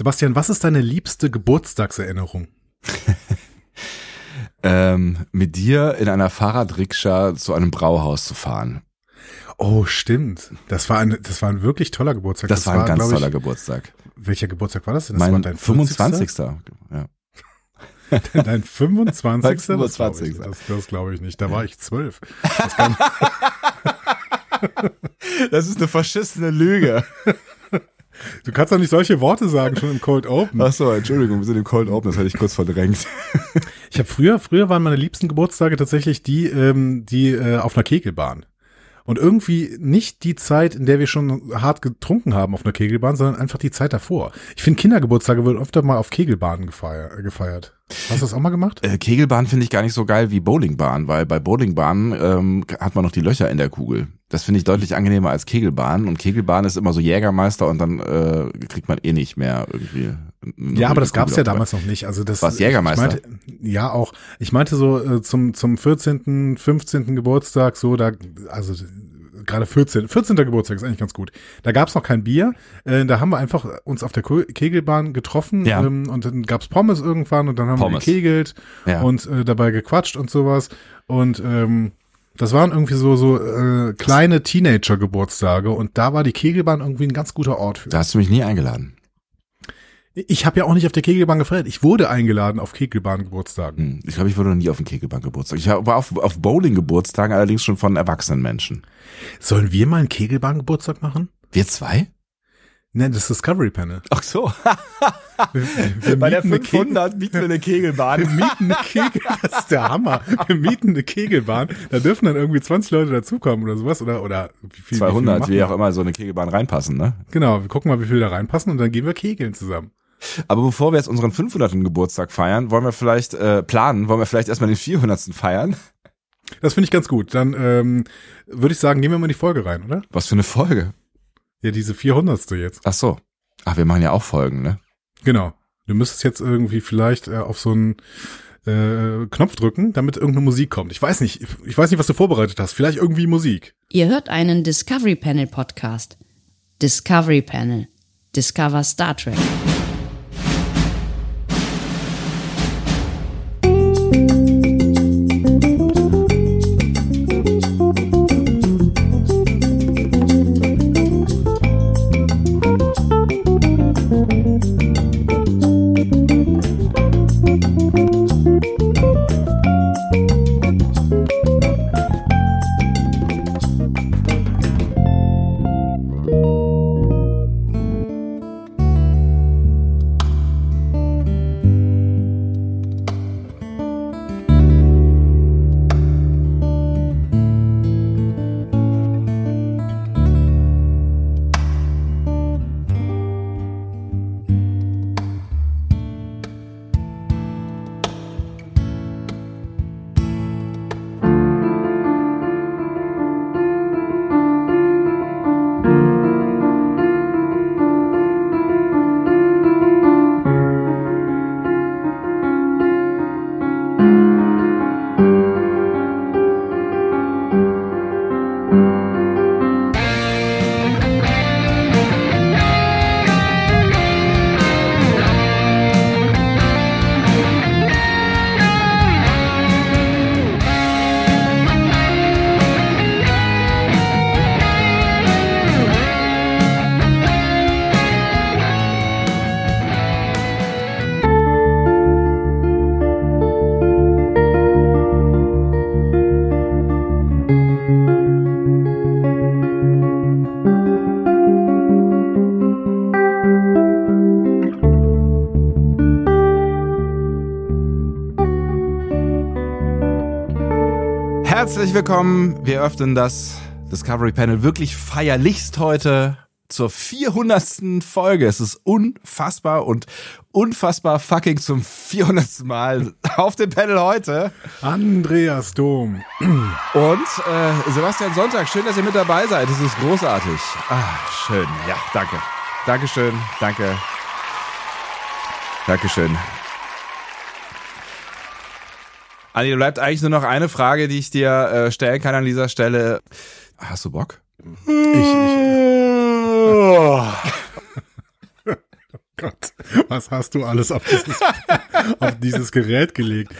Sebastian, was ist deine liebste Geburtstagserinnerung? ähm, mit dir in einer Fahrradrikscha zu einem Brauhaus zu fahren. Oh, stimmt. Das war ein, das war ein wirklich toller Geburtstag. Das, das war ein war, ganz toller ich, Geburtstag. Welcher Geburtstag war das denn? Das mein war dein 25. Ja. Dein 25. 25. Das, das, das glaube ich nicht. Da war ich zwölf. Das, das ist eine verschissene Lüge. Du kannst doch nicht solche Worte sagen, schon im Cold Open. Ach so, Entschuldigung, wir sind im Cold Open, das hatte ich kurz verdrängt. Ich habe früher, früher waren meine liebsten Geburtstage tatsächlich die, ähm, die äh, auf einer Kegelbahn. Und irgendwie nicht die Zeit, in der wir schon hart getrunken haben auf einer Kegelbahn, sondern einfach die Zeit davor. Ich finde, Kindergeburtstage werden öfter mal auf Kegelbahnen gefeiert. Hast du das auch mal gemacht? Äh, Kegelbahn finde ich gar nicht so geil wie Bowlingbahn, weil bei Bowlingbahnen ähm, hat man noch die Löcher in der Kugel. Das finde ich deutlich angenehmer als Kegelbahn. Und Kegelbahn ist immer so Jägermeister und dann äh, kriegt man eh nicht mehr irgendwie. Ja, aber das gab es ja damals noch nicht. Also das was Jägermeister. Meinte, ja, auch. Ich meinte so äh, zum zum 14., 15. Geburtstag so da also gerade 14, 14. Geburtstag ist eigentlich ganz gut. Da gab's noch kein Bier. Äh, da haben wir einfach uns auf der Kegelbahn getroffen ja. ähm, und dann gab's Pommes irgendwann und dann haben Pommes. wir gekegelt ja. und äh, dabei gequatscht und sowas. Und ähm, das waren irgendwie so so äh, kleine Teenager-Geburtstage und da war die Kegelbahn irgendwie ein ganz guter Ort für. Da hast du mich nie eingeladen. Ich habe ja auch nicht auf der Kegelbahn gefeiert. Ich wurde eingeladen auf Kegelbahn-Geburtstagen. Hm, ich glaube, ich wurde noch nie auf den Kegelbahn-Geburtstag. Ich war auf, auf Bowling-Geburtstagen allerdings schon von erwachsenen Menschen. Sollen wir mal einen Kegelbahn-Geburtstag machen? Wir zwei? Ne, das Discovery Panel. Ach so. Wir, wir Bei der 500 mieten wir eine Kegelbahn. Wir mieten eine Kegelbahn. Das ist der Hammer. Wir mieten eine Kegelbahn. Da dürfen dann irgendwie 20 Leute dazukommen oder sowas. Oder, oder wie viel? 200, wie, wie auch immer so eine Kegelbahn reinpassen, ne? Genau. Wir gucken mal, wie viel da reinpassen und dann gehen wir kegeln zusammen. Aber bevor wir jetzt unseren 500. Geburtstag feiern, wollen wir vielleicht äh, planen, wollen wir vielleicht erstmal den 400. feiern? Das finde ich ganz gut. Dann ähm, würde ich sagen, gehen wir mal in die Folge rein, oder? Was für eine Folge? Ja, diese 400. jetzt. Ach so. Ach, wir machen ja auch Folgen, ne? Genau. Du müsstest jetzt irgendwie vielleicht äh, auf so einen äh, Knopf drücken, damit irgendeine Musik kommt. Ich weiß nicht, ich weiß nicht, was du vorbereitet hast. Vielleicht irgendwie Musik. Ihr hört einen Discovery Panel Podcast. Discovery Panel. Discover Star Trek. Herzlich willkommen. Wir öffnen das Discovery Panel wirklich feierlichst heute zur 400. Folge. Es ist unfassbar und unfassbar fucking zum 400. Mal auf dem Panel heute. Andreas Dom. Und äh, Sebastian Sonntag. Schön, dass ihr mit dabei seid. Es ist großartig. Ah, schön. Ja, danke. Dankeschön. Danke. Dankeschön. Anni, bleibt eigentlich nur noch eine Frage, die ich dir äh, stellen kann an dieser Stelle. Hast du Bock? Ich, ich. Gott, was hast du alles auf dieses, auf dieses Gerät gelegt?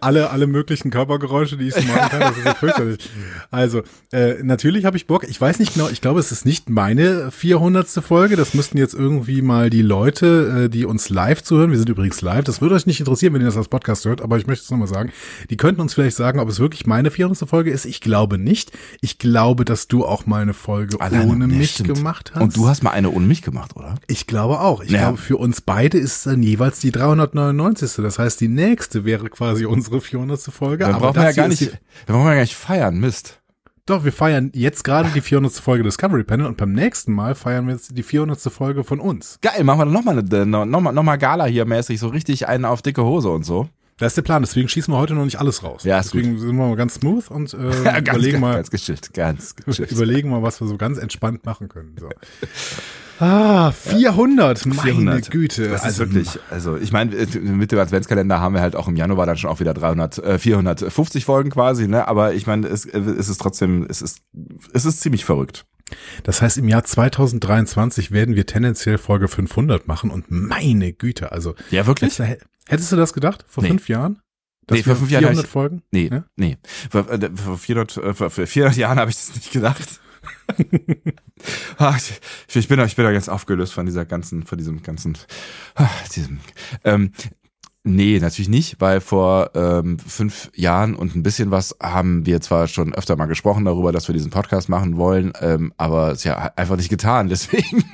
Alle, alle möglichen Körpergeräusche, die ich so machen kann, das ist ja fürchterlich. Also, äh, natürlich habe ich Bock. Ich weiß nicht genau, ich glaube, es ist nicht meine 400. Folge. Das müssten jetzt irgendwie mal die Leute, äh, die uns live zuhören, wir sind übrigens live, das würde euch nicht interessieren, wenn ihr das als Podcast hört, aber ich möchte es nochmal sagen, die könnten uns vielleicht sagen, ob es wirklich meine 400. Folge ist. Ich glaube nicht. Ich glaube, dass du auch mal eine Folge Alleine, ohne mich stimmt. gemacht hast. Und du hast mal eine ohne mich gemacht, oder? Ich glaube auch. Ich Ja. Glaube, für uns beide ist es dann jeweils die 399. Das heißt, die nächste wäre quasi unsere 400. Folge. Dann aber brauchen wir ja gar nicht, dann brauchen wir gar nicht feiern, Mist. doch, wir feiern jetzt gerade die 400. Folge Discovery Panel und beim nächsten Mal feiern wir jetzt die 400. Folge von uns. Geil, machen wir dann nochmal eine, noch, noch mal- noch mal Gala hier mäßig, so richtig einen auf dicke Hose und so. Das ist der Plan. Deswegen schießen wir heute noch nicht alles raus. Ja, Deswegen sind wir mal ganz smooth und äh, Ja, ganz, überlegen ganz, mal, ganz gechillt, ganz gechillt. überlegen mal, was wir so ganz entspannt machen können. So. Ah, 400, meine 400. Güte. Das also ist wirklich, also ich meine, äh, mit dem Adventskalender haben wir halt auch im Januar dann schon auch wieder 300, äh, 450 Folgen quasi, ne? Aber ich meine, es, äh, es ist trotzdem, es ist, es ist ziemlich verrückt. Das heißt, im Jahr 2023 werden wir tendenziell Folge 500 machen und meine Güte, also Ja, wirklich? hättest du, hättest du das gedacht vor Nee. fünf Jahren? Nee, vor fünf Jahren hab 400 ich- Folgen? Nee, Ja? nee. Vor, äh, vor 400, äh, vor vor 400 Jahren habe ich das nicht gedacht. Ah, ich, bin ich bin doch jetzt aufgelöst von dieser ganzen, von diesem ganzen, ah, diesem, ähm, Nee, natürlich nicht, weil vor ähm, fünf Jahren und ein bisschen was haben wir zwar schon öfter mal gesprochen darüber, dass wir diesen Podcast machen wollen, ähm, aber es ist ja einfach nicht getan, deswegen.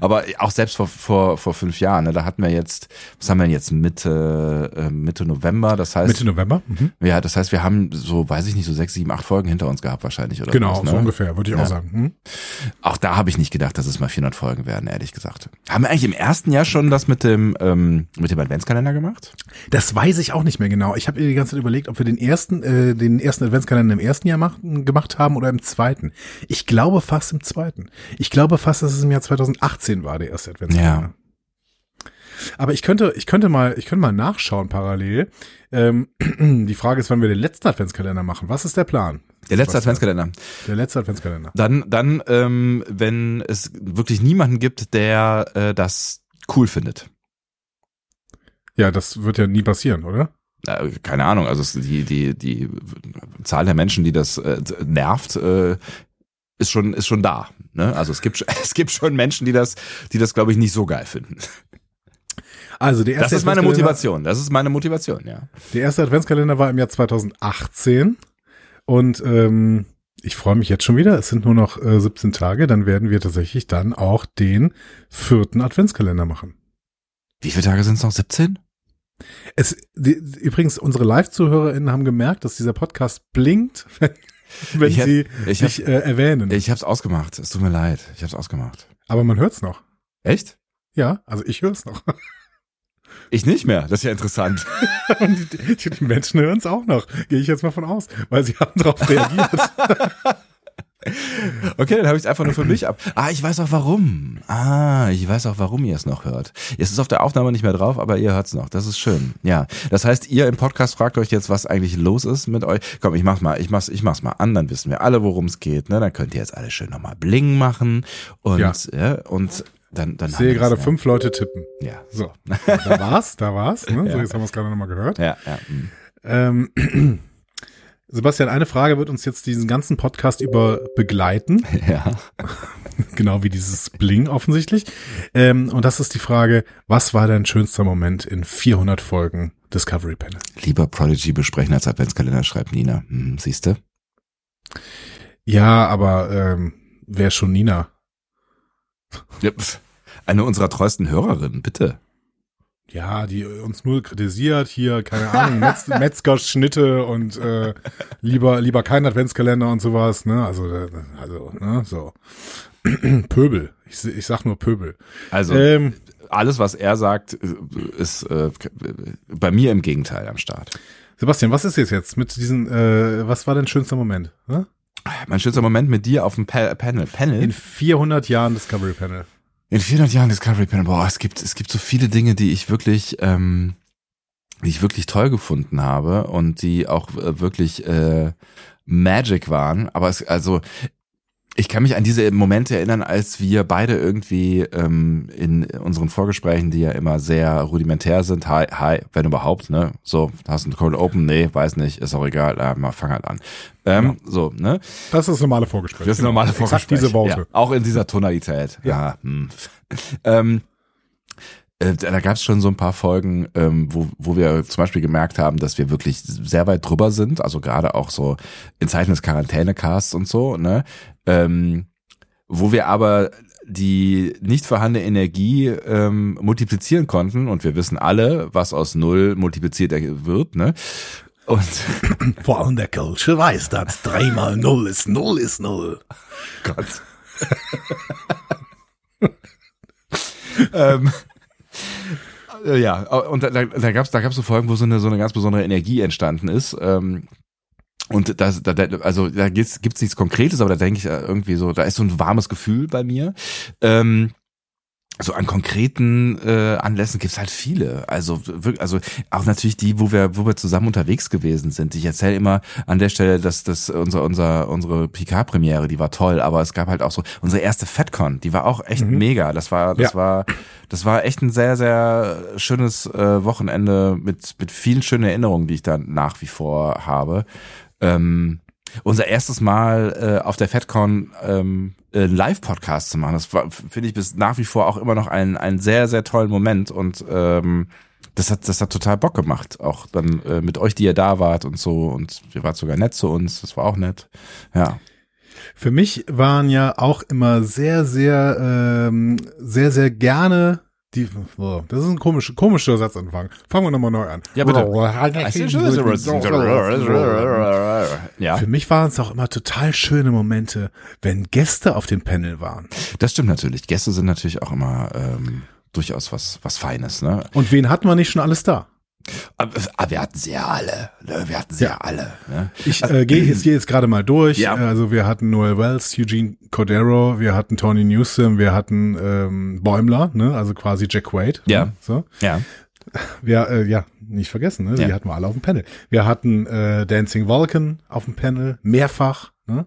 Aber auch selbst vor, vor, vor fünf Jahren, ne, da hatten wir jetzt, was haben wir denn jetzt, Mitte, äh, Mitte November, das heißt, Mitte November? Mhm. ja, das heißt, wir haben so, weiß ich nicht, so sechs, sieben, acht Folgen hinter uns gehabt wahrscheinlich, oder Genau, was, ne? so ungefähr, würde ich Ja. auch sagen. Hm? Auch da habe ich nicht gedacht, dass es mal 400 Folgen werden, ehrlich gesagt. Haben wir eigentlich im ersten Jahr schon das mit dem ähm, mit dem Adventskalender gemacht? Das weiß ich auch nicht mehr genau. Ich habe mir die ganze Zeit überlegt, ob wir den ersten, äh, den ersten Adventskalender im ersten Jahr machen, gemacht haben oder im zweiten. Ich glaube fast im zweiten. Ich glaube fast, dass es im Jahr 2018 war, der erste Adventskalender. Aber ich könnte, ich könnte mal, ich könnte mal nachschauen parallel. Ähm, die Frage ist, wann wir den letzten Adventskalender machen. Was ist der Plan? Der letzte Adventskalender. Der letzte Adventskalender. Dann, dann, ähm, wenn es wirklich niemanden gibt, der äh, das cool findet. Ja, das wird ja nie passieren, oder? Keine Ahnung, also die, die, die Zahl der Menschen, die das äh, nervt, äh, ist schon, ist schon da. Ne? Also es gibt, es gibt schon Menschen, die das, die das, glaube ich, nicht so geil finden. Also der Das erste ist meine Motivation. Das ist meine Motivation, ja. Der erste Adventskalender war im Jahr 2018 und ähm, ich freue mich jetzt schon wieder. Es sind nur noch äh, 17 Tage, dann werden wir tatsächlich dann auch den vierten Adventskalender machen. Wie viele Tage sind es noch? 17? Es, die, übrigens, unsere Live-ZuhörerInnen haben gemerkt, dass dieser Podcast blinkt, wenn, wenn Ich hab- sie ich hab- sich äh, erwähnen. Ich hab's ausgemacht. Es tut mir leid. Ich hab's ausgemacht. Aber man hört's noch. Echt? Ja, also ich höre es noch. Ich nicht mehr. Das ist ja interessant. Die, die Menschen hören es auch noch. Gehe ich jetzt mal von aus, weil sie haben darauf reagiert. Okay, dann habe ich es einfach nur für mich ab. Ah, ich weiß auch warum. Ah, ich weiß auch, warum ihr es noch hört. Es ist auf der Aufnahme nicht mehr drauf, aber ihr hört's noch. Das ist schön. Ja. Das heißt, ihr im Podcast fragt euch jetzt, was eigentlich los ist mit euch. Komm, ich mach's mal, ich mach's, ich mach's mal an, dann wissen wir alle, worum es geht. Ne? Dann könnt ihr jetzt alle schön nochmal Bling machen. Und, Ja. ja. und dann, dann Ich sehe gerade ja. fünf Leute tippen. Ja. So, da war's, da war's. Ne? So, Ja. jetzt haben wir es gerade nochmal gehört. Ja, ja. mm. Ähm, Sebastian, eine Frage wird uns jetzt diesen ganzen Podcast über begleiten, Ja. genau wie dieses Bling offensichtlich. Ähm, und das ist die Frage, was war dein schönster Moment in 400 Folgen Discovery Panel? Lieber Prodigy besprechen als Adventskalender, schreibt Nina. Hm, siehste? Ja, aber ähm, wer schon Nina? Ja. Eine unserer treuesten Hörerinnen, bitte. Ja, die uns nur kritisiert, hier, keine Ahnung, Metz, Metzger-Schnitte und äh, lieber, lieber kein Adventskalender und sowas, ne? Also, äh, also, ne, so. Pöbel. Ich, ich sag nur Pöbel. Also, Ähm, alles, was er sagt, ist äh, bei mir im Gegenteil am Start. Sebastian, was ist jetzt jetzt mit diesen, äh, was war dein schönster Moment? Ne? Mein schönster Moment mit dir auf dem pa Panel. Panel? In 400 Jahren Discovery Panel. In 400 Jahren Discovery Panel. Boah, es gibt, es gibt so viele Dinge, die ich wirklich, ähm, die ich wirklich toll gefunden habe und die auch äh, wirklich äh, Magic waren. Aber es, also, ich kann mich an diese Momente erinnern, als wir beide irgendwie ähm, in unseren Vorgesprächen, die ja immer sehr rudimentär sind, hi, hi, wenn überhaupt, ne? So, hast du ein Cold Open? Nee, weiß nicht, ist auch egal, äh, mal fang halt an. Ähm, So, ne? Das ist das normale Vorgespräch. Das ist normale Exakt Vorgespräch. diese Worte. Ja, auch in dieser Tonalität. Ja. Ja. hm. ähm, äh, da gab es schon so ein paar Folgen, ähm, wo, wo wir zum Beispiel gemerkt haben, dass wir wirklich sehr weit drüber sind, also gerade auch so in Zeiten des Quarantänecasts und so, ne? Ähm, wo wir aber die nicht vorhandene Energie ähm, multiplizieren konnten und wir wissen alle, was aus null multipliziert wird, ne? Und Vor allem der Kölsche weiß das. Dreimal Null ist Null ist Null. Gott. ähm, äh, ja, und da, da, da gab es da gab's so Folgen, wo so eine, so eine ganz besondere Energie entstanden ist. Ähm, und das, da, da, also da gibt's, gibt's nichts Konkretes, aber da denke ich äh, irgendwie so, da ist so ein warmes Gefühl bei mir. Ähm, so an konkreten äh, Anlässen gibt's halt viele. Also wirklich, also auch natürlich die, wo wir, wo wir zusammen unterwegs gewesen sind. Ich erzähle immer an der Stelle, dass das unser, unser, unsere Picard-Premiere, die war toll, aber es gab halt auch so unsere erste FatCon, die war auch echt mega. Das war, das Ja. war, das war echt ein sehr, sehr schönes äh, Wochenende mit, mit vielen schönen Erinnerungen, die ich da nach wie vor habe. Ähm, unser erstes Mal äh, auf der FedCon ähm, äh, Live-Podcast zu machen, das war, finde ich bis nach wie vor auch immer noch einen, einen sehr, sehr tollen Moment und ähm, das hat, das hat total Bock gemacht. Auch dann äh, mit euch, die ihr da wart und so und ihr wart sogar nett zu uns, das war auch nett. Ja. Für mich waren ja auch immer sehr, sehr, ähm, sehr, sehr gerne die, oh, das ist ein komisch, komischer Satzanfang. Fangen wir nochmal neu an. Ja, bitte. Ja, Für mich waren es auch immer total schöne Momente, wenn Gäste auf dem Panel waren. das stimmt natürlich. Gäste sind natürlich auch immer ähm, durchaus was, was Feines, ne? Und wen hatten wir nicht schon alles da? Aber, wir hatten sie ja alle. Ne? Wir hatten sie ja, alle. Ne? Ich äh, gehe jetzt, geh jetzt gerade mal durch. Ja. Also wir hatten Noel Wells, Eugene Cordero, wir hatten Tony Newsom, wir hatten ähm, Bäumler, ne? also quasi Jack Wade. Ja. Ne? So. Ja. Wir, äh, ja, nicht vergessen, ne? die Ja. hatten wir alle auf dem Panel. Wir hatten äh, Dancing Vulcan auf dem Panel, mehrfach. Ne?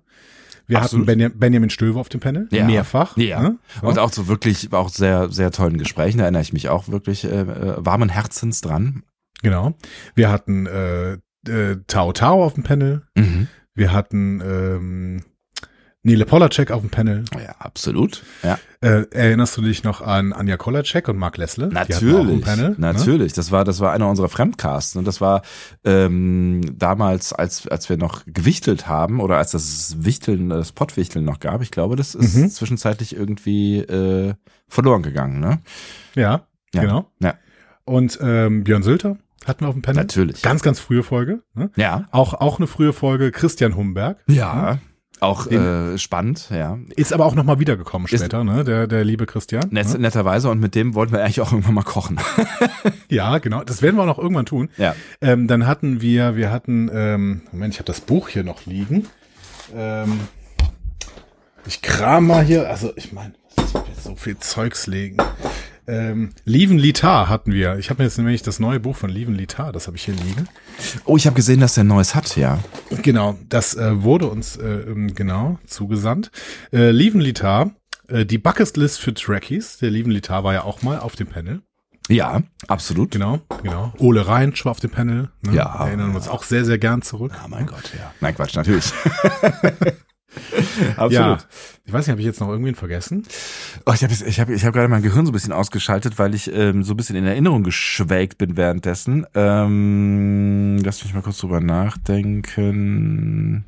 Wir Absolut. hatten Benja Benjamin Stöver auf dem Panel, Ja. mehrfach. Ja. Ne? So. Und auch so wirklich, auch sehr, sehr tollen Gesprächen, da erinnere ich mich auch wirklich äh, äh, warmen Herzens dran. Genau. Wir hatten äh, äh, Tao Tao auf dem Panel. Mhm. Wir hatten ähm, Nele Polacek auf dem Panel. Ja, absolut. Ja. Äh, erinnerst du dich noch an Anja Kolacek und Mark Lessle? Natürlich, Panel, Ne? natürlich. Das war, das war einer unserer Fremdcasts und das war ähm, damals, als als wir noch gewichtelt haben oder als das Wichteln, das Pottwichteln noch gab. Ich glaube, das ist Mhm. zwischenzeitlich irgendwie äh, verloren gegangen. Ne? Ja, Ja. genau. Ja, Und ähm, Björn Sülter hatten wir auf dem Panel. Natürlich. Ganz, ganz frühe Folge. Ne? ja, Auch, auch eine frühe Folge Christian Humberg. ja. Auch Den- äh, spannend, ja. Ist aber auch nochmal wiedergekommen Ist- später, ne? der, der liebe Christian. Net, ne? netterweise und mit dem wollten wir eigentlich auch irgendwann mal kochen. Ja, genau. Das werden wir auch noch irgendwann tun. ja. Ähm, dann hatten wir, wir hatten, ähm, Moment, ich habe das Buch hier noch liegen. Ähm, ich kram mal hier, also ich meine, so viel Zeugs legen. Ähm, Lieven Litar hatten wir. Ich habe mir jetzt nämlich das neue Buch von Lieven Litar, das habe ich hier liegen. Oh, ich habe gesehen, dass der ein neues hat, ja. Genau, das äh, wurde uns äh, ähm, genau zugesandt. Äh, Lieven Litar, äh, die Bucketlist für Trekkies. Der Lieven Litar war ja auch mal auf dem Panel. Ja, absolut. Genau, genau. Ole Reinsch war auf dem Panel. Ne? Ja. Erinnern wir uns auch sehr, sehr gern zurück. Oh mein Gott, ja. Nein, Quatsch, natürlich. absolut. Ja, ich weiß nicht, habe ich jetzt noch irgendwen vergessen? Oh, ich habe ich hab, ich hab gerade mein Gehirn so ein bisschen ausgeschaltet, weil ich ähm, so ein bisschen in Erinnerung geschwelgt bin währenddessen. Ähm, lass mich mal kurz drüber nachdenken.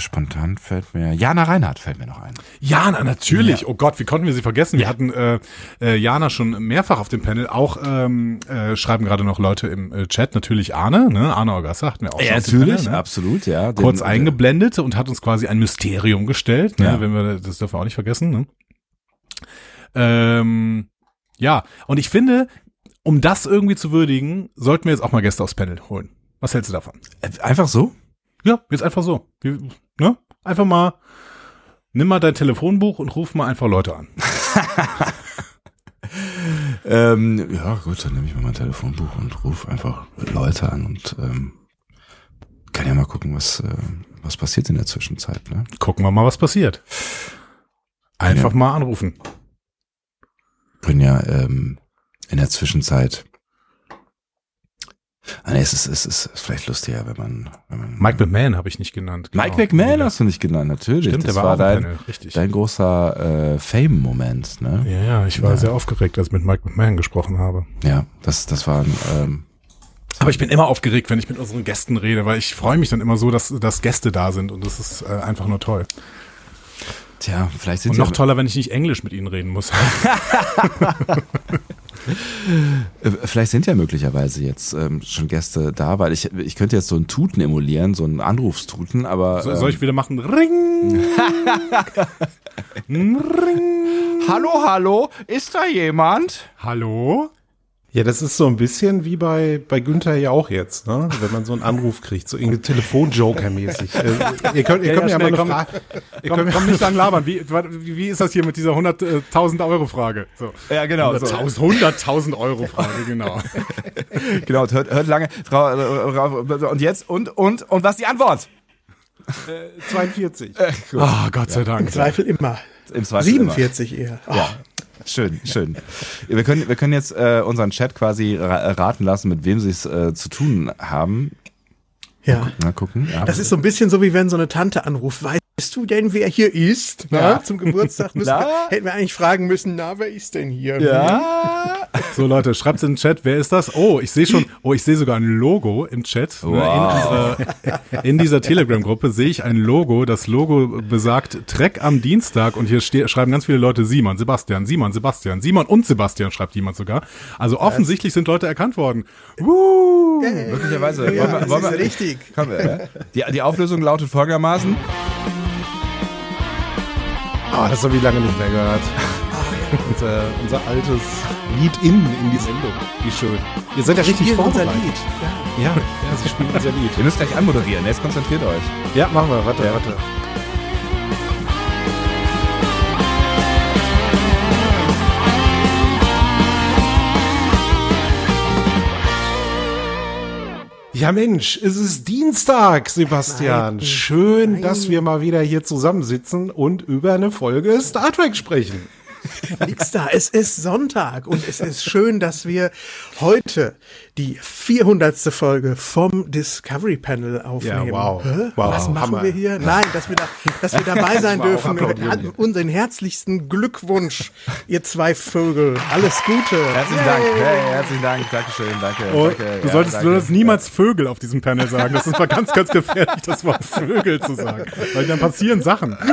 Spontan fällt mir. Jana Reinhardt fällt mir noch ein. Jana, natürlich. Oh Gott, wie konnten wir sie vergessen? Wir hatten äh, äh, Jana schon mehrfach auf dem Panel. Auch ähm, äh, schreiben gerade noch Leute im äh, Chat. Natürlich Arne, ne? Arne Orgassa hatten wir auch schon auf dem Panel, ne? absolut, ja. Den- Kurz eingeblendet und hat uns quasi ein Mysterium gestellt. Ne? Ja. Wenn wir, das dürfen wir auch nicht vergessen. Ne? Ähm, ja, und ich finde, um das irgendwie zu würdigen, sollten wir jetzt auch mal Gäste aufs Panel holen. Was hältst du davon? Einfach so? Ja, jetzt einfach so. Ne? Einfach mal, nimm mal dein Telefonbuch und ruf mal einfach Leute an. Ähm, ja, gut, dann nehme ich mal mein Telefonbuch und rufe einfach Leute an und ähm, kann ja mal gucken, was, äh, was passiert in der Zwischenzeit, ne? Gucken wir mal, was passiert. Einfach Ja. mal anrufen. Können ja ähm, in der Zwischenzeit. Ah, nee, es ist, es ist, vielleicht lustiger, wenn man, wenn man Mike McMahon habe ich nicht genannt. Mike Genau. McMahon hast du nicht genannt, natürlich. Stimmt, das der war, war, dein, Panel, richtig. dein großer äh, Fame-Moment, ne? ja, ja, ich war Ja. sehr aufgeregt, als ich mit Mike McMahon gesprochen habe. Ja, das, das war ein, ähm, Aber ich bin immer aufgeregt, wenn ich mit unseren Gästen rede, weil ich freue mich dann immer so, dass, dass Gäste da sind und das ist äh, einfach nur toll. tja, vielleicht sind Und sie noch toller, wenn ich nicht Englisch mit ihnen reden muss. Äh, Vielleicht sind ja möglicherweise jetzt ähm, schon Gäste da, weil ich, ich könnte jetzt so einen Tuten emulieren, so einen Anrufstuten, aber. So, ähm, soll ich wieder machen? Ring! Ring! hallo, hallo, ist da jemand? Hallo? Ja, das ist so ein bisschen wie bei, bei Günther ja auch jetzt, ne? Wenn man so einen Anruf kriegt, so irgendwie Telefonjoker-mäßig. Äh, ihr könnt, ihr Ja, könnt ja, mir ja mal eine komm. Frage. Ihr Komm, könnt komm nicht lang labern. Wie, wie, ist das hier mit dieser 100.000 Euro Frage? So. Ja, genau. 100.000 100.000 Euro Frage, genau. Genau, hört, hört lange. Frau, äh, Und jetzt? Und, und, und was ist die Antwort? 42. Oh, Gott sei Dank. Zweifel immer. Im Zweifel 47 eher. Oh, Ja. Schön, schön. Wir können, wir können jetzt äh, unseren Chat quasi ra raten lassen, mit wem sie es äh, zu tun haben. ja. Mal gucken. Ja. Das ist so ein bisschen so, wie wenn so eine Tante anruft. Weißt du denn, wer hier ist? Na, Ja. Zum Geburtstag müssen wir, hätten wir eigentlich fragen müssen, na, wer ist denn hier? ja. So Leute, schreibt's in den Chat, wer ist das? Oh, ich sehe schon, oh, ich sehe sogar ein Logo im Chat. Ne, Wow. In, unserer, in dieser Telegram-Gruppe sehe ich ein Logo. Das Logo besagt Trek am Dienstag und hier ste schreiben ganz viele Leute Simon, Sebastian, Simon, Sebastian, Simon und Sebastian schreibt jemand sogar. Also offensichtlich sind Leute erkannt worden. Woo! Möglicherweise. Ja, wollen wir, das wollen ist wir, richtig. Komm, äh, die, die Auflösung lautet folgendermaßen. Ah, das habe ich lange nicht mehr gehört. unser, unser altes Lied in in die Sendung. Wie schön. Ihr seid ja richtig Spielen unser vorbereitet. Lied. Ja, ja, sie spielen unser Lied. Ihr müsst gleich anmoderieren, jetzt konzentriert euch. Ja, machen wir. Warte, warte. Ja Mensch, es ist Dienstag, Sebastian. Schön, dass wir mal wieder hier zusammensitzen und über eine Folge Star Trek sprechen. Nix da. Es ist Sonntag und es ist schön, dass wir heute die 400. Folge vom Discovery Panel aufnehmen. Ja, wow. Hä? Wow, Was machen Hammer. wir hier? Nein, dass wir, da, dass wir dabei sein dürfen. den herzlichsten Glückwunsch, ihr zwei Vögel. Alles Gute. Herzlichen Dank. Hey, herzlichen Dank. Dankeschön. Danke. Oh, danke. du Ja, solltest, danke. du solltest niemals Vögel auf diesem Panel sagen. Das ist mal ganz, ganz gefährlich, das Wort Vögel zu sagen. Weil dann passieren Sachen.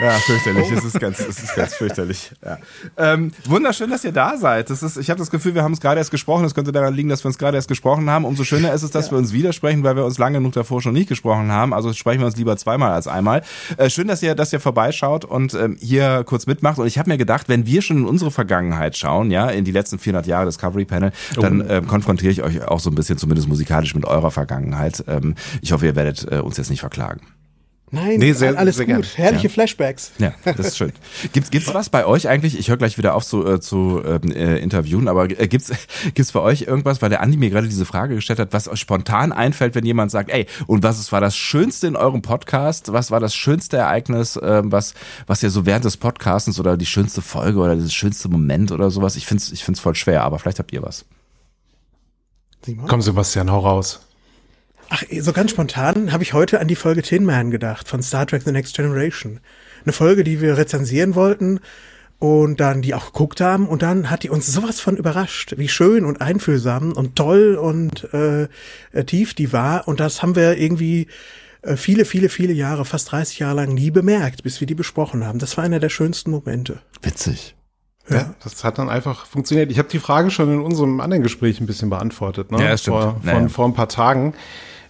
Ja, fürchterlich. Es ist ganz, es ist ganz fürchterlich. Ja. Ähm, wunderschön, dass ihr da seid. Das ist, ich habe das Gefühl, wir haben es gerade erst gesprochen. Das könnte daran liegen, dass wir uns gerade erst gesprochen haben. Umso schöner ist es, dass wir uns widersprechen, weil wir uns lange genug davor schon nicht gesprochen haben. Also sprechen wir uns lieber zweimal als einmal. Äh, schön, dass ihr, dass ihr vorbeischaut und ähm, hier kurz mitmacht. Und ich habe mir gedacht, wenn wir schon in unsere Vergangenheit schauen, ja, in die letzten 400 Jahre Discovery Panel, dann ähm, konfrontiere ich euch auch so ein bisschen, zumindest musikalisch, mit eurer Vergangenheit. Ähm, ich hoffe, ihr werdet äh, uns jetzt nicht verklagen. Nein, Nee, sehr- alles sehr gut. gern. Herrliche Ja. Flashbacks. Ja, das ist schön. Gibt's gibt's was bei euch eigentlich? Ich höre gleich wieder auf zu, äh, zu ähm, äh, interviewen, aber äh, gibt's gibt's bei euch irgendwas, weil der Andi mir gerade diese Frage gestellt hat, was euch spontan einfällt, wenn jemand sagt, ey, und was ist, war das Schönste in eurem Podcast? Was war das schönste Ereignis, ähm, was was ihr so während des Podcastens oder die schönste Folge oder das schönste Moment oder sowas? Ich find's ich find's voll schwer, aber vielleicht habt ihr was. Simon? Komm, Sebastian, hau raus. Ach, so ganz spontan habe ich heute an die Folge Tin Man gedacht von Star Trek The Next Generation. Eine Folge, die wir rezensieren wollten und dann die auch geguckt haben und dann hat die uns sowas von überrascht, wie schön und einfühlsam und toll und äh, tief die war und das haben wir irgendwie äh, viele, viele, viele Jahre, fast 30 Jahre lang nie bemerkt, bis wir die besprochen haben. Das war einer der schönsten Momente. Witzig. Ja, das hat dann einfach funktioniert. Ich habe die Frage schon in unserem anderen Gespräch ein bisschen beantwortet, ne? Ja, stimmt. Vor, Naja. von, vor ein paar Tagen.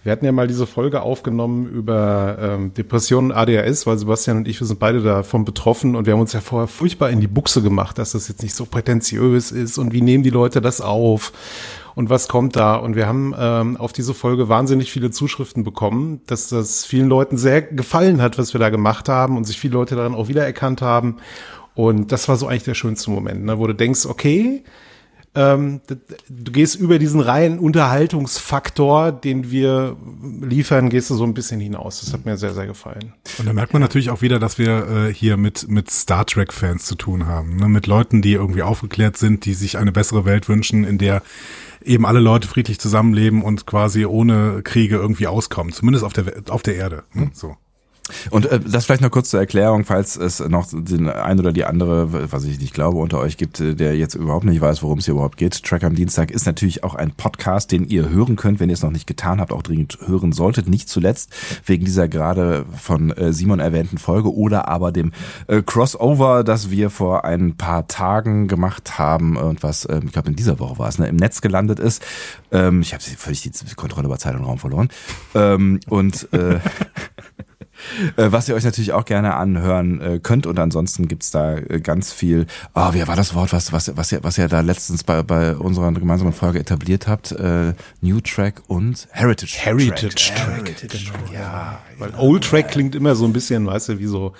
Wir hatten ja mal diese Folge aufgenommen über ähm, Depressionen und ADHS, weil Sebastian und ich, wir sind beide davon betroffen und wir haben uns ja vorher furchtbar in die Buchse gemacht, dass das jetzt nicht so prätentiös ist und wie nehmen die Leute das auf und was kommt da. Und wir haben ähm, auf diese Folge wahnsinnig viele Zuschriften bekommen, dass das vielen Leuten sehr gefallen hat, was wir da gemacht haben und sich viele Leute daran auch wiedererkannt haben. Und das war so eigentlich der schönste Moment, ne, wo du denkst, okay, ähm, du gehst über diesen reinen Unterhaltungsfaktor, den wir liefern, gehst du so ein bisschen hinaus. Das hat mir sehr, sehr gefallen. Und da merkt man natürlich auch wieder, dass wir äh, hier mit, mit Star Trek-Fans zu tun haben. Ne? Mit Leuten, die irgendwie aufgeklärt sind, die sich eine bessere Welt wünschen, in der eben alle Leute friedlich zusammenleben und quasi ohne Kriege irgendwie auskommen. Zumindest auf der, auf der Erde. Ne? So. Und äh, das vielleicht noch kurz zur Erklärung, falls es noch den ein oder die andere, was ich nicht glaube, unter euch gibt, äh, der jetzt überhaupt nicht weiß, worum es hier überhaupt geht. Track am Dienstag ist natürlich auch ein Podcast, den ihr hören könnt, wenn ihr es noch nicht getan habt, auch dringend hören solltet. Nicht zuletzt wegen dieser gerade von äh, Simon erwähnten Folge oder aber dem äh, Crossover, das wir vor ein paar Tagen gemacht haben und was, äh, ich glaube in dieser Woche war es, ne, im Netz gelandet ist. Ähm, ich habe völlig die Kontrolle über Zeit und Raum verloren. Ähm, und äh, was ihr euch natürlich auch gerne anhören äh, könnt. Und ansonsten gibt's da äh, ganz viel, ah, oh, wie war das Wort, was, was, was, ihr, was ihr da letztens bei, bei unserer gemeinsamen Folge etabliert habt? Äh, New Track und Heritage Track. Heritage Track. Heritage Track. Ja, weil Old Track klingt immer so ein bisschen, weißt du, wie so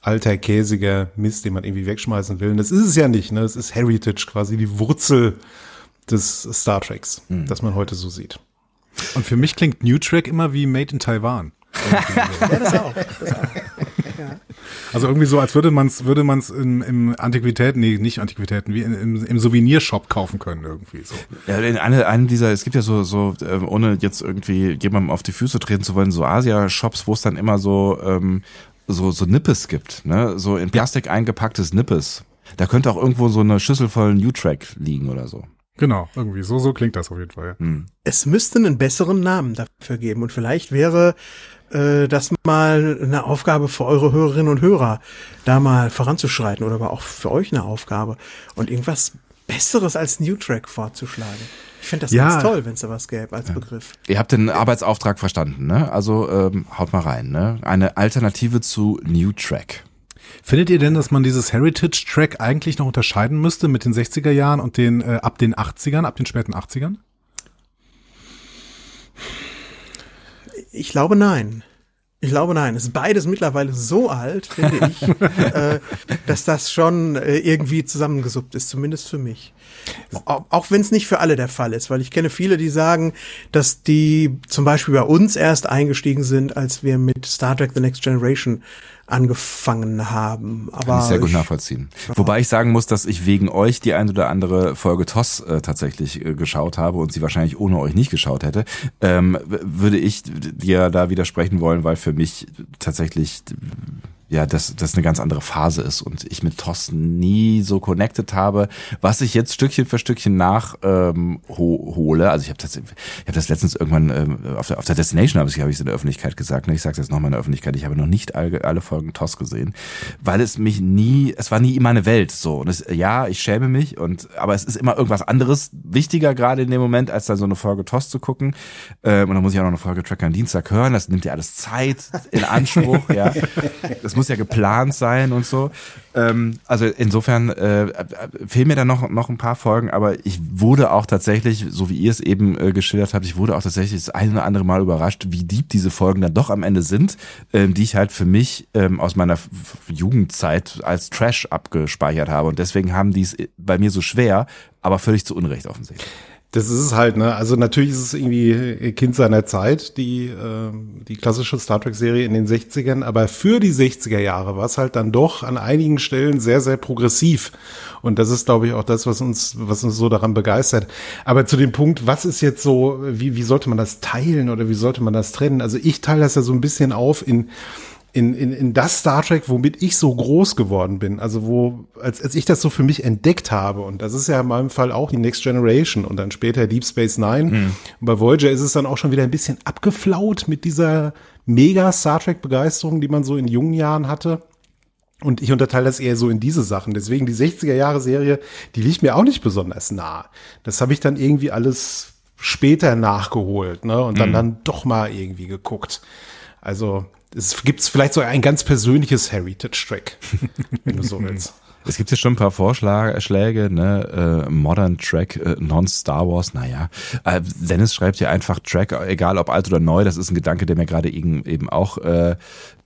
alter, käsiger Mist, den man irgendwie wegschmeißen will. Und das ist es ja nicht, ne? Es ist Heritage, quasi die Wurzel des Star Treks, mhm. das man heute so sieht. Und für mich klingt New Track immer wie Made in Taiwan ja, das auch. Das auch. Ja. Also irgendwie so, als würde man es würde man's im, im Antiquitäten, nee, nicht Antiquitäten, wie im, im Souvenirshop kaufen können irgendwie so. Ja, in eine, einem dieser, es gibt ja so, so äh, ohne jetzt irgendwie jemandem auf die Füße treten zu wollen, so Asia-Shops, wo es dann immer so, ähm, so, so Nippes gibt, ne? So in Plastik eingepacktes Nippes. Da könnte auch irgendwo so eine Schüssel voll New-Track liegen oder so. Genau, irgendwie so, so klingt das auf jeden Fall. Ja. Hm. Es müsste einen besseren Namen dafür geben und vielleicht wäre äh, das mal eine Aufgabe für eure Hörerinnen und Hörer, da mal voranzuschreiten oder aber auch für euch eine Aufgabe und irgendwas Besseres als New Track vorzuschlagen. Ich finde das ja. ganz toll, wenn es da was gäbe als ja. Begriff. Ihr habt den Arbeitsauftrag verstanden, ne? Also ähm, haut mal rein, ne? Eine Alternative zu New Track. Findet ihr denn, dass man dieses Heritage Track eigentlich noch unterscheiden müsste mit den 60er Jahren und den äh, ab den 80ern, ab den späten 80ern? Ich glaube nein. Ich glaube nein. Es ist beides mittlerweile so alt, finde ich, äh, dass das schon äh, irgendwie zusammengesuppt ist, zumindest für mich. Auch, auch wenn es nicht für alle der Fall ist, weil ich kenne viele, die sagen, dass die zum Beispiel bei uns erst eingestiegen sind, als wir mit Star Trek The Next Generation angefangen haben. Aber Kann ich sehr gut nachvollziehen. Ja. Wobei ich sagen muss, dass ich wegen euch die ein oder andere Folge TOS äh, tatsächlich äh, geschaut habe und sie wahrscheinlich ohne euch nicht geschaut hätte, ähm, würde ich dir da widersprechen wollen, weil für mich tatsächlich ja, dass das eine ganz andere Phase ist und ich mit TOS nie so connected habe, was ich jetzt Stückchen für Stückchen nach ähm, ho hole. Also ich habe das, ich hab das letztens irgendwann ähm, auf, der, auf der Destination habe ich habe ich in der Öffentlichkeit gesagt. Ne? Ich sage jetzt nochmal in der Öffentlichkeit. Ich habe noch nicht alle, alle Folgen TOS gesehen, weil es mich nie, es war nie meine Welt so. Und es, ja, ich schäme mich und aber es ist immer irgendwas anderes wichtiger gerade in dem Moment, als dann so eine Folge TOS zu gucken. Ähm, und dann muss ich auch noch eine Folge Tracker am Dienstag hören. Das nimmt ja alles Zeit in Anspruch. ja. Das muss ja geplant sein und so. Ähm, also insofern äh, fehlen mir da noch, noch ein paar Folgen, aber ich wurde auch tatsächlich, so wie ihr es eben äh, geschildert habt, ich wurde auch tatsächlich das eine oder andere Mal überrascht, wie deep diese Folgen dann doch am Ende sind, ähm, die ich halt für mich ähm, aus meiner Jugendzeit als Trash abgespeichert habe. Und deswegen haben die es bei mir so schwer, aber völlig zu Unrecht offensichtlich. Das ist es halt, ne? Also natürlich ist es irgendwie Kind seiner Zeit, die, äh, die klassische Star Trek-Serie in den 60ern, aber für die 60er Jahre war es halt dann doch an einigen Stellen sehr, sehr progressiv. Und das ist, glaube ich, auch das, was uns, was uns so daran begeistert. Aber zu dem Punkt, was ist jetzt so, wie, wie sollte man das teilen oder wie sollte man das trennen? Also ich teile das ja so ein bisschen auf in in, in, in das Star Trek, womit ich so groß geworden bin. Also wo, als, als ich das so für mich entdeckt habe, und das ist ja in meinem Fall auch die Next Generation und dann später Deep Space Nine. Mhm. Und bei Voyager ist es dann auch schon wieder ein bisschen abgeflaut mit dieser mega Star Trek Begeisterung, die man so in jungen Jahren hatte. Und ich unterteile das eher so in diese Sachen. Deswegen die 60er Jahre Serie, die liegt mir auch nicht besonders nah. Das habe ich dann irgendwie alles später nachgeholt, ne? Und dann mhm. dann doch mal irgendwie geguckt. Also es gibt vielleicht so ein ganz persönliches Heritage-Track, wenn du so willst. Es gibt ja schon ein paar Vorschläge, ne? Äh, Modern Track, äh, Non-Star Wars, naja. Äh, Dennis schreibt ja einfach Track, egal ob alt oder neu, das ist ein Gedanke, der mir gerade eben, eben auch äh,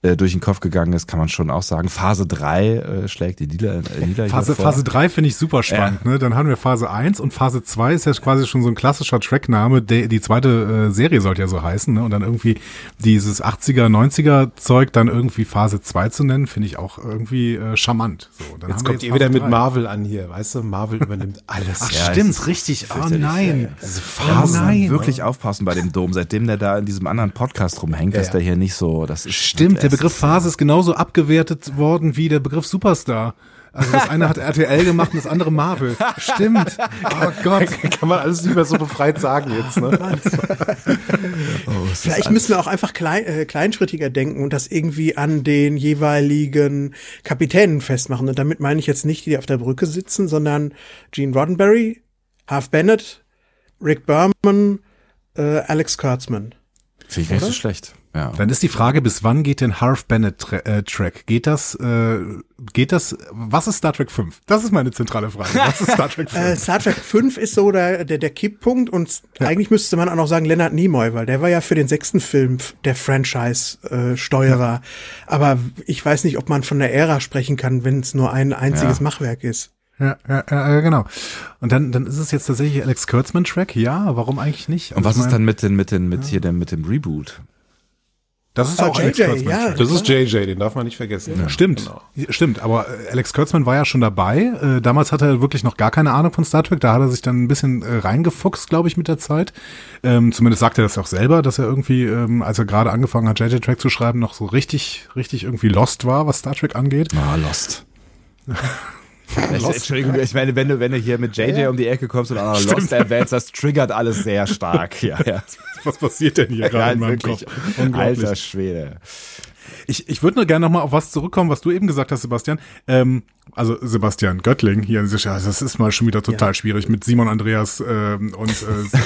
äh, durch den Kopf gegangen ist, kann man schon auch sagen. Phase 3 äh, schlägt die Lieder, äh, Lieder Phase, vor. Phase 3 finde ich super spannend. Ne? Dann haben wir Phase 1 und Phase 2 ist ja quasi schon so ein klassischer Trackname. Der, die zweite äh, Serie sollte ja so heißen. Ne? Und dann irgendwie dieses 80er, 90er Zeug dann irgendwie Phase 2 zu nennen, finde ich auch irgendwie äh, charmant. So, dann Jetzt haben wir kommt ihr Phase wieder mit 3. Marvel an hier, weißt du? Marvel übernimmt alles. Ach Ja, stimmt, ist richtig. Oh nein. Diese Phase. man nein. wirklich aufpassen bei dem Dom, seitdem der da in diesem anderen Podcast rumhängt, dass ja. der hier nicht so, das ist Stimmt, der Begriff ist- Phase ist genauso abgewertet worden wie der Begriff Superstar. Also das eine hat RTL gemacht und das andere Marvel. Stimmt. Oh Gott. Kann man alles nicht mehr so befreit sagen jetzt, ne? Vielleicht müssen wir auch einfach klein, äh, kleinschrittiger denken und das irgendwie an den jeweiligen Kapitänen festmachen. Und damit meine ich jetzt nicht die, die auf der Brücke sitzen, sondern Gene Roddenberry, Half Bennett, Rick Berman, äh, Alex Kurtzman. Finde ich nicht so schlecht. Ja. Dann ist die Frage, bis wann geht denn Harv Bennett Tra äh, Track? Geht das, äh, geht das, was ist Star Trek 5? Das ist meine zentrale Frage. Was ist Star Trek 5? Äh, Star Trek 5 ist so der, der, der Kipppunkt und eigentlich müsste man auch noch sagen Leonard Nimoy, weil der war ja für den sechsten Film der Franchise-Steuerer. Aber ich weiß nicht, ob man von der Ära sprechen kann, wenn es nur ein einziges Ja. Machwerk ist. ja, ja, ja, ja, genau. Und dann, dann ist es jetzt tatsächlich Alex Kurtzman Track? Ja, warum eigentlich nicht? Und was ist dann mit den, mit den, mit hier dem, mit dem Reboot? Das ist Ah, auch Alex JJ, Kurtzman ja. Track. Das ist JJ, den darf man nicht vergessen. Ja. Stimmt, Genau. stimmt. Aber äh, Alex Kurtzman war ja schon dabei. Äh, damals hatte er wirklich noch gar keine Ahnung von Star Trek. Da hat er sich dann ein bisschen reingefuchst, glaube ich, mit der Zeit. Ähm, zumindest sagt er das auch selber, dass er irgendwie, ähm, als er gerade angefangen hat, JJ Track zu schreiben, noch so richtig, richtig irgendwie lost war, was Star Trek angeht. Ah, Lost. Entschuldigung, ich meine, wenn du, wenn du hier mit JJ um die Ecke kommst und auch noch Lost erwähnst, das triggert alles sehr stark. Ja, ja. Was passiert denn hier gerade ja in meinem wirklich. Kopf? Alter Schwede. Ich, ich würde nur gerne noch mal auf was zurückkommen, was du eben gesagt hast, Sebastian. Ähm, also Sebastian Göttling hier, das ist mal schon wieder total schwierig mit Simon Andreas ähm, und äh,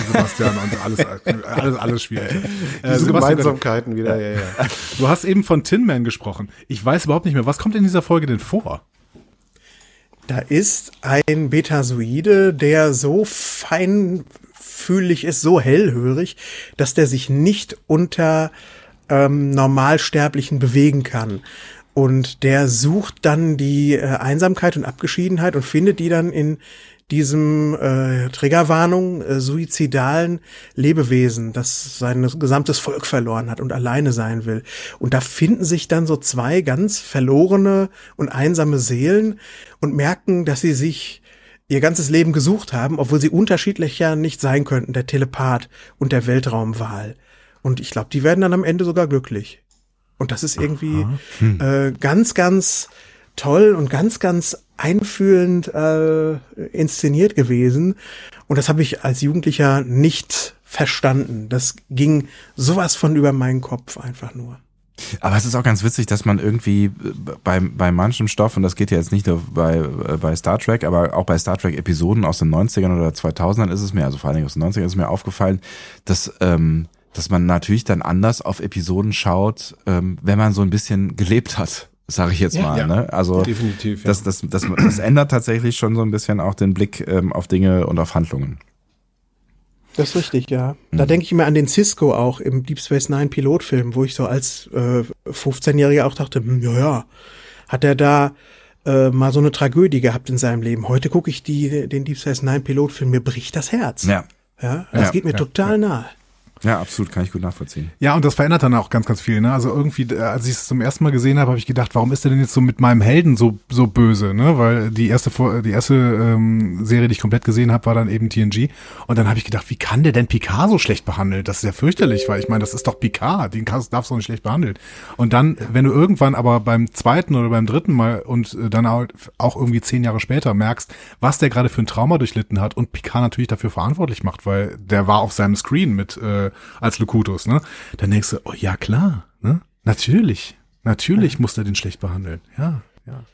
Sebastian und alles, alles, alles schwierig. Äh, Diese Sebastian Göttling, Gemeinsamkeiten wieder, ja, ja. du hast eben von Tin Man gesprochen. Ich weiß überhaupt nicht mehr, was kommt in dieser Folge denn vor? Da ist ein Betasoide, der so feinfühlig ist, so hellhörig, dass der sich nicht unter ähm, Normalsterblichen bewegen kann. Und der sucht dann die äh, Einsamkeit und Abgeschiedenheit und findet die dann in diesem äh, Triggerwarnung äh, suizidalen Lebewesen, das sein gesamtes Volk verloren hat und alleine sein will. Und da finden sich dann so zwei ganz verlorene und einsame Seelen und merken, dass sie sich ihr ganzes Leben gesucht haben, obwohl sie unterschiedlicher nicht sein könnten, der Telepath und der Weltraumwahl. Und ich glaube, die werden dann am Ende sogar glücklich. Und das ist irgendwie äh, ganz, ganz toll und ganz, ganz einfühlend äh, inszeniert gewesen. Und das habe ich als Jugendlicher nicht verstanden. Das ging sowas von über meinen Kopf einfach nur. Aber es ist auch ganz witzig, dass man irgendwie bei, bei manchem Stoff, und das geht ja jetzt nicht nur bei, äh, bei Star Trek, aber auch bei Star Trek Episoden aus den 90ern oder 2000ern ist es mir, also vor allen Dingen aus den 90ern ist es mir aufgefallen, dass, ähm, dass man natürlich dann anders auf Episoden schaut, ähm, wenn man so ein bisschen gelebt hat, sage ich jetzt mal. ja. ne? Also Definitiv, ja. das, das, das, das ändert tatsächlich schon so ein bisschen auch den Blick ähm, auf Dinge und auf Handlungen. Das ist richtig, ja. Da denke ich mir an den Cisco auch im Deep Space Nine Pilotfilm, wo ich so als äh, 15-Jähriger auch dachte, hm, ja, ja, hat er da äh, mal so eine Tragödie gehabt in seinem Leben. Heute gucke ich die, den Deep Space Nine Pilotfilm, mir bricht das Herz. Ja. Ja, das Ja, geht mir ja, total nahe. Ja, absolut, kann ich gut nachvollziehen. Ja, und das verändert dann auch ganz, ganz viel. Ne? Also irgendwie, äh, als ich es zum ersten Mal gesehen habe, habe ich gedacht, warum ist er denn jetzt so mit meinem Helden so so böse? Ne? Weil die erste die erste ähm, Serie, die ich komplett gesehen habe, war dann eben TNG. Und dann habe ich gedacht, wie kann der denn Picard so schlecht behandeln? Das ist ja fürchterlich, weil ich meine, das ist doch Picard, den kannst, darfst du nicht schlecht behandeln. Und dann, wenn du irgendwann aber beim zweiten oder beim dritten Mal und äh, dann auch auch irgendwie zehn Jahre später merkst, was der gerade für ein Trauma durchlitten hat und Picard natürlich dafür verantwortlich macht, weil der war auf seinem Screen mit äh, als Locutus, ne? Dann denkst du, oh ja klar, ne? Natürlich, natürlich muss er den schlecht behandeln, ja, ja.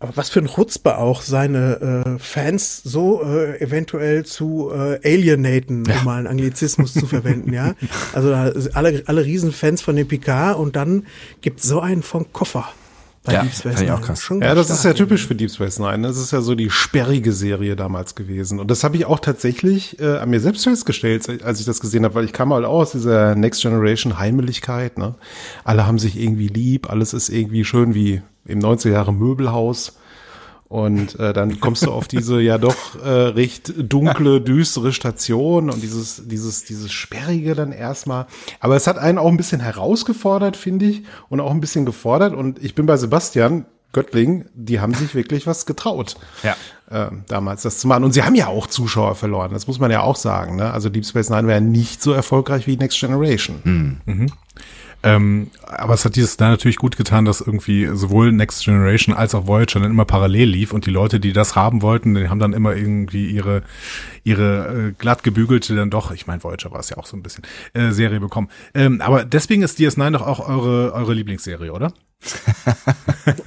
Aber was für ein Chutzpe auch, seine äh, Fans so äh, eventuell zu äh, alienaten, um mal einen Anglizismus zu verwenden, ja. Also alle, alle Riesenfans von dem Picard und dann gibt's so einen vom Koffer. Bei Ja, Deep Space fand ich auch Nine. krass. Schon Ja, das ist ja typisch für Deep Space Nine. Das ist ja so die sperrige Serie damals gewesen. Und das habe ich auch tatsächlich äh, an mir selbst festgestellt, als ich das gesehen habe, weil ich kam halt auch aus dieser Next Generation Heimeligkeit. Ne? Alle haben sich irgendwie lieb, alles ist irgendwie schön wie im 90er Jahre Möbelhaus. Und äh, dann kommst du auf diese ja doch äh, recht dunkle, düstere Station und dieses, dieses, dieses Sperrige dann erstmal. Aber es hat einen auch ein bisschen herausgefordert, finde ich, und auch ein bisschen gefordert. Und ich bin bei Sebastian Göttling, die haben sich wirklich was getraut. Ja. ähm, damals das zu machen. Und sie haben ja auch Zuschauer verloren, das muss man ja auch sagen. Ne? Also Deep Space Nine wäre nicht so erfolgreich wie Next Generation. Ähm, aber es hat dieses da natürlich gut getan, dass irgendwie sowohl Next Generation als auch Voyager dann immer parallel lief und die Leute, die das haben wollten, die haben dann immer irgendwie ihre ihre äh, glatt gebügelte dann doch, ich meine Voyager war es ja auch so ein bisschen äh, Serie bekommen. Ähm, aber deswegen ist DS9 doch auch eure eure Lieblingsserie, oder?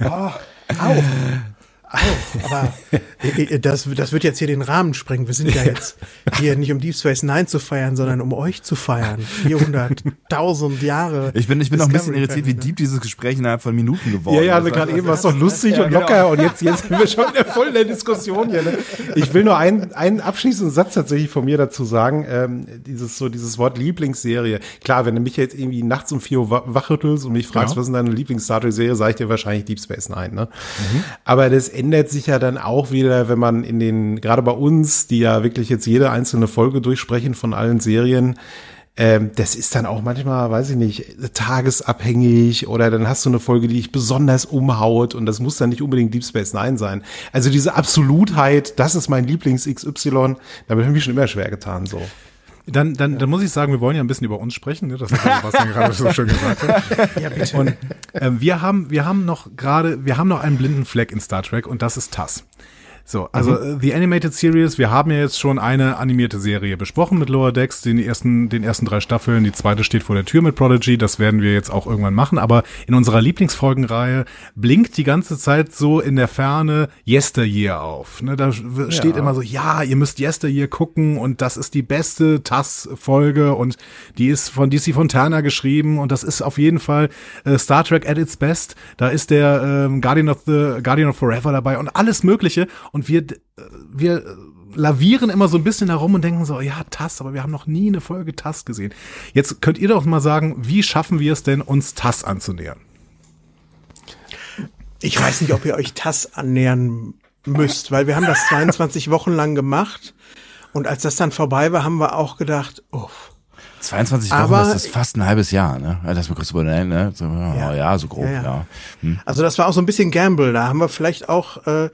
Auch. Auch. Aber das, das wird jetzt hier den Rahmen sprengen. Wir sind ja jetzt hier nicht um Deep Space Nine zu feiern, sondern um euch zu feiern. 400.000 Jahre. Ich bin, ich bin noch ein bisschen irritiert, wie Channel, deep dieses Gespräch innerhalb von Minuten geworden Ja, ja, ist. also gerade eben war es doch lustig und locker und jetzt, jetzt sind wir schon in der vollen der Diskussion hier. Ne? Ich will nur einen, einen abschließenden Satz tatsächlich von mir dazu sagen. Ähm, dieses so dieses Wort Lieblingsserie. Klar, wenn du mich jetzt irgendwie nachts um vier Uhr wa- wachrüttelst und mich fragst, Ja. was ist deine Lieblings-Star Trek-Serie, sage ich dir wahrscheinlich Deep Space Nine. Ne? Aber das ändert sich ja dann auch wieder, wenn man in den, gerade bei uns, die ja wirklich jetzt jede einzelne Folge durchsprechen von allen Serien, ähm, das ist dann auch manchmal, weiß ich nicht, tagesabhängig oder dann hast du eine Folge, die dich besonders umhaut und das muss dann nicht unbedingt Deep Space Nine sein. Also diese Absolutheit, das ist mein Lieblings XY, damit habe ich mich schon immer schwer getan, so. Dann, dann, dann muss ich sagen, wir wollen ja ein bisschen über uns sprechen, ne? das hat der Sebastian gerade so schön gesagt. Hat. Ja, bitte. Und ähm, wir haben, wir haben noch gerade, wir haben noch einen blinden Fleck in Star Trek und das ist TAS. So, also äh, The Animated Series, wir haben ja jetzt schon eine animierte Serie besprochen mit Lower Decks, den ersten, den ersten drei Staffeln, die zweite steht vor der Tür mit Prodigy, das werden wir jetzt auch irgendwann machen, aber in unserer Lieblingsfolgenreihe blinkt die ganze Zeit so in der Ferne Yesteryear auf. Ne, da w- steht immer so, ja, ihr müsst Yesteryear gucken und das ist die beste TAS-Folge und die ist von DC Fontana geschrieben und das ist auf jeden Fall äh, Star Trek at its best. Da ist der ähm, Guardian of the Guardian of Forever dabei und alles Mögliche und wir wir lavieren immer so ein bisschen herum und denken so, ja, TAS, aber wir haben noch nie eine Folge TAS gesehen. Jetzt könnt ihr doch mal sagen, wie schaffen wir es denn, uns TAS anzunähern? Ich weiß nicht, ob ihr euch TAS annähern müsst, weil wir haben das 22 Wochen lang gemacht. Und als das dann vorbei war, haben wir auch gedacht, uff. 22 Wochen, Aber- das ist fast ein halbes Jahr, ne? Das mal kurz übernehmen, ne? So, ja. ja, so grob, Ja, ja. ja. Hm. Also das war auch so ein bisschen Gamble. Da haben wir vielleicht auch äh,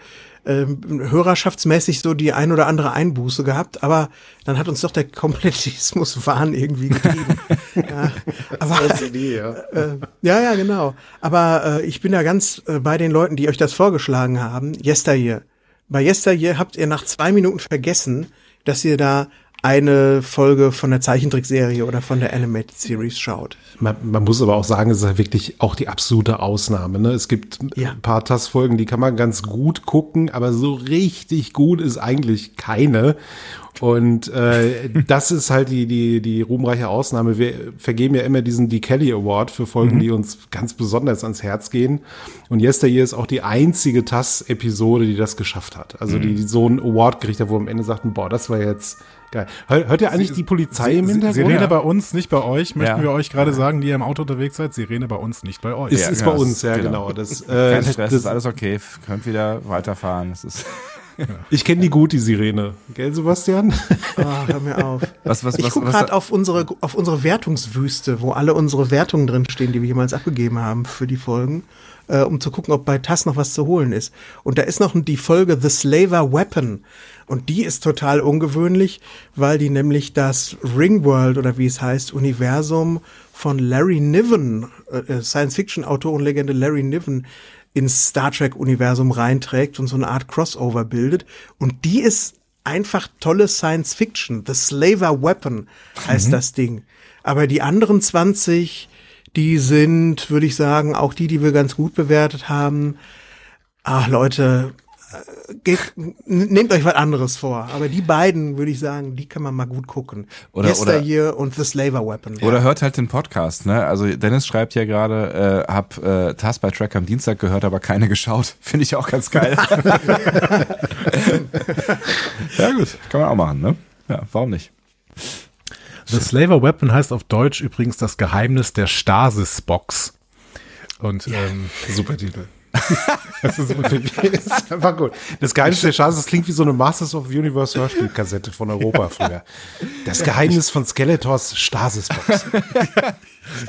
äh, hörerschaftsmäßig so die ein oder andere Einbuße gehabt, aber dann hat uns doch der Komplettismus-Wahn irgendwie getrieben. ja, aber, äh, ja, ja, genau. Aber äh, ich bin da ganz äh, bei den Leuten, die euch das vorgeschlagen haben. Yesteryear. Bei Yesteryear habt ihr nach zwei Minuten vergessen, dass ihr da eine Folge von der Zeichentrickserie oder von der Animated Series schaut. Man, man muss aber auch sagen, es ist ja wirklich auch die absolute Ausnahme. Ne? Es gibt Ja. ein paar TAS-Folgen, die kann man ganz gut gucken, aber so richtig gut ist eigentlich keine. Und äh, das ist halt die, die, die ruhmreiche Ausnahme. Wir vergeben ja immer diesen D. Kelly Award für Folgen, die uns ganz besonders ans Herz gehen. Und Yesteryear ist auch die einzige TAS-Episode, die das geschafft hat. Also die, die so einen Award gekriegt hat, wo am Ende sagten, boah, das war jetzt geil. Hört, hört ihr eigentlich die Polizei im Hintergrund? Sirene bei uns, nicht bei euch, möchten Ja. wir euch gerade sagen, die ihr im Auto unterwegs seid. Sirene bei uns, nicht bei euch. Ist, Ja, ist genau, bei uns, ja, genau. genau. Das, äh, Kein Stress, das, ist alles okay. Könnt wieder weiterfahren. Das ist, Ich kenne die gut, die Sirene. Gell, Sebastian? Ah, hör mir auf. was, was, Ich gucke gerade auf unsere, auf unsere Wertungswüste, wo alle unsere Wertungen drinstehen, die wir jemals abgegeben haben für die Folgen, äh, um zu gucken, ob bei TAS noch was zu holen ist. Und da ist noch die Folge The Slaver Weapon. Und die ist total ungewöhnlich, weil die nämlich das Ringworld oder wie es heißt, Universum von Larry Niven, äh, Science-Fiction-Autor und Legende Larry Niven, ins Star Trek-Universum reinträgt und so eine Art Crossover bildet. Und die ist einfach tolle Science Fiction. The Slaver Weapon heißt das Ding. Aber die anderen 20, die sind, würde ich sagen, auch die, die wir ganz gut bewertet haben. Ach Leute, äh, geht, nehmt euch was anderes vor. Aber die beiden, würde ich sagen, die kann man mal gut gucken. Oder- Yesteryear und The Slaver Weapon. Oder hört halt den Podcast, ne? Also Dennis schreibt ja gerade, äh, hab äh, Task by Track am Dienstag gehört, aber keine geschaut. Finde ich auch ganz geil. ja gut, kann man auch machen, ne? Ja, warum nicht? The Slaver Weapon heißt auf Deutsch übrigens das Geheimnis der Stasis-Box. Und ähm, Super Titel. das, ist, das ist einfach gut. Das Geheimnis der Chance, das klingt wie so eine Masters of the Universe Hörspielkassette von Europa früher. Das Geheimnis von Skeletors Stasisbox.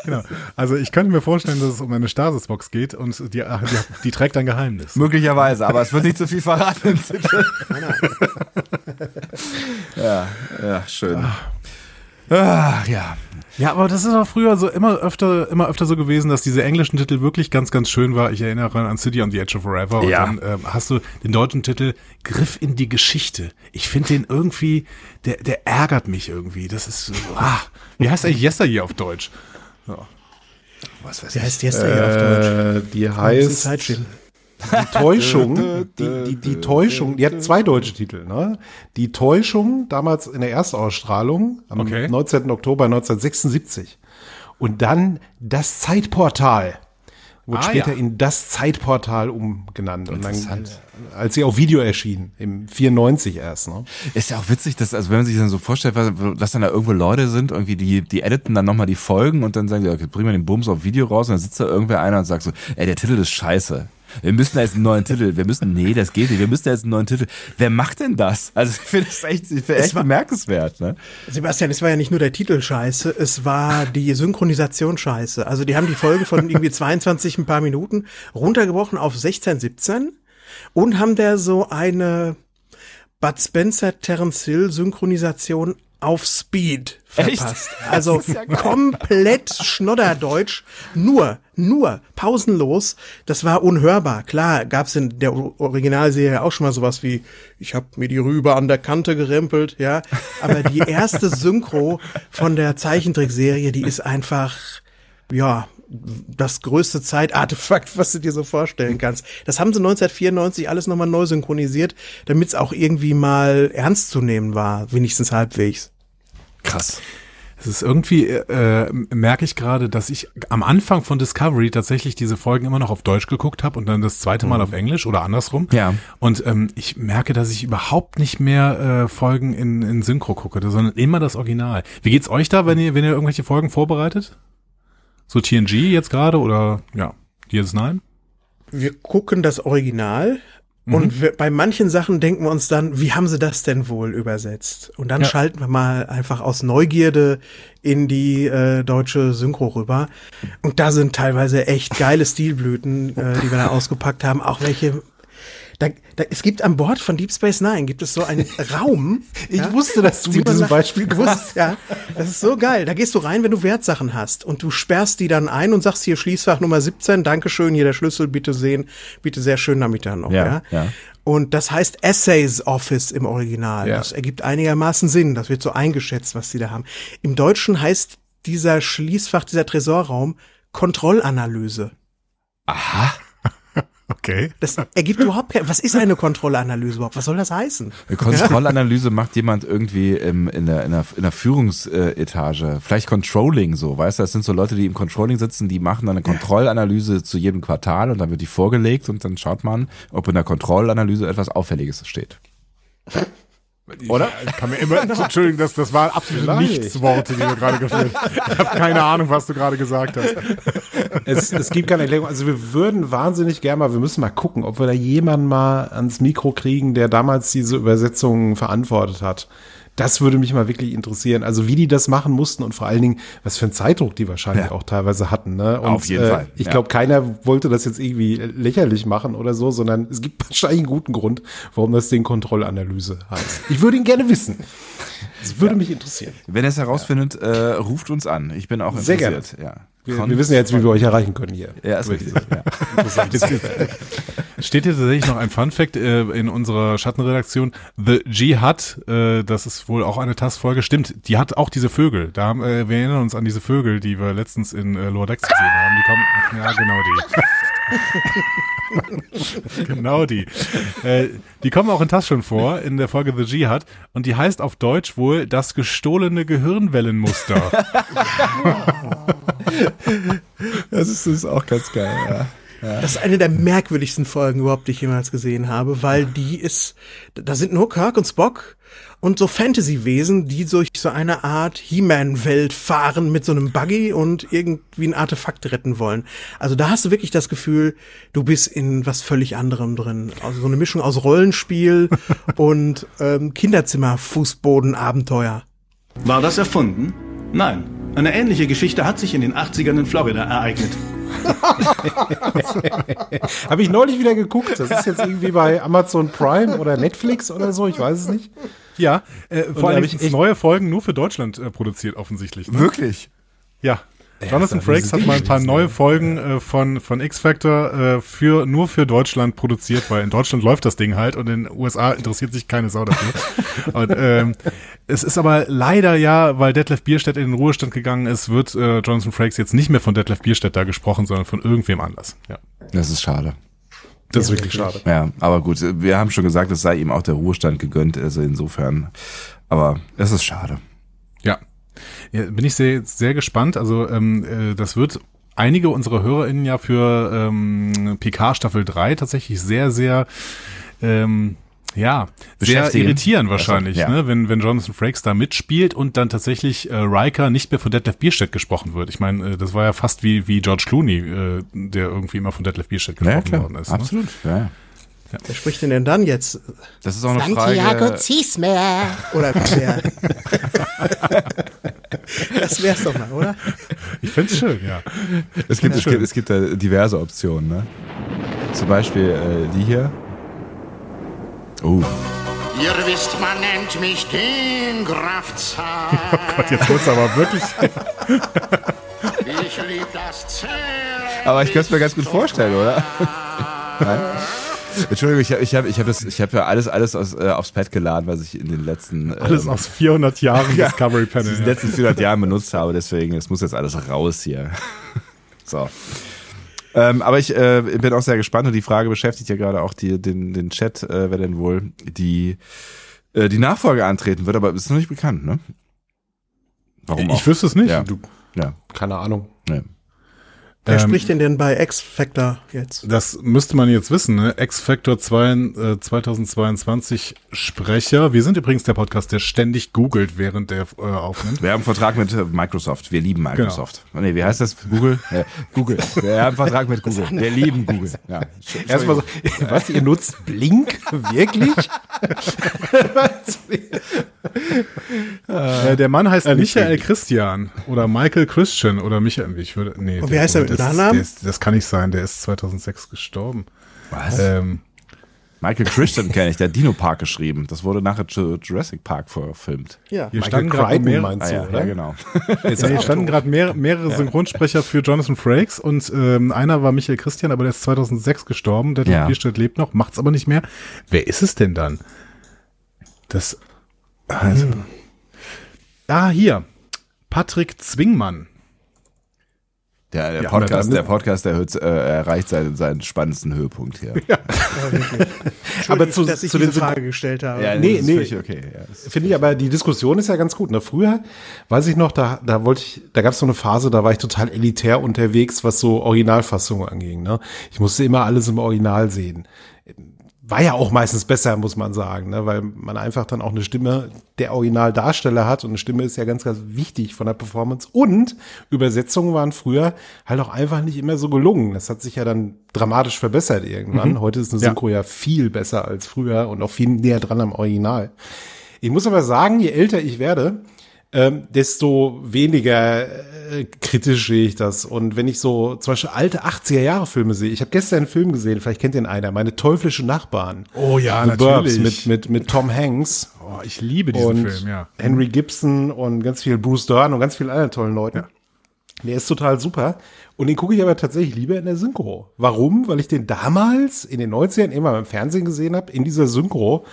genau. Also ich könnte mir vorstellen, dass es um eine Stasis-Box geht und die, die, die trägt ein Geheimnis. Möglicherweise, aber es wird nicht zu viel verraten ja, ja, schön. Ach, ja. Ja, aber das ist auch früher so immer öfter, immer öfter so gewesen, dass diese englischen Titel wirklich ganz, ganz schön war. Ich erinnere an City on the Edge of Forever. Und Ja. dann ähm, hast du den deutschen Titel Griff in die Geschichte. Ich finde den irgendwie, der, der ärgert mich irgendwie. Das ist, so, ah, wie heißt eigentlich Yesteryear auf Deutsch? Was weiß Wie heißt Yesteryear auf Deutsch? Äh, die heißt. Die Täuschung, die, die, die Täuschung, die hat zwei deutsche Titel, ne? Die Täuschung, damals in der Erstausstrahlung, am Okay. 19. Oktober 1976. Und dann das Zeitportal. Wurde Ah, später ja. in das Zeitportal umgenannt. Und dann, äh, als sie auf Video erschien, im 94 erst, ne? Ist ja auch witzig, dass, also wenn man sich dann so vorstellt, was, dass dann da irgendwo Leute sind, irgendwie, die, die editen dann nochmal die Folgen und dann sagen die, okay, bringen wir den Bums auf Video raus und dann sitzt da irgendwer einer und sagt so, ey, der Titel ist scheiße. Wir müssen da jetzt einen neuen Titel, wir müssen, nee, das geht nicht, wir müssen da jetzt einen neuen Titel. Wer macht denn das? Also ich finde das echt, ich finde echt war- bemerkenswert, ne? Sebastian, es war ja nicht nur der Titel scheiße, es war die Synchronisation scheiße. Also die haben die Folge von irgendwie 22 ein paar Minuten runtergebrochen auf 16, 17 und haben da so eine Bud Spencer Terence Hill Synchronisation auf Speed Echt? verpasst. Also ist ja komplett Schnodderdeutsch, nur, nur, pausenlos. Das war unhörbar. Klar, gab's in der Originalserie auch schon mal sowas wie, ich hab mir die Rübe an der Kante gerempelt, ja. Aber die erste Synchro von der Zeichentrickserie, die ist einfach, ja, das größte Zeitartefakt, was du dir so vorstellen kannst. Das haben sie 1994 alles nochmal neu synchronisiert, damit es auch irgendwie mal ernst zu nehmen war, wenigstens halbwegs. Krass. Es ist irgendwie, äh, merke ich gerade, dass ich am Anfang von Discovery tatsächlich diese Folgen immer noch auf Deutsch geguckt habe und dann das zweite Mal auf Englisch oder andersrum. Ja. Und ähm, ich merke, dass ich überhaupt nicht mehr äh, Folgen in, in Synchro gucke, sondern immer das Original. Wie geht's euch da, wenn ihr, wenn ihr irgendwelche Folgen vorbereitet? So TNG jetzt gerade oder ja, DS9? wir gucken das Original und wir, bei manchen Sachen denken wir uns dann, wie haben sie das denn wohl übersetzt? Und dann Ja. schalten wir mal einfach aus Neugierde in die äh, deutsche Synchro rüber. Und da sind teilweise echt geile Stilblüten, äh, die wir da ausgepackt haben. Auch welche. Da, da, es gibt an Bord von Deep Space Nine gibt es so einen Raum. Ich wusste, dass du mit diesem sagt, Beispiel du wusstest, ja. Das ist so geil. Da gehst du rein, wenn du Wertsachen hast und du sperrst die dann ein und sagst hier Schließfach Nummer 17, Dankeschön, hier der Schlüssel, bitte sehen, bitte sehr schön damit dann noch, Ja, ja. ja. Und das heißt Essays Office im Original. Ja. Das ergibt einigermaßen Sinn. Das wird so eingeschätzt, was die da haben. Im Deutschen heißt dieser Schließfach, dieser Tresorraum Kontrollanalyse. Aha. Okay. Das ergibt überhaupt kein, was ist eine Kontrollanalyse überhaupt? Was soll das heißen? Eine Kontrollanalyse macht jemand irgendwie im, in, der, in, der, in der Führungsetage. Vielleicht Controlling so, weißt du? Das sind so Leute, die im Controlling sitzen, die machen dann eine Kontrollanalyse zu jedem Quartal und dann wird die vorgelegt und dann schaut man, ob in der Kontrollanalyse etwas Auffälliges steht. Oder? Ich kann mir immer, Entschuldigung, das, das war absolut. Nichtsworte, die du gerade geführt. Ich habe keine Ahnung, was du gerade gesagt hast. Es, es gibt keine Erklärung. Also wir würden wahnsinnig gerne mal, wir müssen mal gucken, ob wir da jemanden mal ans Mikro kriegen, der damals diese Übersetzungen verantwortet hat. Das würde mich mal wirklich interessieren. Also wie die das machen mussten und vor allen Dingen, was für ein Zeitdruck die wahrscheinlich Ja. auch teilweise hatten. Ne? Und, Auf jeden Fall, Ich ja. glaube, keiner wollte das jetzt irgendwie lächerlich machen oder so, sondern es gibt wahrscheinlich einen guten Grund, warum das Ding Kontrollanalyse heißt. Ich würde ihn gerne wissen. Das würde mich interessieren. Wenn ihr es herausfindet, äh, ruft uns an. Ich bin auch Sehr interessiert. Ja. Wir, wir wissen ja jetzt, wie wir euch erreichen können hier. Ja, ist richtig. Ja. Steht hier tatsächlich noch ein Fun Fact äh, in unserer Schattenredaktion. The Jihad, äh, das ist wohl auch eine Tastfolge, stimmt, die hat auch diese Vögel. Da haben, äh, wir erinnern uns an diese Vögel, die wir letztens in äh, Lower Decks gesehen haben. Die kommen, ja genau die. genau die. Äh, die kommen auch in Tass schon vor, in der Folge The Jihad. Und die heißt auf Deutsch wohl das gestohlene Gehirnwellenmuster. Das ist, das ist auch ganz geil, ja. Das ist eine der merkwürdigsten Folgen überhaupt, die ich jemals gesehen habe, weil die ist, da sind nur Kirk und Spock und so Fantasy-Wesen, die durch so eine Art He-Man-Welt fahren mit so einem Buggy und irgendwie ein Artefakt retten wollen. Also da hast du wirklich das Gefühl, du bist in was völlig anderem drin. Also so eine Mischung aus Rollenspiel und ähm, Kinderzimmer-Fußboden-Abenteuer. War das erfunden? Nein. Eine ähnliche Geschichte hat sich in den 80ern in Florida ereignet. Habe ich neulich wieder geguckt. Das ist jetzt irgendwie bei Amazon Prime oder Netflix oder so, ich weiß es nicht. Ja, äh, vor allem neue Folgen nur für Deutschland äh, produziert, offensichtlich. Ne? Wirklich? Ja. Jonathan ja Frakes hat mal ein paar neue Folgen äh, von, von X-Factor äh, für, nur für Deutschland produziert, weil in Deutschland läuft das Ding halt und in den USA interessiert sich keine Sau dafür. und, ähm, es ist aber leider ja, weil Detlef Bierstedt in den Ruhestand gegangen ist, wird äh, Jonathan Frakes jetzt nicht mehr von Detlef Bierstedt da gesprochen, sondern von irgendwem anders. Ja. Das ist schade. Das ist wirklich schade. Ja, aber gut, wir haben schon gesagt, es sei ihm auch der Ruhestand gegönnt, also insofern. Aber es ist schade. Ja. ja bin ich sehr, sehr gespannt. Also ähm, äh, das wird einige unserer HörerInnen ja für ähm, PK Staffel 3 tatsächlich sehr, sehr ähm, ja, sehr irritieren wahrscheinlich, Also, ja. ne, wenn, wenn Jonathan Frakes da mitspielt und dann tatsächlich äh, Riker nicht mehr von Detlef Bierstedt gesprochen wird. Ich meine, äh, das war ja fast wie, wie George Clooney, äh, der irgendwie immer von Detlef Bierstedt gesprochen worden ist. Ne? Absolut. Ja, ja. Wer spricht denn denn dann jetzt? Das ist auch eine Santiago Frage. Ziesmer. Oder wer? das wär's doch mal, oder? Ich find's schön, ja. Es gibt, es gibt, es gibt da diverse Optionen, ne? Zum Beispiel äh, die hier. Oh, Ihr wisst, man nennt mich den Graf Zar. Gott, jetzt wird's aber wirklich. Ich lieb das Zelt. aber ich könnte es mir ganz gut vorstellen, oder? Nein? Entschuldigung, ich habe ich hab, ich hab das, ich habe ja alles, alles aus, äh, aufs Pad geladen, was ich in den letzten, Alles ähm, aus 400 Jahren Ja. Discovery in Panel. den Ja. letzten 400 Jahren benutzt habe, deswegen, es muss jetzt alles raus hier. So. Ähm, aber ich äh, bin auch sehr gespannt und die Frage beschäftigt ja gerade auch die, den, den Chat, äh, wer denn wohl die, äh, die Nachfolge antreten wird, aber ist noch nicht bekannt, ne? Warum Ich wüsste es nicht. Ja. Du, Ja, Keine Ahnung. Wer Ähm, spricht denn denn bei X-Factor jetzt? Das müsste man jetzt wissen, ne? X-Factor 2, äh, 2022 Sprecher. Wir sind übrigens der Podcast, der ständig googelt, während der äh, aufnimmt. Wir haben einen Vertrag mit äh, Microsoft. Wir lieben Microsoft. Nee, wie heißt das? Google? Ja, Google. Wir haben einen Vertrag mit Google. Wir lieben Google. Ja. Erstmal so, was, ihr nutzt Blink? Wirklich? Äh, der Mann heißt Äh, Michael. Christian oder Michael Christian oder Michael, ich würde, nee. Und wie heißt er mit das, Nachnamen? der ist- Das kann nicht sein, der ist 2006 gestorben. Was? Ähm, Michael Christian kenne ich, der hat Dino Park geschrieben. Das wurde nachher zu Jurassic Park verfilmt. Ja. hier Michael standen gerade Crichton mehr, meinst Ah, du, ja, oder? ja, genau. nee, hier standen gerade mehr, mehrere Synchronsprecher für Jonathan Frakes und ähm, einer war Michael Christian, aber der ist 2006 gestorben. Der Ja. Bierstedt lebt noch, macht's aber nicht mehr. Wer ist es denn dann? Das, also, Ah, hier. Patrick Zwingmann. Der, der Ja, Podcast, der Podcast der hört, äh, erreicht seinen, seinen spannendsten Höhepunkt hier. Ja, Aber zu, dass ich zu diese den Frage gestellt habe. Nee, ist nee. völlig okay. Ja, Finde ich, aber die Diskussion ist ja ganz gut. Ne? Früher, weiß ich noch, da, da wollte ich, da gab es so eine Phase, da war ich total elitär unterwegs, was so Originalfassungen anging. Ne? Ich musste immer alles im Original sehen. War ja auch meistens besser, muss man sagen, ne? weil man einfach dann auch eine Stimme der Originaldarsteller hat und eine Stimme ist ja ganz, ganz wichtig von der Performance. Und Übersetzungen waren früher halt auch einfach nicht immer so gelungen. Das hat sich ja dann dramatisch verbessert irgendwann. Heute ist eine Ja. Synchro ja viel besser als früher und auch viel näher dran am Original. Ich muss aber sagen, je älter ich werde, ähm, desto weniger äh, kritisch sehe ich das. Und wenn ich so zum Beispiel alte 80er-Jahre-Filme sehe, ich habe gestern einen Film gesehen, vielleicht kennt den einer, meine teuflische Nachbarn. Oh ja, The Burbs mit, mit, mit Tom Hanks Oh, ich liebe diesen Film, ja. Henry Gibson und ganz viel Bruce Dern und ganz vielen anderen tollen Leuten. Der ist total super. Und den gucke ich aber tatsächlich lieber in der Synchro. Warum? Weil ich den damals in den 90ern immer beim Fernsehen gesehen habe, in dieser Synchro.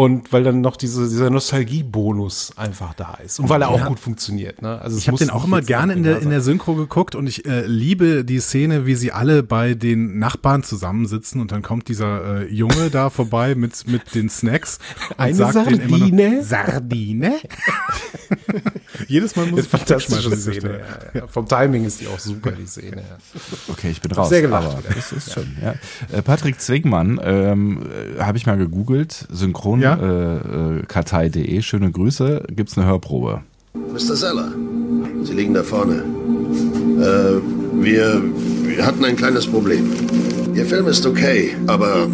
Und weil dann noch diese, dieser Nostalgie-Bonus einfach da ist. Und weil er auch gut funktioniert. Ne? Also Ich habe den auch immer gerne in der, in der Synchro geguckt und ich äh, liebe die Szene, wie sie alle bei den Nachbarn zusammensitzen und dann kommt dieser äh, Junge da vorbei mit, mit den Snacks und Eine sagt denen immer Sardine? noch, Sardine? Jedes Mal muss eine fantastische Szene. Ja, ja. Vom Timing ist die auch super, die Szene. Ja. Okay, ich bin raus. sehr gelacht aber das ist schon, ja. Äh, Patrick Zwingmann, ähm, äh, habe ich mal gegoogelt, synchron Ja? äh, äh, kartei.de, schöne Grüße, gibt's eine Hörprobe. Mr. Zeller, Sie liegen da vorne. Äh, wir, wir hatten ein kleines Problem. Ihr Film ist okay, aber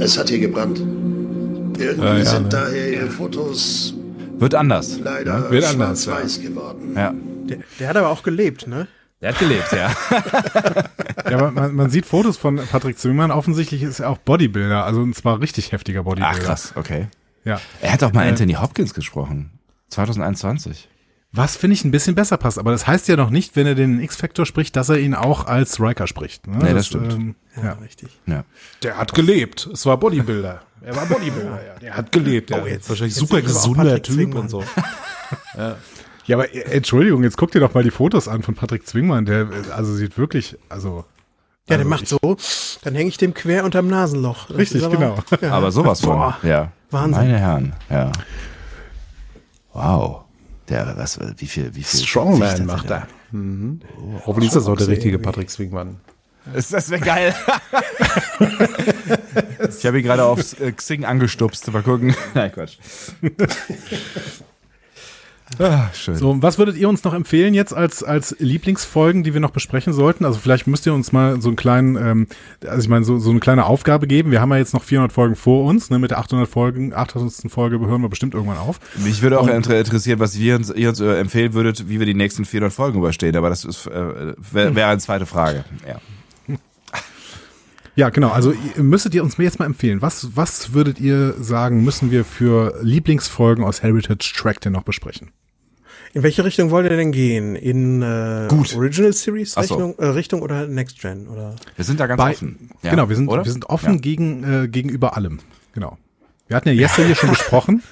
es hat hier gebrannt. Irgendwie Ah, ja, sind ne? daher Ihre Fotos Wird anders. leider wird anders, schwarz-weiß geworden. Ja. Der, der hat aber auch gelebt, ne? Der hat gelebt, ja. Ja, aber man, man sieht Fotos von Patrick Zimmermann. Offensichtlich ist er auch Bodybuilder, also und zwar richtig heftiger Bodybuilder. Ach krass, okay. Ja. Er hat auch mal Anthony Hopkins gesprochen. 2021. Was finde ich ein bisschen besser passt, aber das heißt ja noch nicht, wenn er den X-Factor spricht, dass er ihn auch als Riker spricht. Ne? Nee, das stimmt. Ähm, ja. richtig. Ja. Der hat gelebt. Es war Bodybuilder. Er war Bodybuilder, ja. Der hat gelebt. Der Oh, jetzt- ist wahrscheinlich jetzt super gesunder Typ Zwingmann. und so. ja, aber äh, Entschuldigung, jetzt guck dir doch mal die Fotos an von Patrick Zwingmann. Der äh, also sieht wirklich, also Ja, der Also macht ich- so, dann hänge ich dem quer unterm Nasenloch. Das Richtig, ist aber- genau. Ja. Aber sowas von. Boah, ja. Wahnsinn. Meine Herren, ja. Wow. Der, was, wie viel, wie viel. Strongman macht er. Mhm. Hoffentlich ist das auch der richtige Patrick Swingmann. Das, das wäre geil. ich habe ihn gerade auf äh, Xing angestupst. Mal gucken. Nein, Quatsch. Ah, schön. So, und was würdet ihr uns noch empfehlen jetzt als, als Lieblingsfolgen, die wir noch besprechen sollten? Also vielleicht müsst ihr uns mal so einen kleinen, ähm, also ich meine, so, so eine kleine Aufgabe geben. Wir haben ja jetzt noch 400 Folgen vor uns, ne? Mit der 800 Folgen, 800. Folge hören wir bestimmt irgendwann auf. Mich würde auch inter- interessieren, was wir uns, ihr uns äh, empfehlen würdet, wie wir die nächsten 400 Folgen überstehen. Aber das ist äh, wäre wär eine zweite Frage. Ja. Ja, genau. Also ihr- müsstet ihr uns jetzt mal empfehlen. Was, was würdet ihr sagen, müssen wir für Lieblingsfolgen aus Heritage Track denn noch besprechen? In welche Richtung wollt ihr denn gehen? In äh, Gut. Original Series Ach so. Richtung, äh, Richtung oder Next Gen? Oder? Wir sind da ganz Bei- offen. Ja, genau, wir sind, oder? wir sind offen Ja. gegen, äh, gegenüber allem. Genau. Wir hatten ja Jester hier schon besprochen.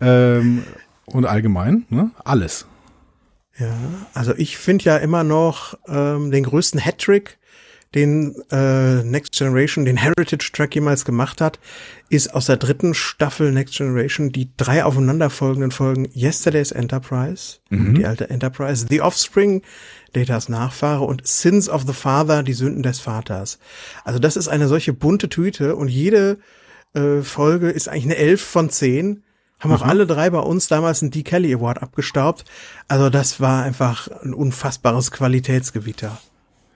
Ähm, und allgemein, ne? Alles. Ja, also ich finde ja immer noch ähm, den größten Hattrick, den äh, Next Generation, den Heritage Track jemals gemacht hat, ist aus der dritten Staffel Next Generation die drei aufeinanderfolgenden Folgen Yesterday's Enterprise, die alte Enterprise, The Offspring, Datas Nachfahre und Sins of the Father, die Sünden des Vaters. Also das ist eine solche bunte Tüte und jede äh, Folge ist eigentlich eine Elf von zehn. Haben auch alle drei bei uns damals einen D. Kelly Award abgestaubt. Also das war einfach ein unfassbares Qualitätsgewitter.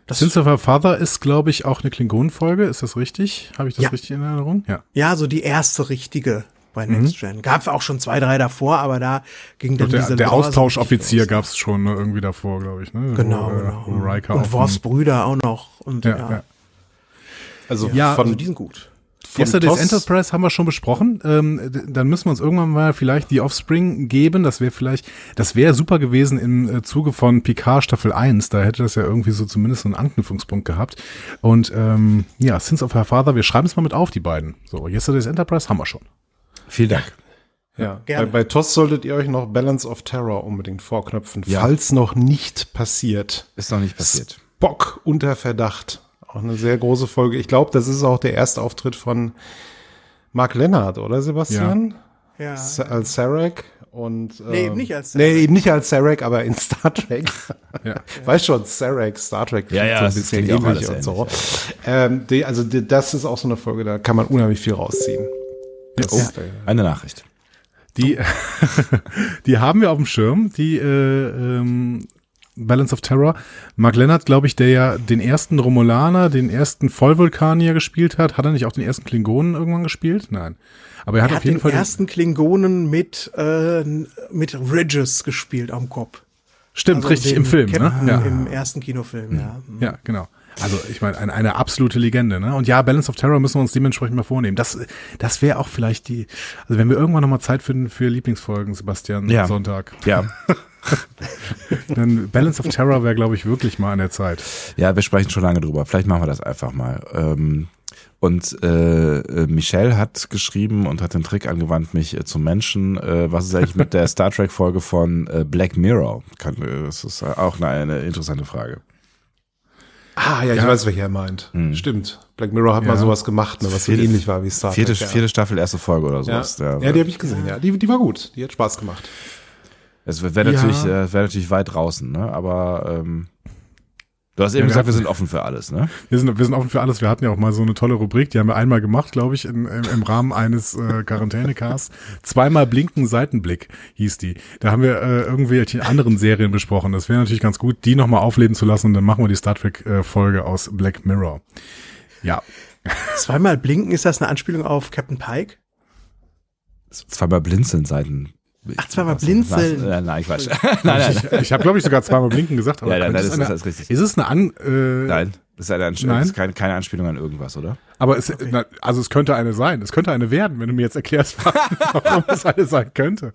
Das, Sins of Our Father ist, glaube ich, auch eine Klingonenfolge. Ist das richtig? Habe ich das Ja. richtig in Erinnerung? Ja. ja, so die erste richtige bei Next Gen. Gab auch schon zwei, drei davor, aber da ging dann Der, diese der so Austauschoffizier richtig los. gab es schon ne, irgendwie davor, glaube ich. Ne? Genau, Wo, äh, genau. Wo Riker Und auf Worfs Brüder auch noch. Und Ja, ja, ja. Also Ja, von, also die sind gut. Von Yesterday's Enterprise haben wir schon besprochen. Ähm, dann müssen wir uns irgendwann mal vielleicht die Offspring geben. Das wäre vielleicht, das wäre super gewesen im äh, Zuge von Picard Staffel 1. Da hätte das ja irgendwie so zumindest so einen Anknüpfungspunkt gehabt. Und ähm, ja, Sins of Her Father, wir schreiben es mal mit auf, die beiden. So, Yesterday's Enterprise haben wir schon. Vielen Dank. Ja, bei, Gerne. bei TOS solltet ihr euch noch Balance of Terror unbedingt vorknöpfen, Ja. falls noch nicht passiert. Ist noch nicht passiert. Bock unter Verdacht. Auch eine sehr große Folge. Ich glaube, das ist auch der erste Auftritt von Mark Lennart, oder Sebastian? Ja. Sa- Als Sarek und ähm, Nee, eben nicht als Nee, eben nicht als Sarek, aber in Star Trek. Ja. Weißt schon, Sarek, Star Trek Ja, ja, so ein das bisschen ähnlich alles und so. Ähm, die, also die, das ist auch so eine Folge, da kann man unheimlich viel rausziehen. Das, Oh, eine Nachricht. Die, die haben wir auf dem Schirm, die äh, ähm, Balance of Terror. Mark Lennart, glaube ich, der ja den ersten Romulaner, den ersten Vollvulkanier gespielt hat. Hat er nicht auch den ersten Klingonen irgendwann gespielt? Nein. Aber er hat Er auf hat jeden den Fall. den- ersten Klingonen mit, äh, mit Ridges gespielt am Kopf. stimmt, Also richtig, im Film, ne? Captain Ja. Im ersten Kinofilm, ja. Ja, genau. Also ich meine, eine, eine absolute Legende, ne? Und ja, Balance of Terror müssen wir uns dementsprechend mal vornehmen. Das, das wäre auch vielleicht die, also wenn wir irgendwann nochmal Zeit finden für Lieblingsfolgen, Sebastian, Ja. Sonntag, Ja. dann Balance of Terror wäre, glaube ich, wirklich mal an der Zeit. Ja, wir sprechen schon lange drüber. Vielleicht machen wir das einfach mal. Ähm, Und äh, äh, Michelle hat geschrieben und hat den Trick angewandt, mich äh, zum Menschen. Äh, was ist eigentlich mit der Star Trek Folge von äh, Black Mirror? Kann, äh, das ist auch eine, eine interessante Frage. Ah, ja, ich Ja. weiß, welcher er meint. Stimmt. Black Mirror hat mal Ja. sowas gemacht, ne, was so Vierte- ähnlich war wie Star Vierte, Trek. ja. vierte Staffel, erste Folge oder ja. sowas. ja, die habe ich gesehen, ja. Die, die war gut. Die hat Spaß gemacht. Es wäre Ja. natürlich, äh, wäre natürlich weit draußen, ne? Aber ähm, du hast eben wir gesagt, wir sind offen für alles, ne? Wir sind, wir sind offen für alles. Wir hatten ja auch mal so eine tolle Rubrik, die haben wir einmal gemacht, glaube ich, in, im, im Rahmen eines äh, Quarantänecasts. Zweimal blinken Seitenblick hieß die. Da haben wir äh, irgendwelche anderen Serien besprochen. Das wäre natürlich ganz gut, die nochmal aufleben zu lassen und dann machen wir die Star Trek-Folge aus Black Mirror. Ja, Zweimal blinken, ist das eine Anspielung auf Captain Pike? Zweimal blinzeln Seiten. Ach, zweimal blinzeln. Was? Nein, Quatsch. nein, nein, ich, ich habe, glaube ich, sogar zweimal blinken gesagt. Aber Ja, nein, nein, das ist- eine, das ist richtig. Ist es eine An... Äh, nein. Das ist, eine Anspielung, Nein? ist keine, keine Anspielung an irgendwas, oder? Aber es, na, also es könnte eine sein. Es könnte eine werden, wenn du mir jetzt erklärst, warum es eine sein könnte.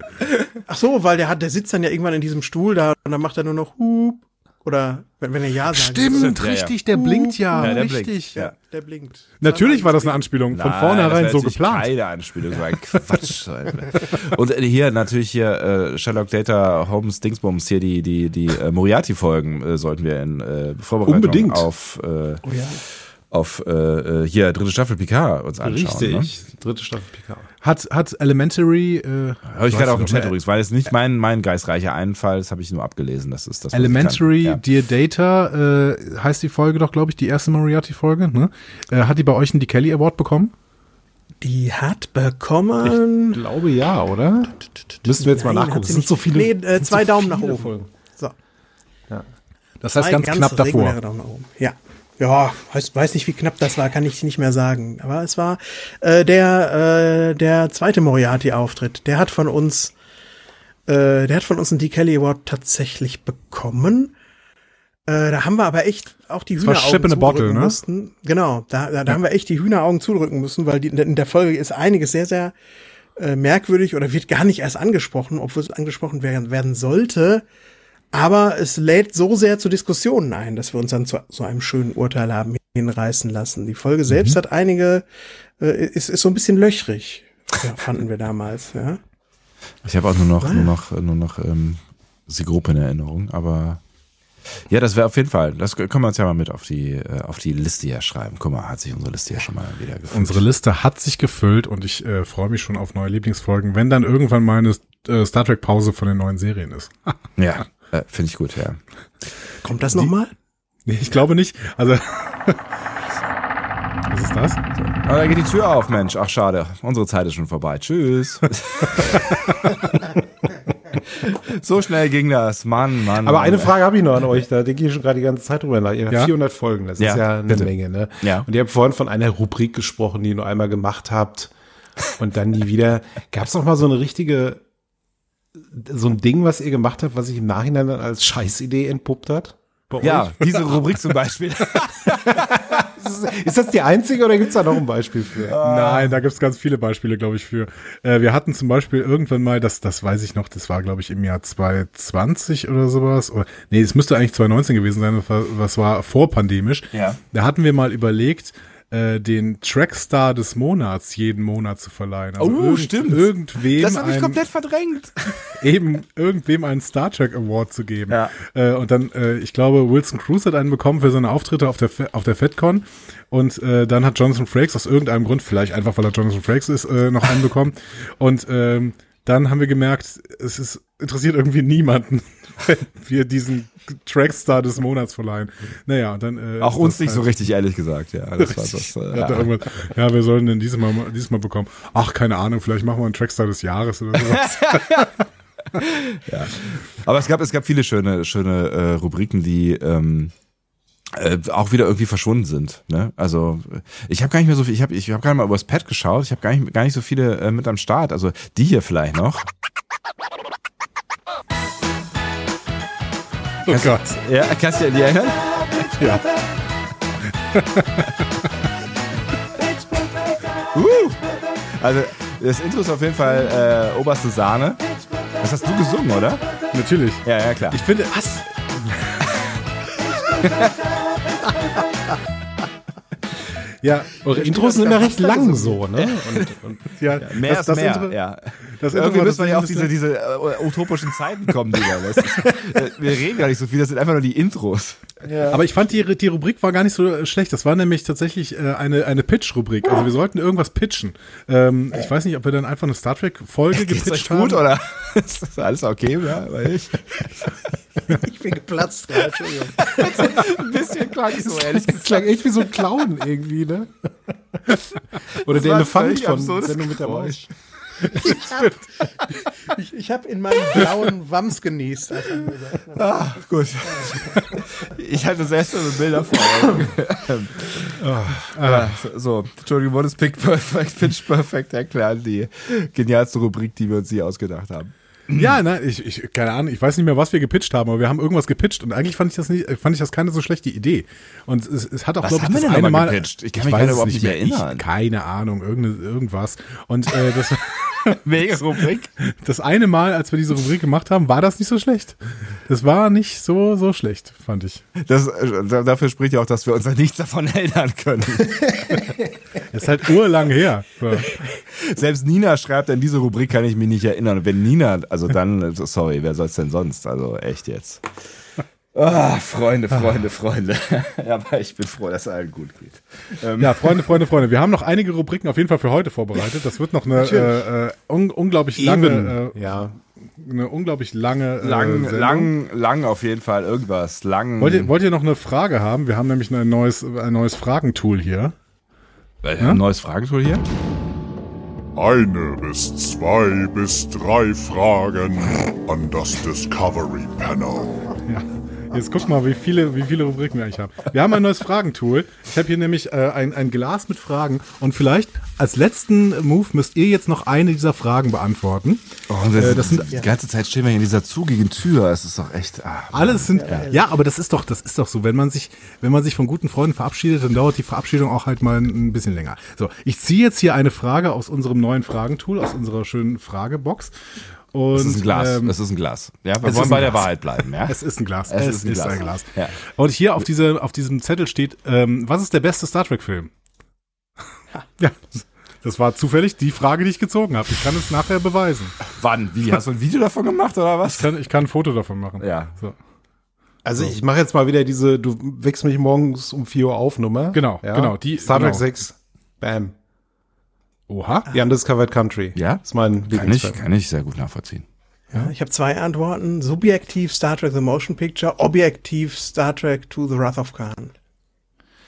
Ach so, weil der hat, der sitzt dann ja irgendwann in diesem Stuhl da und dann macht er nur noch Hup. Oder wenn, wenn er Ja sagt. Stimmt, Ja, ja. richtig, der blinkt ja, Ja, der richtig. blinkt, Ja, der blinkt. Natürlich war das eine Anspielung, von Nein, vornherein so geplant. Keine Anspielung, so ein Quatsch. Und äh, hier natürlich hier äh, Sherlock Data Holmes Dingsbums hier die die die äh, Moriarty Folgen äh, sollten wir in äh, Vorbereitung Unbedingt. auf äh, Oh ja. Auf äh, äh, hier dritte Staffel Picard uns anschauen. Ne? Richtig. Dritte Staffel Picard. Hat, hat Elementary, äh, Habe ich gerade auf dem Chat ne? übrigens, weil es nicht mein mein geistreicher Einfall, das habe ich nur abgelesen. Das ist das. Elementary kann. Dear Data, äh, heißt die Folge doch, glaube ich, die erste Moriarty-Folge, ne? Äh, hat die bei euch einen Kelly Award bekommen? Die hat bekommen. Ich glaube ja, oder? Müssten wir jetzt mal Nein, nachgucken. hat Es sind so viele. Nee, äh, zwei so Daumen nach oben. Folgen. So. Das heißt Zwei ganz knapp davor. reguläre Daumen nach oben. Ja. Ja, weiß, weiß nicht, wie knapp das war, kann ich nicht mehr sagen. Aber es war äh, der äh, der zweite Moriarty-Auftritt. Der hat von uns, äh, der hat von uns einen D. Kelly Award tatsächlich bekommen. Äh, da haben wir aber echt auch die Das Hühneraugen a Bottle, zudrücken ne? mussten. Genau, da, da, da haben wir echt die Hühneraugen zudrücken müssen, weil die, in der Folge ist einiges sehr, sehr äh, merkwürdig oder wird gar nicht erst angesprochen, obwohl es angesprochen werden, werden sollte. Aber es lädt so sehr zu Diskussionen ein, dass wir uns dann zu so einem schönen Urteil haben hinreißen lassen. Die Folge selbst hat einige, äh, ist, ist so ein bisschen löchrig, ja, fanden wir damals. Ja. Ich habe auch nur noch nur noch nur noch ähm, die Gruppe in Erinnerung, aber ja, das wäre auf jeden Fall. Das können wir uns ja mal mit auf die äh, auf die Liste hier schreiben. Guck mal, hat sich unsere Liste ja schon mal wieder gefüllt. Unsere Liste hat sich gefüllt und ich äh, freue mich schon auf neue Lieblingsfolgen, wenn dann irgendwann mal eine äh, Star Trek Pause von den neuen Serien ist. Ja, äh, finde ich gut, ja. Kommt das nochmal? Nee, ich glaube nicht. Also Was ist das? Aber da geht die Tür auf, Mensch. Ach, schade. Unsere Zeit ist schon vorbei. Tschüss. so schnell ging das. Mann, Mann. Aber Mann. eine Frage habe ich noch an euch, da denke ich schon gerade die ganze Zeit drüber nach. Ihr habt Ja? 400 Folgen, das Ja, ist ja eine bitte. Menge, ne? Ja. Und ihr habt vorhin von einer Rubrik gesprochen, die ihr nur einmal gemacht habt und dann nie wieder. Gab es noch mal so eine richtige, so ein Ding, was ihr gemacht habt, was sich im Nachhinein dann als Scheißidee entpuppt hat? Bei Ja, euch? diese Rubrik zum Beispiel. Ist das die einzige oder gibt's da noch ein Beispiel für? Nein, da gibt's ganz viele Beispiele, glaube ich, für. Äh, wir hatten zum Beispiel irgendwann mal, das, das weiß ich noch, das war, glaube ich, im Jahr 2020 oder sowas. Oder, nee, es müsste eigentlich 2019 gewesen sein, das war vorpandemisch. Ja. Da hatten wir mal überlegt, äh, den Trackstar des Monats jeden Monat zu verleihen. Also Oh, stimmt. Irgendwem Das habe ich komplett verdrängt. eben irgendwem einen Star Trek Award zu geben. Ja. Äh, und dann, äh, ich glaube, Wilson Cruz hat einen bekommen für seine Auftritte auf der auf der FedCon. Und äh, dann hat Jonathan Frakes aus irgendeinem Grund, vielleicht einfach weil er Jonathan Frakes ist, äh, noch einen bekommen. Und ähm, dann haben wir gemerkt, es ist interessiert irgendwie niemanden, wir diesen Trackstar des Monats verleihen. Naja, dann äh, Auch uns nicht so halt- richtig, ehrlich gesagt. Ja, das war das. Äh, ja. ja, wir sollen den dieses Mal, dieses Mal bekommen. Ach, keine Ahnung, vielleicht machen wir einen Trackstar des Jahres oder sowas. Aber es gab, es gab viele schöne, schöne äh, Rubriken, die ähm, äh, auch wieder irgendwie verschwunden sind. Ne? Also ich habe gar nicht mehr so viel, ich habe ich hab gerade mal übers Pad geschaut, ich habe gar nicht, gar nicht so viele äh, mit am Start. Also die hier vielleicht noch. Oh Gott. Ja, kannst du dir die erinnern? Ja. Uh, also das Intro ist auf jeden Fall äh, oberste Sahne. Das hast du gesungen, oder? Natürlich. Ja, ja, klar. Ich finde, was? Ja, Eure Intros sind immer recht lang so, ne? Und, und ja, Mehr das, ist mehr, Intro- ja. das Irgendwie Intro, müssen wir ja auf das diese, diese äh, utopischen Zeiten kommen, Digga. Das äh, wir reden gar nicht so viel, das sind einfach nur die Intros. Aber ich fand die, die Rubrik war gar nicht so äh, schlecht. Das war nämlich tatsächlich äh, eine, eine Pitch-Rubrik. Also wir sollten irgendwas pitchen. Ähm, ich weiß nicht, ob wir dann einfach eine Star Trek-Folge Geht's euch gepitcht gut, haben. oder? ist das alles okay, ja? Weil ich Ich bin geplatzt gerade, Entschuldigung. ein bisschen krank so, ehrlich das klang echt wie so ein Clown irgendwie, ne? Oder Das der Elefant von Sendung mit der Maus. Geräusch. Ich, ich habe in meinem blauen Wams genießt. hat. Ah, gut. Ich hatte selbst so Bilder vor Augen. Ah, so, so, Entschuldigung, wurde es Pitch Perfect, Pitch Perfect erklären, die genialste Rubrik, die wir uns je ausgedacht haben. Ja, nein, ich, ich, keine Ahnung, ich weiß nicht mehr, was wir gepitcht haben, aber wir haben irgendwas gepitcht und eigentlich fand ich das nicht, fand ich das keine so schlechte Idee. Und es, es hat auch, glaube ich, das eine Mal. gepitcht? Ich kann mich weiß überhaupt nicht mehr Ich, erinnern. keine Ahnung, irgende, irgendwas. Und äh, das, Mega Rubrik. das eine Mal, als wir diese Rubrik gemacht haben, war das nicht so schlecht. Das war nicht so, so schlecht, fand ich. Das, da- dafür spricht ja auch, dass wir uns an nichts davon erinnern können. Das ist halt urlang her. Selbst Nina schreibt, an diese Rubrik kann ich mich nicht erinnern. Wenn Nina, also dann, sorry, wer soll's denn sonst? Also echt jetzt. Ah, Freunde, Freunde, Freunde. Aber ich bin froh, dass es allen gut geht. Ähm, Ja, Freunde, Freunde, Freunde. Wir haben noch einige Rubriken auf jeden Fall für heute vorbereitet. Das wird noch eine äh, äh, un unglaublich lange, äh, Ja. eine unglaublich lange äh, lang, lang, lang auf jeden Fall irgendwas. Lang. Wollt ihr, wollt ihr noch eine Frage haben? Wir haben nämlich ein neues, ein neues Fragentool hier. ein neues Fragentool hier? Eine bis zwei bis drei Fragen an das Discovery Panel. Ja. Jetzt guck mal, wie viele, wie viele Rubriken wir eigentlich haben. Wir haben ein neues Fragentool. Ich habe hier nämlich äh, ein, ein Glas mit Fragen und vielleicht als letzten Move müsst ihr jetzt noch eine dieser Fragen beantworten. Oh, das, Äh, das sind- die ganze Zeit stehen wir hier in dieser zugigen Tür. Es ist doch echt. Ah, Alles sind ja. aber das ist doch das ist doch so, wenn man sich wenn man sich von guten Freunden verabschiedet, dann dauert die Verabschiedung auch halt mal ein bisschen länger. So, ich ziehe jetzt hier eine Frage aus unserem neuen Fragentool, aus unserer schönen Fragebox. Und, es ist ein Glas. ähm, es ist ein Glas. Ja, wir wollen ist bei ein der Glas. Wahrheit bleiben, ja? Es ist ein Glas. Es Es, ist ein ist Glas. ein Glas. Ja. Und hier auf, diese, auf diesem Zettel steht, ähm, was ist der beste Star Trek-Film? Ja, das war zufällig die Frage, die ich gezogen habe. Ich kann es nachher beweisen. Wann? Wie? Hast du ein Video davon gemacht oder was? Ich kann, ich kann ein Foto davon machen. Ja. So. Also ich mache jetzt mal wieder diese, du wächst mich morgens um 4 Uhr auf Nummer. Genau, genau, die- Star Trek genau. 6. Bam. Oha. The Undiscovered Country. Ja? Das ist mein Kann ich, kann ich sehr gut nachvollziehen. Ja, ich habe zwei Antworten. Subjektiv Star Trek The Motion Picture, objektiv Star Trek To The Wrath of Khan.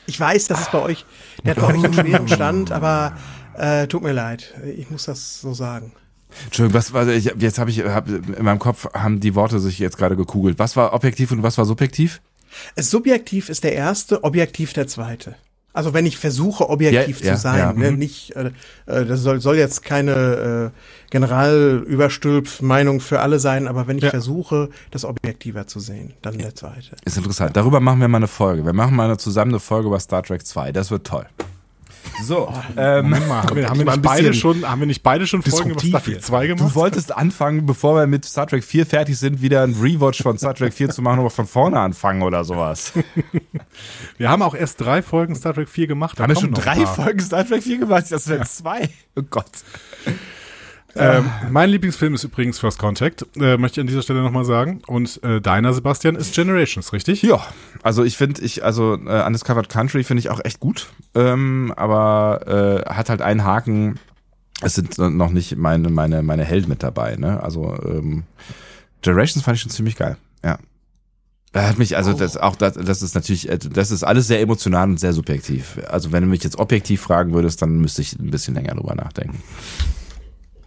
Ich weiß, das ist bei euch, der hat bei euch einen schweren Stand, aber äh, tut mir leid. Ich muss das so sagen. Entschuldigung, was war, ich, jetzt habe ich, hab, in meinem Kopf haben die Worte sich jetzt gerade gekugelt. Was war objektiv und was war subjektiv? Es subjektiv ist der erste, objektiv der zweite. Also wenn ich versuche, objektiv Ja, ja, zu sein, ja, ne, mhm. nicht, äh, äh, das soll, soll jetzt keine äh, Generalüberstülp-Meinung für alle sein, aber wenn ich Ja. versuche, das objektiver zu sehen, dann der zweite. Ist interessant. Darüber machen wir mal eine Folge. Wir machen mal eine, zusammen eine Folge über Star Trek 2. Das wird toll. So, ähm, Moment mal, haben wir, nicht beide schon, haben wir nicht beide schon Folgen über Star Trek jetzt. 2 du gemacht? wolltest anfangen, bevor wir mit Star Trek 4 fertig sind, wieder ein Rewatch von Star Trek 4 zu machen, aber von vorne anfangen oder sowas. Wir haben auch erst drei Folgen Star Trek 4 gemacht. Haben wir schon drei. Folgen Star Trek 4 gemacht? Das wären zwei. Oh Gott. Ähm, mein Lieblingsfilm ist übrigens First Contact, äh, möchte ich an dieser Stelle nochmal sagen. Und äh, deiner, Sebastian, ist Generations, richtig? Ja, also ich finde, ich, also äh, Undiscovered Country finde ich auch echt gut, ähm, aber äh, hat halt einen Haken. Es sind noch nicht meine meine meine Helden mit dabei, ne? Also ähm, Generations fand ich schon ziemlich geil. Ja. Er hat mich, also das auch das, das ist natürlich, äh, das ist alles sehr emotional und sehr subjektiv. Also wenn du mich jetzt objektiv fragen würdest, dann müsste ich ein bisschen länger drüber nachdenken.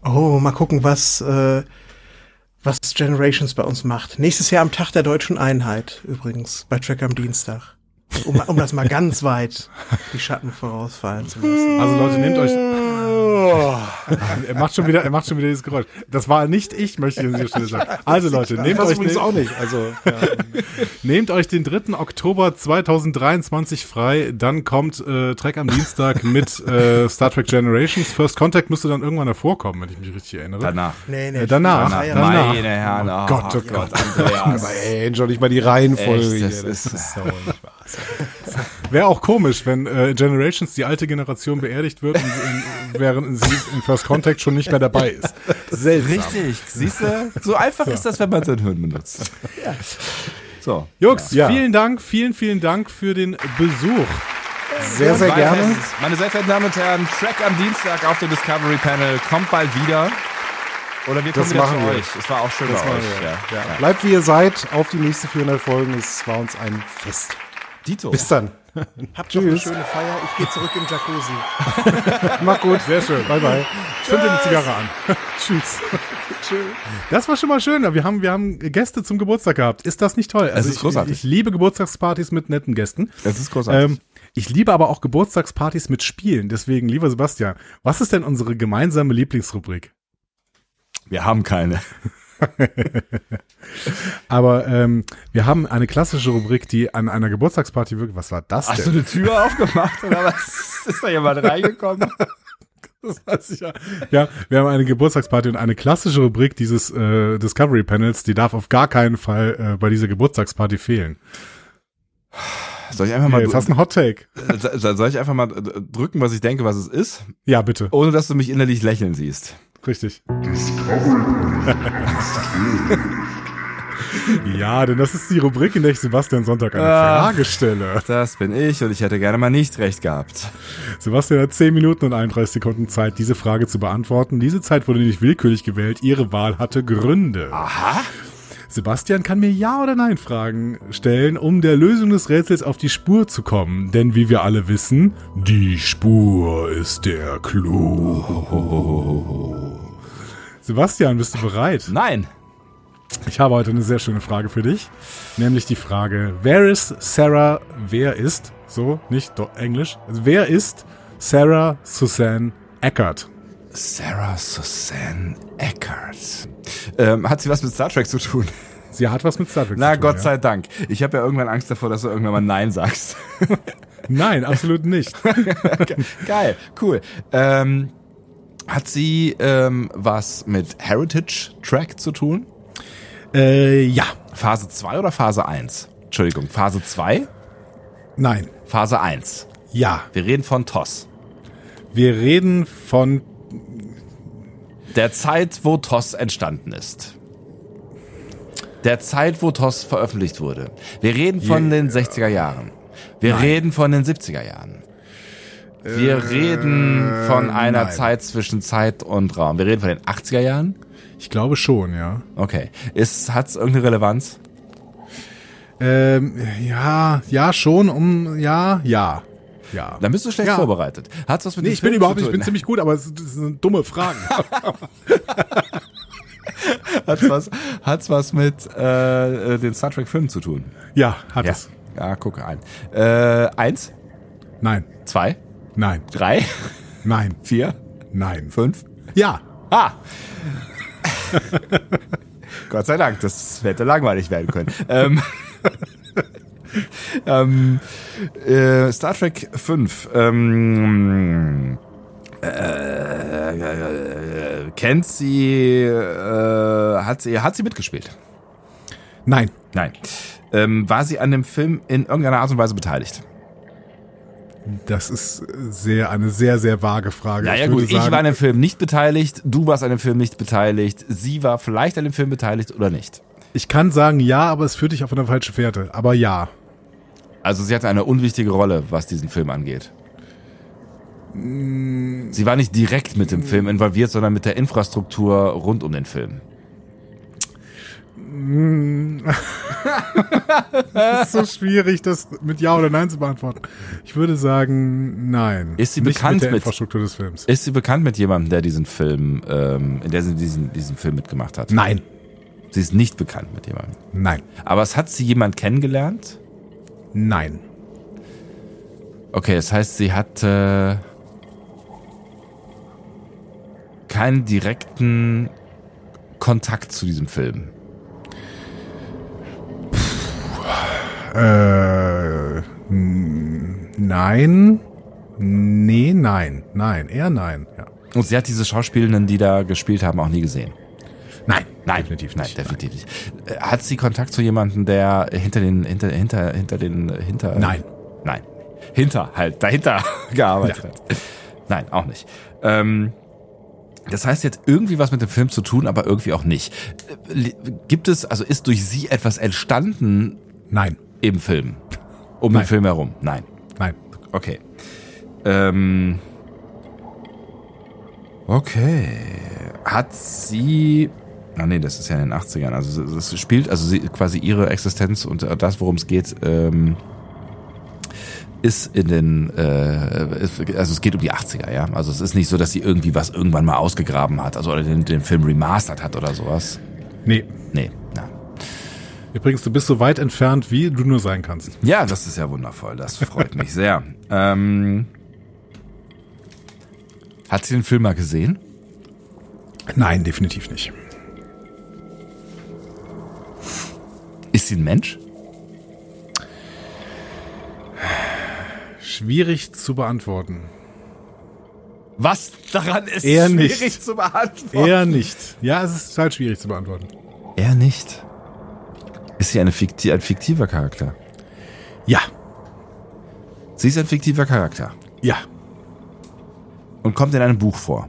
Oh, mal gucken, was, äh, was Generations bei uns macht. Nächstes Jahr am Tag der deutschen Einheit, übrigens, bei Track am Dienstag. Um, um das mal ganz weit die Schatten vorausfallen zu lassen. Also Leute, nehmt euch. er macht schon wieder, er macht schon wieder dieses Geräusch. Das war nicht ich, möchte ich an dieser Stelle sagen. Also Leute, nehmt Das euch, übrigens den, auch nicht. Also, ja. nehmt euch den 3. Oktober 2023 frei. Dann kommt äh, Trek am Dienstag mit äh, Star Trek Generations. First Contact müsste dann irgendwann davor kommen, wenn ich mich richtig erinnere. Danach. Nee, nee, Äh, danach. Danach. danach. Meine Herren, oh, Gott, oh Gott. Andreas. Aber ey, schon nicht mal die Reihenfolge Echt, das hier. ist- so nicht wahr. Wäre auch komisch, wenn äh, Generations die alte Generation beerdigt wird, und, in, während sie in First Contact schon nicht mehr dabei ist. Seltsam. Richtig, siehst du? So einfach ist das, wenn man sein Hirn benutzt. So. Jungs, Ja. vielen Dank, vielen, vielen Dank für den Besuch. Sehr, sehr gerne. es. Meine sehr verehrten Damen und Herren, Track am Dienstag auf dem Discovery Panel kommt bald wieder. Oder wir kommen Das wieder machen zu wir. euch. Es war auch schön Das bei euch. Ja. Ja. Bleibt wie ihr seid, auf die nächste 400 Folgen. Es war uns ein Fest. Dito. Bis dann. Habt noch eine Tschüss. schöne Feier. Ich gehe zurück in den Jacuzzi. Mach gut. Sehr schön. Bye, bye. Zünd dir eine Zigarre an. Tschüss. Das war schon mal schön. Wir haben, wir haben Gäste zum Geburtstag gehabt. Ist das nicht toll? Also ist ich, großartig. Ich liebe Geburtstagspartys mit netten Gästen. Es ist großartig. Ähm, ich liebe aber auch Geburtstagspartys mit Spielen. Deswegen, lieber Sebastian, was ist denn unsere gemeinsame Lieblingsrubrik? wir haben keine. Aber ähm, wir haben eine klassische Rubrik, die an einer Geburtstagsparty wirklich. Was war das Hast du denn? eine Tür aufgemacht oder was? Ist da jemand reingekommen? Das weiß ich ja. ja, wir haben eine Geburtstagsparty und eine klassische Rubrik dieses äh, Discovery Panels, die darf auf gar keinen Fall äh, bei dieser Geburtstagsparty fehlen. Soll ich einfach mal, jetzt hast du einen Hot Take. äh, soll ich einfach mal drücken, was ich denke, was es ist, Ja, bitte. ohne dass du mich innerlich lächeln siehst? Richtig. ja, denn das ist die Rubrik, in der ich Sebastian Sonntag eine Ah. Frage stelle. Das bin ich und ich hätte gerne mal nicht recht gehabt. Sebastian hat 10 Minuten und 31 Sekunden Zeit, diese Frage zu beantworten. Diese Zeit wurde nicht willkürlich gewählt. Ihre Wahl hatte Gründe. Aha. Sebastian kann mir Ja- oder Nein-Fragen stellen, um der Lösung des Rätsels auf die Spur zu kommen. Denn wie wir alle wissen, die Spur ist der Clou. Sebastian, bist du bereit? Nein. Ich habe heute eine sehr schöne Frage für dich. Nämlich die Frage, wer ist Sarah, wer ist, so, nicht Englisch, wer ist Sarah Susan Eckert? Sarah Susan Eckert. Ähm, hat sie was mit Star Trek zu tun? Sie hat was mit Star Trek Na, zu tun, Gott ja. sei Dank. Ich habe ja irgendwann Angst davor, dass du irgendwann mal Nein sagst. Nein, absolut nicht. Geil, cool. Ähm, hat sie ähm, was mit Heritage Track zu tun? äh, ja, Phase 2 oder Phase 1? Entschuldigung, Phase 2? nein, Phase 1. ja. Wir reden von TOS. Wir reden von, Der Zeit, wo TOS entstanden ist. Der Zeit, wo TOS veröffentlicht wurde. Wir reden von den 60er Jahren. Wir reden von den 70er Jahren. Wir reden von einer nein. Zeit zwischen Zeit und Raum. Wir reden von den 80er Jahren. ich glaube schon, ja. Okay. Ist, hat's irgendeine Relevanz? Ähm, ja, ja, schon, um, ja, ja, ja. Dann bist du schlecht Ja. vorbereitet. Hat's was mit Nee, dem ich bin Film überhaupt zu nicht, ich bin ziemlich gut, aber es, das sind dumme Fragen. Hat's was, hat's was mit äh, äh, den Star Trek Filmen zu tun? ja, hat Ja. es. Ja, guck ein. Äh, eins, Nein, zwei, nein, drei, nein, vier, nein. fünf. Ja, Ah! Gott sei Dank, das hätte langweilig werden können. ähm, ähm, äh, Star Trek 5. Ähm, äh, äh, kennt sie, äh, hat sie, hat sie mitgespielt? nein, Nein. Ähm, war sie an dem Film in irgendeiner Art und Weise beteiligt? das ist sehr, eine sehr, sehr vage Frage. Naja ich gut, würde ich sagen, war an dem Film nicht beteiligt, du warst an dem Film nicht beteiligt, sie war vielleicht an dem Film beteiligt oder nicht. ich kann sagen ja, aber es führt dich auf eine falsche Fährte. Aber ja. Also sie hatte eine unwichtige Rolle, was diesen Film angeht. Sie war nicht direkt mit dem Film involviert, sondern mit der Infrastruktur rund um den Film. Es ist so schwierig, das mit Ja oder Nein zu beantworten. Ich würde sagen, nein. Ist sie Nicht bekannt mit der mit- Infrastruktur des Films? Ist sie bekannt mit jemandem, der diesen Film, ähm, in der sie diesen, diesen Film mitgemacht hat? Nein, Sie ist nicht bekannt mit jemandem. nein, Aber es hat sie jemand kennengelernt? Nein. Okay, das heißt, sie hatte keinen direkten Kontakt zu diesem Film. Äh, n- nein. Nee, nein, nein, eher nein, ja. Und sie hat diese Schauspielenden, die da gespielt haben, auch nie gesehen. Nein, Nein, definitiv nein, nicht. definitiv nicht. Äh, Hat sie Kontakt zu jemandem, der hinter den, hinter, hinter, hinter den, hinter. Nein. Nein. hinter, halt, dahinter gearbeitet hat. Nein, auch nicht. Ähm, das heißt jetzt irgendwie was mit dem Film zu tun, aber irgendwie auch nicht. Äh, Gibt es, also ist durch sie etwas entstanden Nein. im Film? Um Nein. den Film herum? Nein. Nein. Okay. Ähm. Okay. Hat sie. Ah nee, das ist ja in den 80ern. Also es spielt, also sie, quasi ihre Existenz und äh, das, worum es geht, ähm, ist in den, äh, ist- also es geht um die 80er, ja. Also es ist nicht so, dass sie irgendwie was irgendwann mal ausgegraben hat, also oder den, den Film remastert hat oder sowas. Nee. Nee, na. Übrigens, du bist so weit entfernt, wie du nur sein kannst. Ja, das ist ja wundervoll. Das freut mich sehr. Ähm, hat sie den Film mal gesehen? Nein, definitiv nicht. Ist sie ein Mensch? Schwierig zu beantworten. Was daran ist Eher schwierig nicht. zu beantworten? Eher nicht. Ja, es ist total schwierig zu beantworten. Eher nicht. Ist sie eine fikti ein fiktiver Charakter? Ja. Sie ist ein fiktiver Charakter Ja. und kommt in einem Buch vor,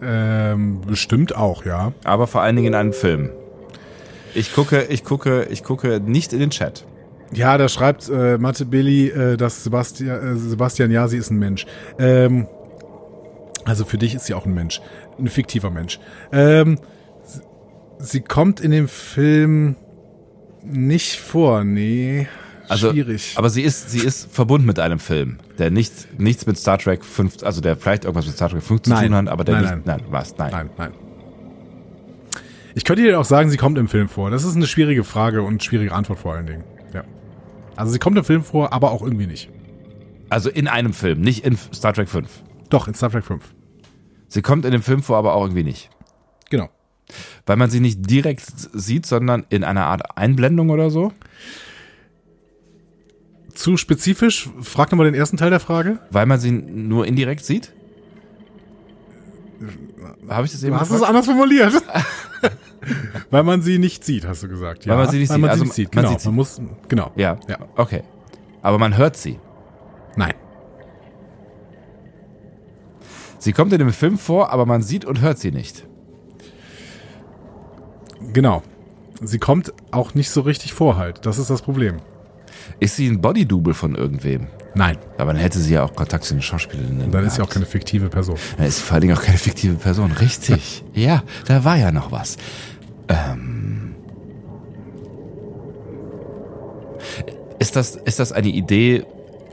Ähm, bestimmt auch, ja. aber vor allen Dingen in einem Film. Ich gucke, ich gucke, ich gucke nicht in den Chat. Ja, da schreibt äh, Mathe Billy, äh, dass Sebastian, äh, Sebastian Jasi ist ein Mensch. Ähm, also für dich ist sie auch ein Mensch. Ein fiktiver Mensch. Ähm, sie- kommt in dem Film nicht vor, nee. Also, Schwierig. Aber sie ist, sie ist verbunden mit einem Film, der nichts, nichts mit Star Trek 5, also der vielleicht irgendwas mit Star Trek 5 zu Nein. tun hat, aber der Nein, nicht, nein, was, nein. Nein, nein. Ich könnte dir auch sagen, sie kommt im Film vor. Das ist eine schwierige Frage und schwierige Antwort vor allen Dingen. Ja. Also sie kommt im Film vor, aber auch irgendwie nicht. Also in einem Film, nicht in Star Trek 5. Doch, in Star Trek 5. Sie kommt in dem Film vor, aber auch irgendwie nicht. Genau. Weil man sie nicht direkt sieht, sondern in einer Art Einblendung oder so. Zu spezifisch? Frag nochmal den ersten Teil der Frage. Weil man sie nur indirekt sieht? Habe ich das eben Du hast es anders formuliert. Weil man sie nicht sieht, hast du gesagt. Ja, Weil man sie nicht weil sieht. Man Also sie nicht sieht. man Genau. sieht sie. Man muss, genau. Ja, Ja. okay. Aber man hört sie. Nein. Sie kommt in dem Film vor, aber man sieht und hört sie nicht. Genau. Sie kommt auch nicht so richtig vor halt. Das ist das Problem. Ist sie ein Bodydouble von irgendwem? Nein. Aber dann hätte sie ja auch Kontakt zu den Schauspielerinnen. Und dann ist sie auch keine fiktive Person. Dann ist sie vor allen Dingen auch keine fiktive Person. Richtig. ja, da war ja noch was. Ähm. Ist das, ist das eine Idee,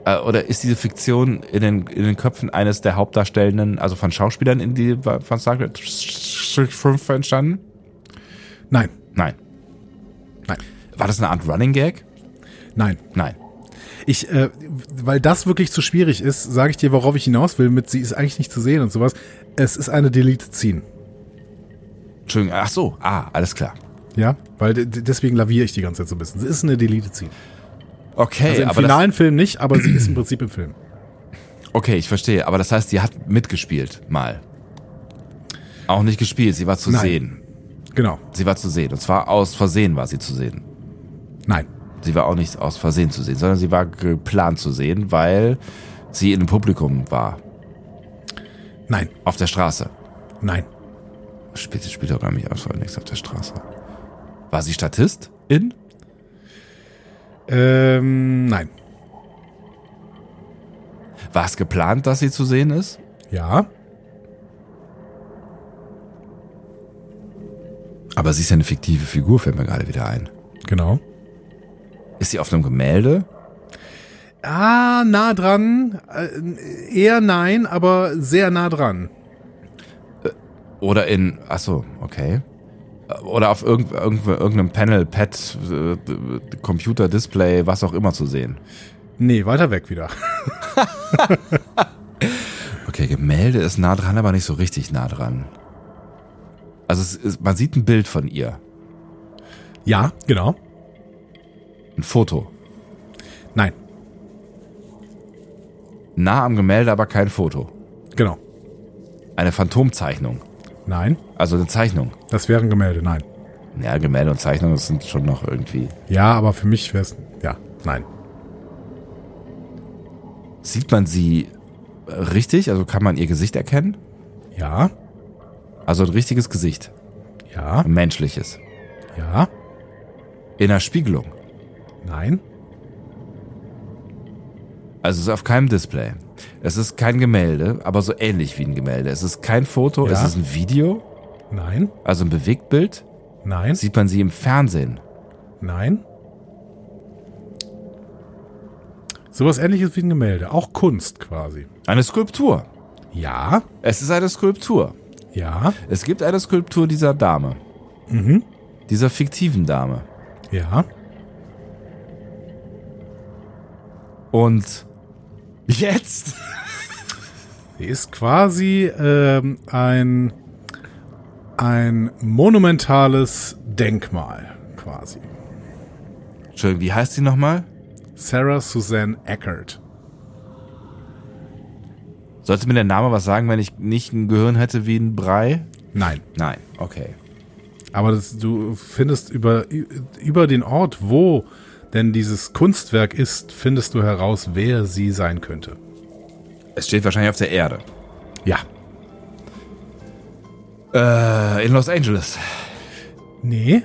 äh, oder ist diese Fiktion in den, in den Köpfen eines der Hauptdarstellenden, also von Schauspielern in die, von Star Trek 5 entstanden? Nein. Nein. Nein. War das eine Art Running Gag? Nein. Nein. Ich, äh, weil das wirklich zu schwierig ist, sage ich dir, worauf ich hinaus will, mit sie ist eigentlich nicht zu sehen und sowas. Es ist eine Delete Scene. Entschuldigung, ach so, ah, alles klar. Ja, weil deswegen laviere ich die ganze Zeit so ein bisschen. Sie ist eine Deleted Scene. Okay, Also im aber finalen Film nicht, aber sie ist im Prinzip im Film. okay, ich verstehe. Aber das heißt, sie hat mitgespielt mal. Auch nicht gespielt, sie war zu Nein. sehen. Genau. Sie war zu sehen. Und zwar aus Versehen war sie zu sehen. Nein. Sie war auch nicht aus Versehen zu sehen, sondern sie war geplant zu sehen, weil sie in dem Publikum war. Nein. Auf der Straße. Nein. Spielt, spielt doch gar nicht aus, nichts auf der Straße. War sie Statist in? Ähm, nein. War es geplant, dass sie zu sehen ist? Ja. Aber sie ist ja eine fiktive Figur, fällt mir gerade wieder ein. Genau. Ist sie auf einem Gemälde? Ah, nah dran. Äh, eher nein, aber sehr nah dran. Oder in, ach so, okay. Oder auf irgend, irgend, irgendeinem Panel, Pad, äh, Computer, Display, was auch immer zu sehen. Nee, weiter weg wieder. Okay, Gemälde ist nah dran, aber nicht so richtig nah dran. Also ist, man sieht ein Bild von ihr. Ja, genau. Ein Foto. Nein, Nah am Gemälde, aber kein Foto. genau. Eine Phantomzeichnung. Nein, Also eine Zeichnung. das wären Gemälde, nein. Ja, Gemälde und Zeichnung, das sind schon noch irgendwie. Ja, aber für mich wäre es, ja, nein. Sieht man sie äh, richtig? Also kann man ihr Gesicht erkennen? Ja, Also ein richtiges Gesicht. ja, Ein menschliches. ja, In der Spiegelung. Nein, Also es ist auf keinem Display. Es ist kein Gemälde, aber so ähnlich wie ein Gemälde. Es ist kein Foto, Ja. es ist ein Video, nein, also ein Bewegtbild. nein, Sieht man sie im Fernsehen? nein. Sowas ähnliches wie ein Gemälde, auch Kunst quasi. Eine Skulptur. Ja, Es ist eine Skulptur. ja, Es gibt eine Skulptur dieser Dame. mhm, Dieser fiktiven Dame. ja, Und jetzt? Sie ist quasi ähm, ein, ein monumentales Denkmal, quasi. Entschuldigung, wie heißt sie nochmal? Sarah Suzanne Eckert. Sollte mir der Name was sagen, wenn ich nicht ein Gehirn hätte wie ein Brei? Nein, Nein, okay. aber das, du findest über, über den Ort, wo denn dieses Kunstwerk ist, findest du heraus, wer sie sein könnte. Es steht wahrscheinlich auf der Erde. Ja. Äh, in Los Angeles. Nee,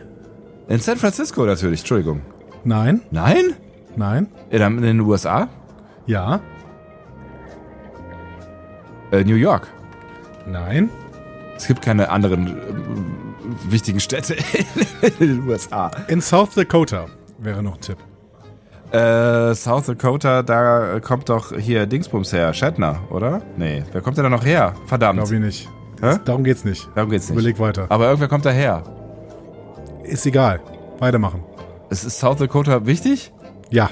In San Francisco natürlich, Entschuldigung. nein, Nein? nein, In, in den USA? ja, Äh, New York. nein, Es gibt keine anderen äh, wichtigen Städte in den USA. in South Dakota wäre noch ein Tipp. Äh, South Dakota, da kommt doch hier Dingsbums her. Shatner, oder? Nee, wer kommt denn da noch her? Verdammt. Glaube ich nicht. Hä? Darum geht's nicht. Darum geht's nicht. Überleg weiter. Aber irgendwer kommt da her. Ist egal. Weitermachen. Ist, ist South Dakota wichtig? Ja.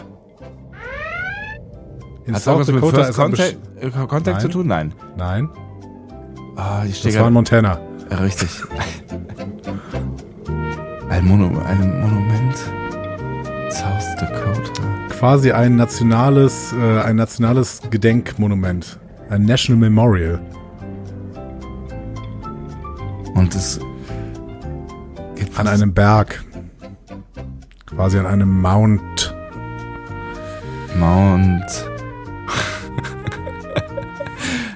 In Hat irgendwas mit First Contact, äh, Contact zu Nein. tun? Nein. Nein, Ah, hier steht das war in Montana. Richtig. Ein, Mono, ein Monument. South Dakota. Quasi ein nationales, äh, ein nationales Gedenkmonument. Ein National Memorial. Und es gibt An einem Berg. Quasi an einem Mount. Mount.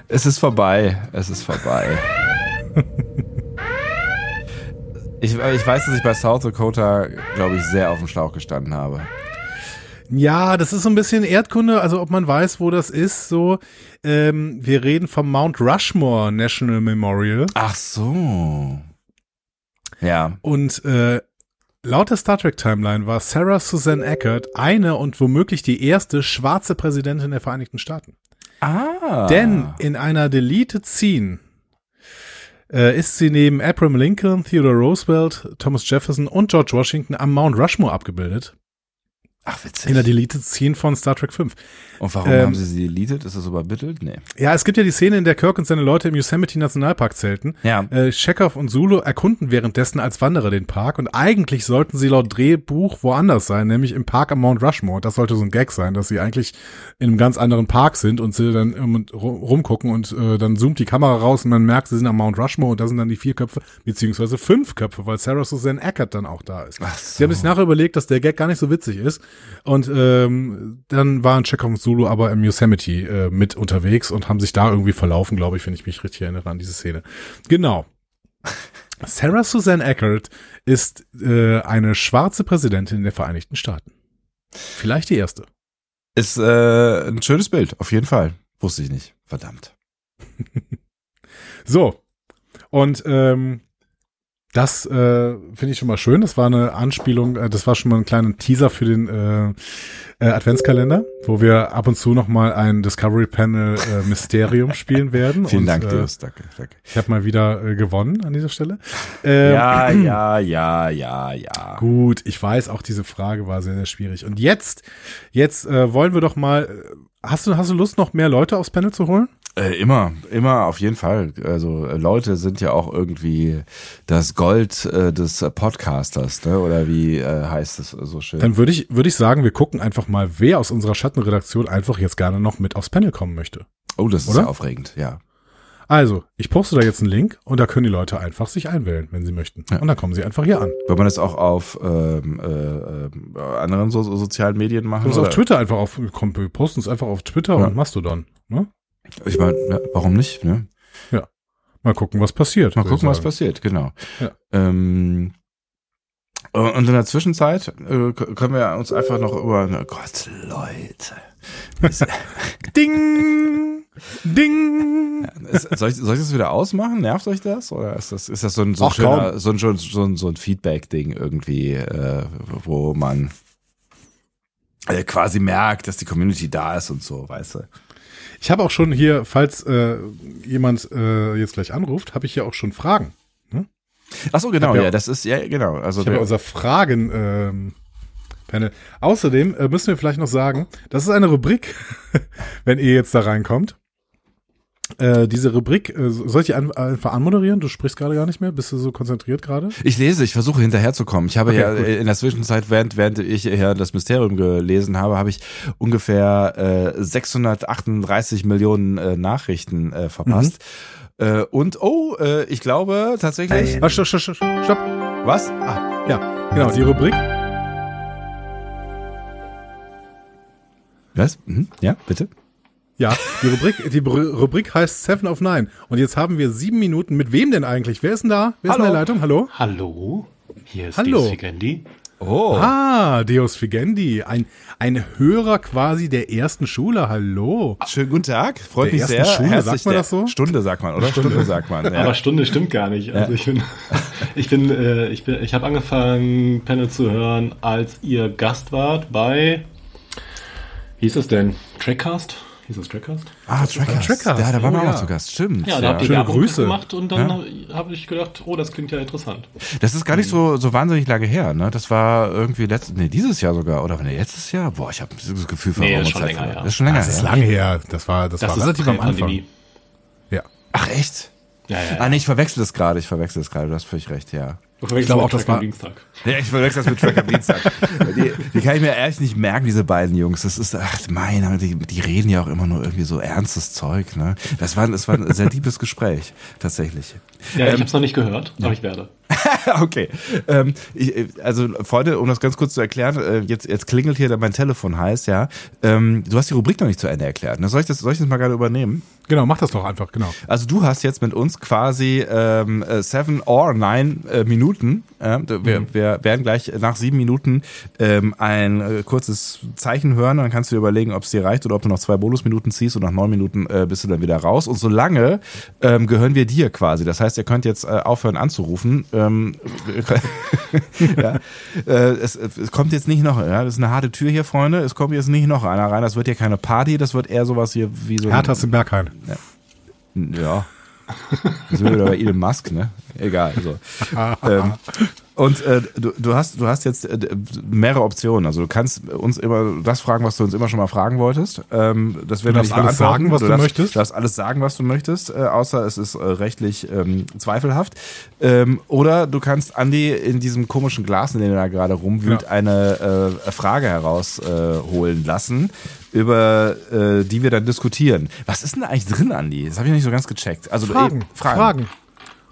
es ist vorbei. Es ist vorbei. Ich, ich weiß, dass ich bei South Dakota, glaube ich, sehr auf dem Schlauch gestanden habe. Ja, das ist so ein bisschen Erdkunde, also ob man weiß, wo das ist, so. Ähm, wir reden vom Mount Rushmore National Memorial. Ach so. Ja. Und äh, laut der Star Trek Timeline war Sarah Suzanne Eckert eine und womöglich die erste schwarze Präsidentin der Vereinigten Staaten. Ah. Denn in einer Deleted Scene äh, ist sie neben Abraham Lincoln, Theodore Roosevelt, Thomas Jefferson und George Washington am Mount Rushmore abgebildet. Ach, witzig. In der Deleted Scene von Star Trek 5. Und warum Ähm, haben sie sie deleted? Ist das übermittelt? Nee. Ja, es gibt ja die Szene, in der Kirk und seine Leute im Yosemite Nationalpark zelten. Ja. Äh, Chekhov und Zulu erkunden währenddessen als Wanderer den Park und eigentlich sollten sie laut Drehbuch woanders sein, nämlich im Park am Mount Rushmore. Das sollte so ein Gag sein, dass sie eigentlich in einem ganz anderen Park sind und sie dann um, rum- rumgucken und äh, dann zoomt die Kamera raus und man merkt, sie sind am Mount Rushmore und da sind dann die vier Köpfe, beziehungsweise fünf Köpfe, weil Sarah Suzanne Eckert dann auch da ist. Ach Sie haben sich nachher überlegt, dass der Gag gar nicht so witzig ist und ähm, dann waren Chekhov und Zulu aber im Yosemite äh, mit unterwegs und haben sich da irgendwie verlaufen, glaube ich, wenn ich mich richtig erinnere an diese Szene. Genau. Sarah Suzanne Eckert ist äh, eine schwarze Präsidentin der Vereinigten Staaten. Vielleicht die erste. Ist äh, ein schönes Bild, auf jeden Fall. Wusste ich nicht. Verdammt. So. Und ähm, das äh, finde ich schon mal schön. Das war eine Anspielung, äh, das war schon mal ein kleiner Teaser für den äh, äh, Adventskalender, wo wir ab und zu noch mal ein Discovery Panel äh, Mysterium spielen werden. Vielen und, Dank, äh, Deus. Danke, danke. Ich habe mal wieder äh, gewonnen an dieser Stelle. Ähm, Ja, ja, ja, ja, ja. Gut, ich weiß, auch diese Frage war sehr, sehr schwierig. Und jetzt, jetzt äh, wollen wir doch mal. äh, Hast du, hast du Lust, noch mehr Leute aufs Panel zu holen? Äh, immer, immer, auf jeden Fall. Also äh, Leute sind ja auch irgendwie das Gold äh, des Podcasters, ne? Oder wie äh, heißt es so schön? Dann würde ich, würde ich sagen, wir gucken einfach mal, wer aus unserer Schattenredaktion einfach jetzt gerne noch mit aufs Panel kommen möchte. oh, das ist oder? ja aufregend, ja. Also, ich poste da jetzt einen Link und da können die Leute einfach sich einwählen, wenn sie möchten. Ja. Und dann kommen sie einfach hier an. Wenn man das auch auf ähm, äh, äh, anderen so, so sozialen Medien machen? Du musst oder? auf Twitter einfach auf, komm, wir posten es einfach auf Twitter Ja. und Mastodon. Ne? Ich meine, ja, warum nicht? Ne? Mal gucken, was passiert. Mal gucken, was passiert, genau. Ja. Ähm, und in der Zwischenzeit äh, können wir uns einfach noch über, oh Gott, Leute. Ding! Ding! Soll, ich, soll ich das wieder ausmachen? Nervt euch das? Oder ist das, ist das so ein, so ein, Ach, schöner, so ein, so ein, so ein Feedback-Ding irgendwie, äh, wo man äh, quasi merkt, dass die Community da ist und so, weißt du? Ich habe auch schon hier, falls äh, jemand äh, jetzt gleich anruft, habe ich hier auch schon Fragen. Ach so, genau, ja ja, das ist, ja, genau. Also, Ich habe ja unser Fragen ähm, Panel. Außerdem äh, müssen wir vielleicht noch sagen, das ist eine Rubrik, wenn ihr jetzt da reinkommt. Äh, diese Rubrik, äh, soll ich die an, einfach anmoderieren? Du sprichst gerade gar nicht mehr. Bist du so konzentriert gerade? Ich lese, ich versuche hinterherzukommen. Ich habe Okay, ja gut. äh, in der Zwischenzeit, während, während ich hier das Mysterium gelesen habe, habe ich ungefähr äh, 638 Millionen äh, Nachrichten äh, verpasst. Äh, und oh, äh, ich glaube tatsächlich. Ah, stopp, stopp, stopp, stopp. Was? Ah, ja, genau, die Rubrik. Was? Mhm. Ja, bitte. Ja, die Rubrik, die Br- Rubrik heißt Seven of Nine. Und jetzt haben wir sieben Minuten. Mit wem denn eigentlich? Wer ist denn da? Wer ist in Hallo. der Leitung? Hallo? Hallo, hier ist Hallo. Dios Figendi. Oh. Ah, Deus Figendi. Ein, ein Hörer quasi der ersten Schule. Hallo. Schönen guten Tag. Freut Der mich sehr. Schule, Herzlich sagt man der- das so? Stunde sagt man, oder? Stunde, sagt man. Ja. Aber Stunde stimmt gar nicht. Also ich bin, ich bin, äh, ich bin, ich habe angefangen, Panel zu hören, als ihr Gast wart bei, wie hieß es denn? Trackcast? Hieß es Trackcast? ah, Trackcast. Trackcast. Ja, da waren Oh, wir ja. auch zu Gast. Stimmt. Ja, da habt ihr Schöne Werbung Grüße. gemacht und dann habe ich gedacht, oh, das klingt ja interessant. Das ist gar nicht so, so wahnsinnig lange her, ne? Das war irgendwie letztes, nee, dieses Jahr sogar, oder nee, letztes Jahr? Boah, ich habe das Gefühl von Nee, ist schon Zeit länger her. Das ist schon länger Das ist her. lang her. Das war, das, Das war relativ am Anfang. Ja. Ach, echt? Ja, ja, Ah, nee, ich verwechsel das gerade, ich verwechsel das gerade, du hast völlig recht, ja. Ich glaube auch, das war- Dienstag. Ja, ich verwechsel das mit Track am Dienstag. Die, die kann ich mir ehrlich nicht merken, diese beiden Jungs. Das ist, ach, meine, die, die reden ja auch immer nur irgendwie so ernstes Zeug, ne? Das war, das war ein sehr liebes Gespräch, tatsächlich. Ja, Ähm, ich habe es noch nicht gehört, aber ich werde. okay. Ähm, ich, also, Freunde, um das ganz kurz zu erklären, äh, jetzt, jetzt klingelt hier mein Telefon heiß, ja. Ähm, du hast die Rubrik noch nicht zu Ende erklärt. Ne? Soll, ich das, soll ich das mal gerade übernehmen? Genau, mach das doch einfach, genau. Also du hast jetzt mit uns quasi ähm, äh, seven or nine äh, Minuten. Äh, wir, Mhm. wir werden gleich nach sieben Minuten ähm, ein äh, kurzes Zeichen hören. Dann kannst du dir überlegen, ob es dir reicht oder ob du noch zwei Bonusminuten ziehst und nach neun Minuten äh, bist du dann wieder raus. Und solange ähm, gehören wir dir quasi. Das heißt, ihr könnt jetzt äh, aufhören anzurufen. Ähm, ja. äh, es, es kommt jetzt nicht noch, ja, das ist eine harte Tür hier, Freunde. Es kommt jetzt nicht noch einer rein. Das wird hier keine Party, das wird eher sowas hier wie so. Herthas im Berghain. ja. Das wird wieder bei Elon Musk, ne? Egal. So. ähm, und äh, du, du hast du hast jetzt äh, mehrere Optionen. Also du kannst uns immer das fragen, was du uns immer schon mal fragen wolltest. Ähm, das werden Du wir darfst nicht alles sagen, was du darfst, möchtest. Du darfst alles sagen, was du möchtest, äh, außer es ist äh, rechtlich ähm, zweifelhaft. Ähm, oder du kannst Andi in diesem komischen Glas, in dem er da gerade rumwühlt, Ja. eine äh, Frage herausholen äh, lassen, über äh, die wir dann diskutieren. Was ist denn da eigentlich drin, Andi? Das habe ich nicht so ganz gecheckt. Also Fragen, eh, Fragen. Fragen.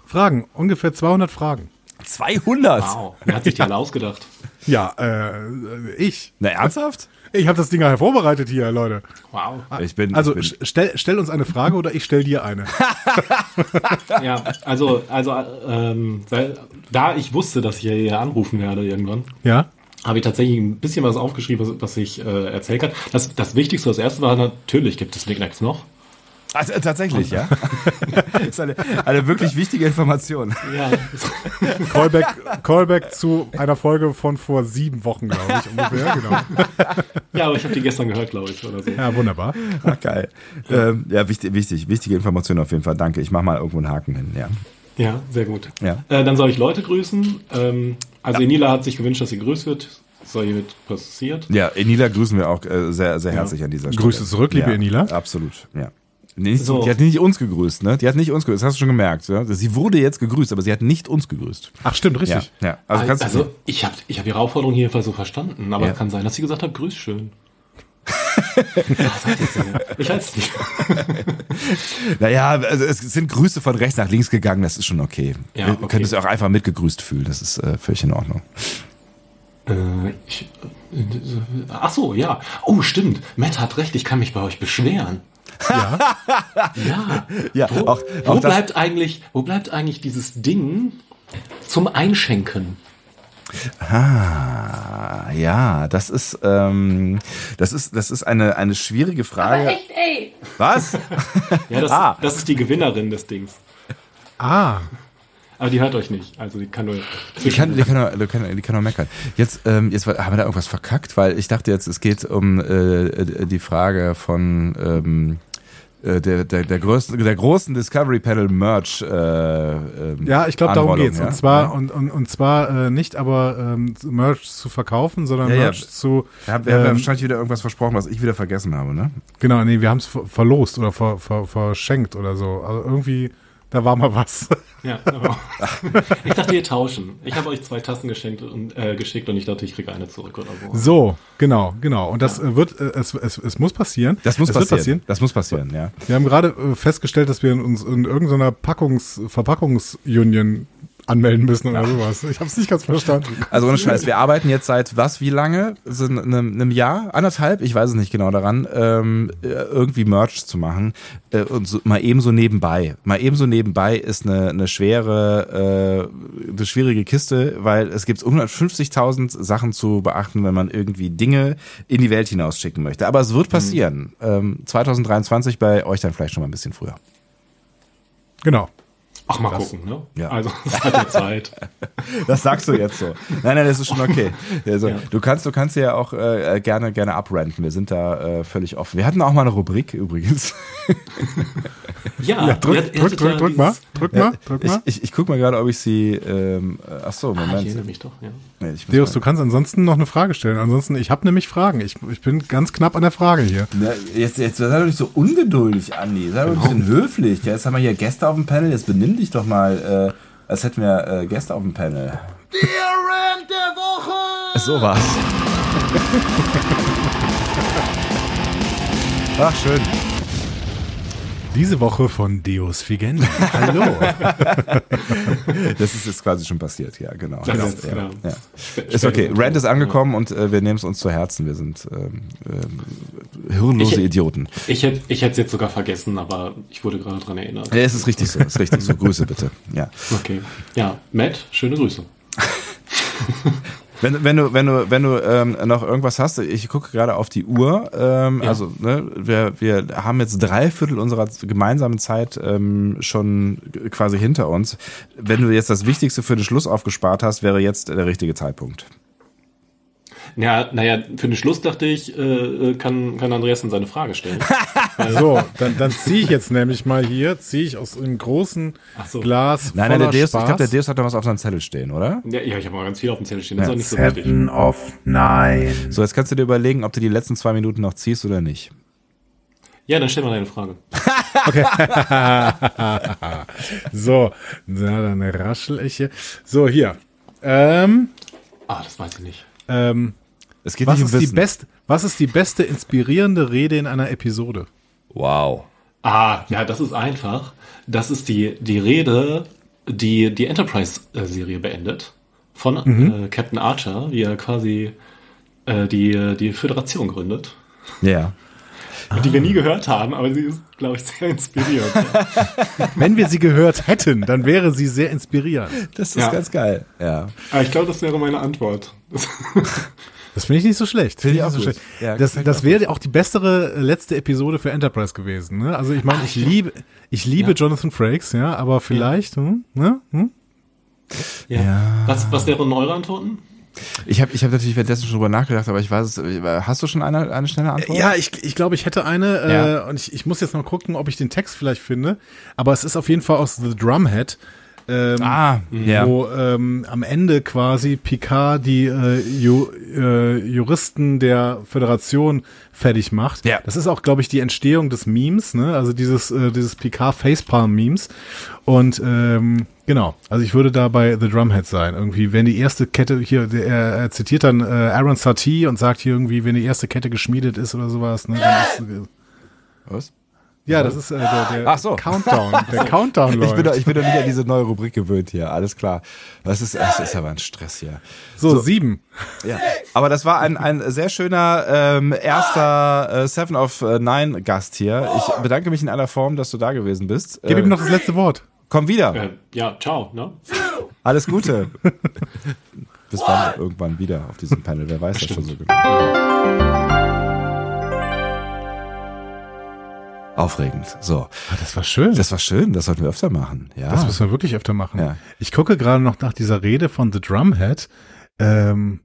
Fragen. Ungefähr 200 Fragen. 200. Wow, wer hat sich die alle ausgedacht? Ja, äh, ich. Na ernsthaft? Ich habe das Ding ja vorbereitet hier, Leute. Wow. Ich bin Also ich bin, stell, stell uns eine Frage oder ich stell dir eine. Ja, also, also ähm, weil, da ich wusste, dass ich hier anrufen werde irgendwann, Ja? habe ich tatsächlich ein bisschen was aufgeschrieben, was, was ich äh, erzählt kann. Das, das Wichtigste, das erste war natürlich gibt es Nicknacks noch. Also, tatsächlich, ja. das ist eine, eine wirklich wichtige Information. Ja, Callback, Callback zu einer Folge von vor sieben Wochen, glaube ich, ungefähr. Genau. ja aber ich habe die gestern gehört, glaube ich, oder so. Ja, wunderbar. Ach, geil. Ähm, ja, wichtig, wichtig, wichtige Information auf jeden Fall. Danke. Ich mache mal irgendwo einen Haken hin. Ja. Ja, sehr gut. Ja. Äh, dann soll ich Leute grüßen. Ähm, also Enila hat sich gewünscht, dass sie grüßt wird. Soll hiermit passiert. Ja, Enila grüßen wir auch äh, sehr, sehr herzlich an dieser Stelle. Grüße zurück, liebe ja, Enila. Absolut, ja. Nee, So. Die hat nicht uns gegrüßt, ne? Die hat nicht uns gegrüßt, das hast du schon gemerkt. Ja? Sie wurde jetzt gegrüßt, aber sie hat nicht uns gegrüßt. Ach, stimmt, Ja, richtig. ja. Also kannst also ich habe ich hab ihre Aufforderung jedenfalls so verstanden, aber Ja. kann sein, dass sie gesagt hat, grüß schön. Ich weiß es nicht. Naja, also es sind Grüße von rechts nach links gegangen, das ist schon okay. Ja, Ihr okay. könnt es auch einfach mitgegrüßt fühlen, das ist äh, völlig in Ordnung. Äh, ich, äh, ach so, ja. Oh, stimmt. Matt hat recht, ich kann mich bei euch beschweren. Ja. Ja. Ja, Wo, auch- wo auch das- bleibt eigentlich, wo bleibt eigentlich dieses Ding zum Einschenken? Ah, ja, das ist, ähm, das ist, das ist eine, eine schwierige Frage. Echt, ey. Was? Ja, das, Ah. das ist die Gewinnerin des Dings. Ah, Aber die hört euch nicht. Also die kann nur. Die kann, die kann, nur, die kann, die kann nur meckern. Jetzt, ähm, jetzt haben wir da irgendwas verkackt, weil ich dachte jetzt, es geht um äh, die Frage von ähm, äh, der, der, der, größten, der großen Discovery Panel Merch. Äh, ähm, ja, ich glaube, darum geht's. ja? Und zwar, Ja. und, und, und zwar äh, nicht aber ähm, Merch zu verkaufen, sondern Ja, ja. Merch zu. Wir haben, wir haben ja ähm, wahrscheinlich wieder irgendwas versprochen, was ich wieder vergessen habe, ne? genau, nee, wir haben es ver verlost oder ver ver verschenkt oder so. Also irgendwie, da war mal was. Ja, aber ich dachte, wir tauschen. Ich habe euch zwei Tassen geschenkt und, äh, geschickt und ich dachte, ich kriege eine zurück oder so. So, genau, genau. Und das äh, wird, äh, es, es, es muss passieren. Das muss es wird passieren. Das muss passieren, ja. Wir haben gerade äh, festgestellt, dass wir uns in irgendeiner Packungs Verpackungsunion anmelden müssen oder sowas. Ich habe es nicht ganz verstanden. Also ohne Scheiß, wir arbeiten jetzt seit was, wie lange? So einem, einem Jahr, anderthalb, ich weiß es nicht genau daran, ähm, äh, irgendwie Merch zu machen. Äh, und so, mal ebenso nebenbei. Mal ebenso nebenbei ist eine, eine schwere, äh, eine schwierige Kiste, weil es gibt 150.000 Sachen zu beachten, wenn man irgendwie Dinge in die Welt hinausschicken möchte. Aber es wird passieren. Ähm, 2023 bei euch dann vielleicht schon mal ein bisschen früher. Genau. Ach, mal gucken, ne? Ja. Also, es hat ja Zeit. Das sagst du jetzt so. Nein, nein, das ist schon okay. Also, Ja. Du kannst, du kannst ja auch äh, gerne, gerne abrenten. Wir sind da äh, völlig offen. Wir hatten auch mal eine Rubrik übrigens. Ja, Ja, drück, drück, drück, ja drück mal, drück mal, drück Ich, mal. ich, ich guck mal gerade, ob ich sie. Ähm, äh, ach so, Ah, ich Moment. erinnere mich doch, ja. Nee, Deus, du kannst ansonsten noch eine Frage stellen. Ansonsten, ich habe nämlich Fragen. Ich, ich bin ganz knapp an der Frage hier. Na, jetzt, jetzt sei doch nicht so ungeduldig, Andi. Sei doch ein bisschen höflich. Ja, jetzt haben wir hier Gäste auf dem Panel. Jetzt benimm dich doch mal, äh, als hätten wir äh, Gäste auf dem Panel. Der Rand der Woche! So war's. Ach, schön. Diese Woche von Deus Figenda. Hallo. Das ist jetzt quasi schon passiert, ja, genau. Das ja, ist, ja, genau. ja. Ist okay. Rand ist angekommen und äh, wir nehmen es uns zu Herzen. Wir sind ähm, ähm, hirnlose Ich- Idioten. Ich hätte ich hätte es jetzt sogar vergessen, aber ich wurde gerade dran erinnert. Ja, es ist richtig so. Es ist richtig so. Grüße bitte. Ja. Okay. Ja, Matt, schöne Grüße. Wenn, wenn du, wenn du, wenn du ähm, noch irgendwas hast, ich gucke gerade auf die Uhr. Ähm, Ja. Also ne, wir, wir haben jetzt drei Viertel unserer gemeinsamen Zeit ähm, schon quasi hinter uns. Wenn du jetzt das Wichtigste für den Schluss aufgespart hast, wäre jetzt der richtige Zeitpunkt. Ja, naja, für den Schluss dachte ich, äh, kann, kann Andreas dann seine Frage stellen. So, dann, dann ziehe ich jetzt nämlich mal hier, ziehe ich aus einem großen Ach so. Glas Nein, nein, der Deus, ich Spaß. glaube, der Deus hat noch was auf seinem Zettel stehen, oder? ja, ja, ich habe mal ganz viel auf dem Zettel stehen. Das Ja, ist auch nicht so wichtig. Seven of Nine. So, jetzt kannst du dir überlegen, ob du die letzten zwei Minuten noch ziehst oder nicht. Ja, dann stell mal deine Frage. So, na, dann raschel ich hier. So, hier. Ähm, Ah, das weiß ich nicht. ähm, Es geht was, nicht um ist die Wissen. best, was ist die beste inspirierende Rede in einer Episode? Wow. Ah, ja, das ist einfach. Das ist die, die Rede, die die Enterprise-Serie beendet. Von Mhm. äh, Captain Archer, wie er quasi äh, die, die Föderation gründet. Ja. Die wir nie gehört haben, aber sie ist, glaube ich, sehr inspirierend. Wenn wir sie gehört hätten, dann wäre sie sehr inspirierend. Das ist Ja. ganz geil. Ja. aber ich glaube, das wäre meine Antwort. Das finde ich nicht so schlecht. Finde ich auch so schlecht. Ja, das das wäre auch die bessere letzte Episode für Enterprise gewesen. Ne? Also ich meine, Ah, ich liebe, ich liebe Jonathan Frakes, ja, aber vielleicht, hm, ne? Hm? Ja. Was, was wären eure Antworten? Ich habe ich hab natürlich währenddessen schon drüber nachgedacht, aber ich weiß es. Hast du schon eine, eine schnelle Antwort? Ja, ich, ich glaube, ich hätte eine Ja. äh, und ich, ich muss jetzt mal gucken, ob ich den Text vielleicht finde. Aber es ist auf jeden Fall aus The Drumhead. Ähm, Ah, ja. Wo ähm, am Ende quasi Picard die äh, Ju, äh, Juristen der Föderation fertig macht. Ja. Das ist auch, glaube ich, die Entstehung des Memes, ne? Also dieses, äh, dieses Picard Facepalm Memes. Und ähm, genau, also ich würde da bei The Drumhead sein. Irgendwie, wenn die erste Kette hier, der, er, er zitiert dann äh, Aaron Satie und sagt hier irgendwie, wenn die erste Kette geschmiedet ist oder sowas, ne? Dann ist, äh, Was? Ja, das ist äh, der, der Ach so. Countdown. Der Countdown läuft. Ich bin, doch, ich bin doch nicht an diese neue Rubrik gewöhnt hier, alles klar. Das ist, das ist aber ein Stress hier. so, sieben. Ja. Aber das war ein, ein sehr schöner ähm, erster äh, Seven of äh, Nine Gast hier. Ich bedanke mich in aller Form, dass du da gewesen bist. Gib Äh, ihm noch das letzte Wort. komm wieder. Äh, ja, ciao. Ne? Alles Gute. Bis wann irgendwann wieder auf diesem Panel, wer weiß das schon so genau. Aufregend. So. Ah, das war schön. Das war schön, das sollten wir öfter machen. Ja. Das müssen wir wirklich öfter machen. Ja. Ich gucke gerade noch nach dieser Rede von The Drumhead, ähm,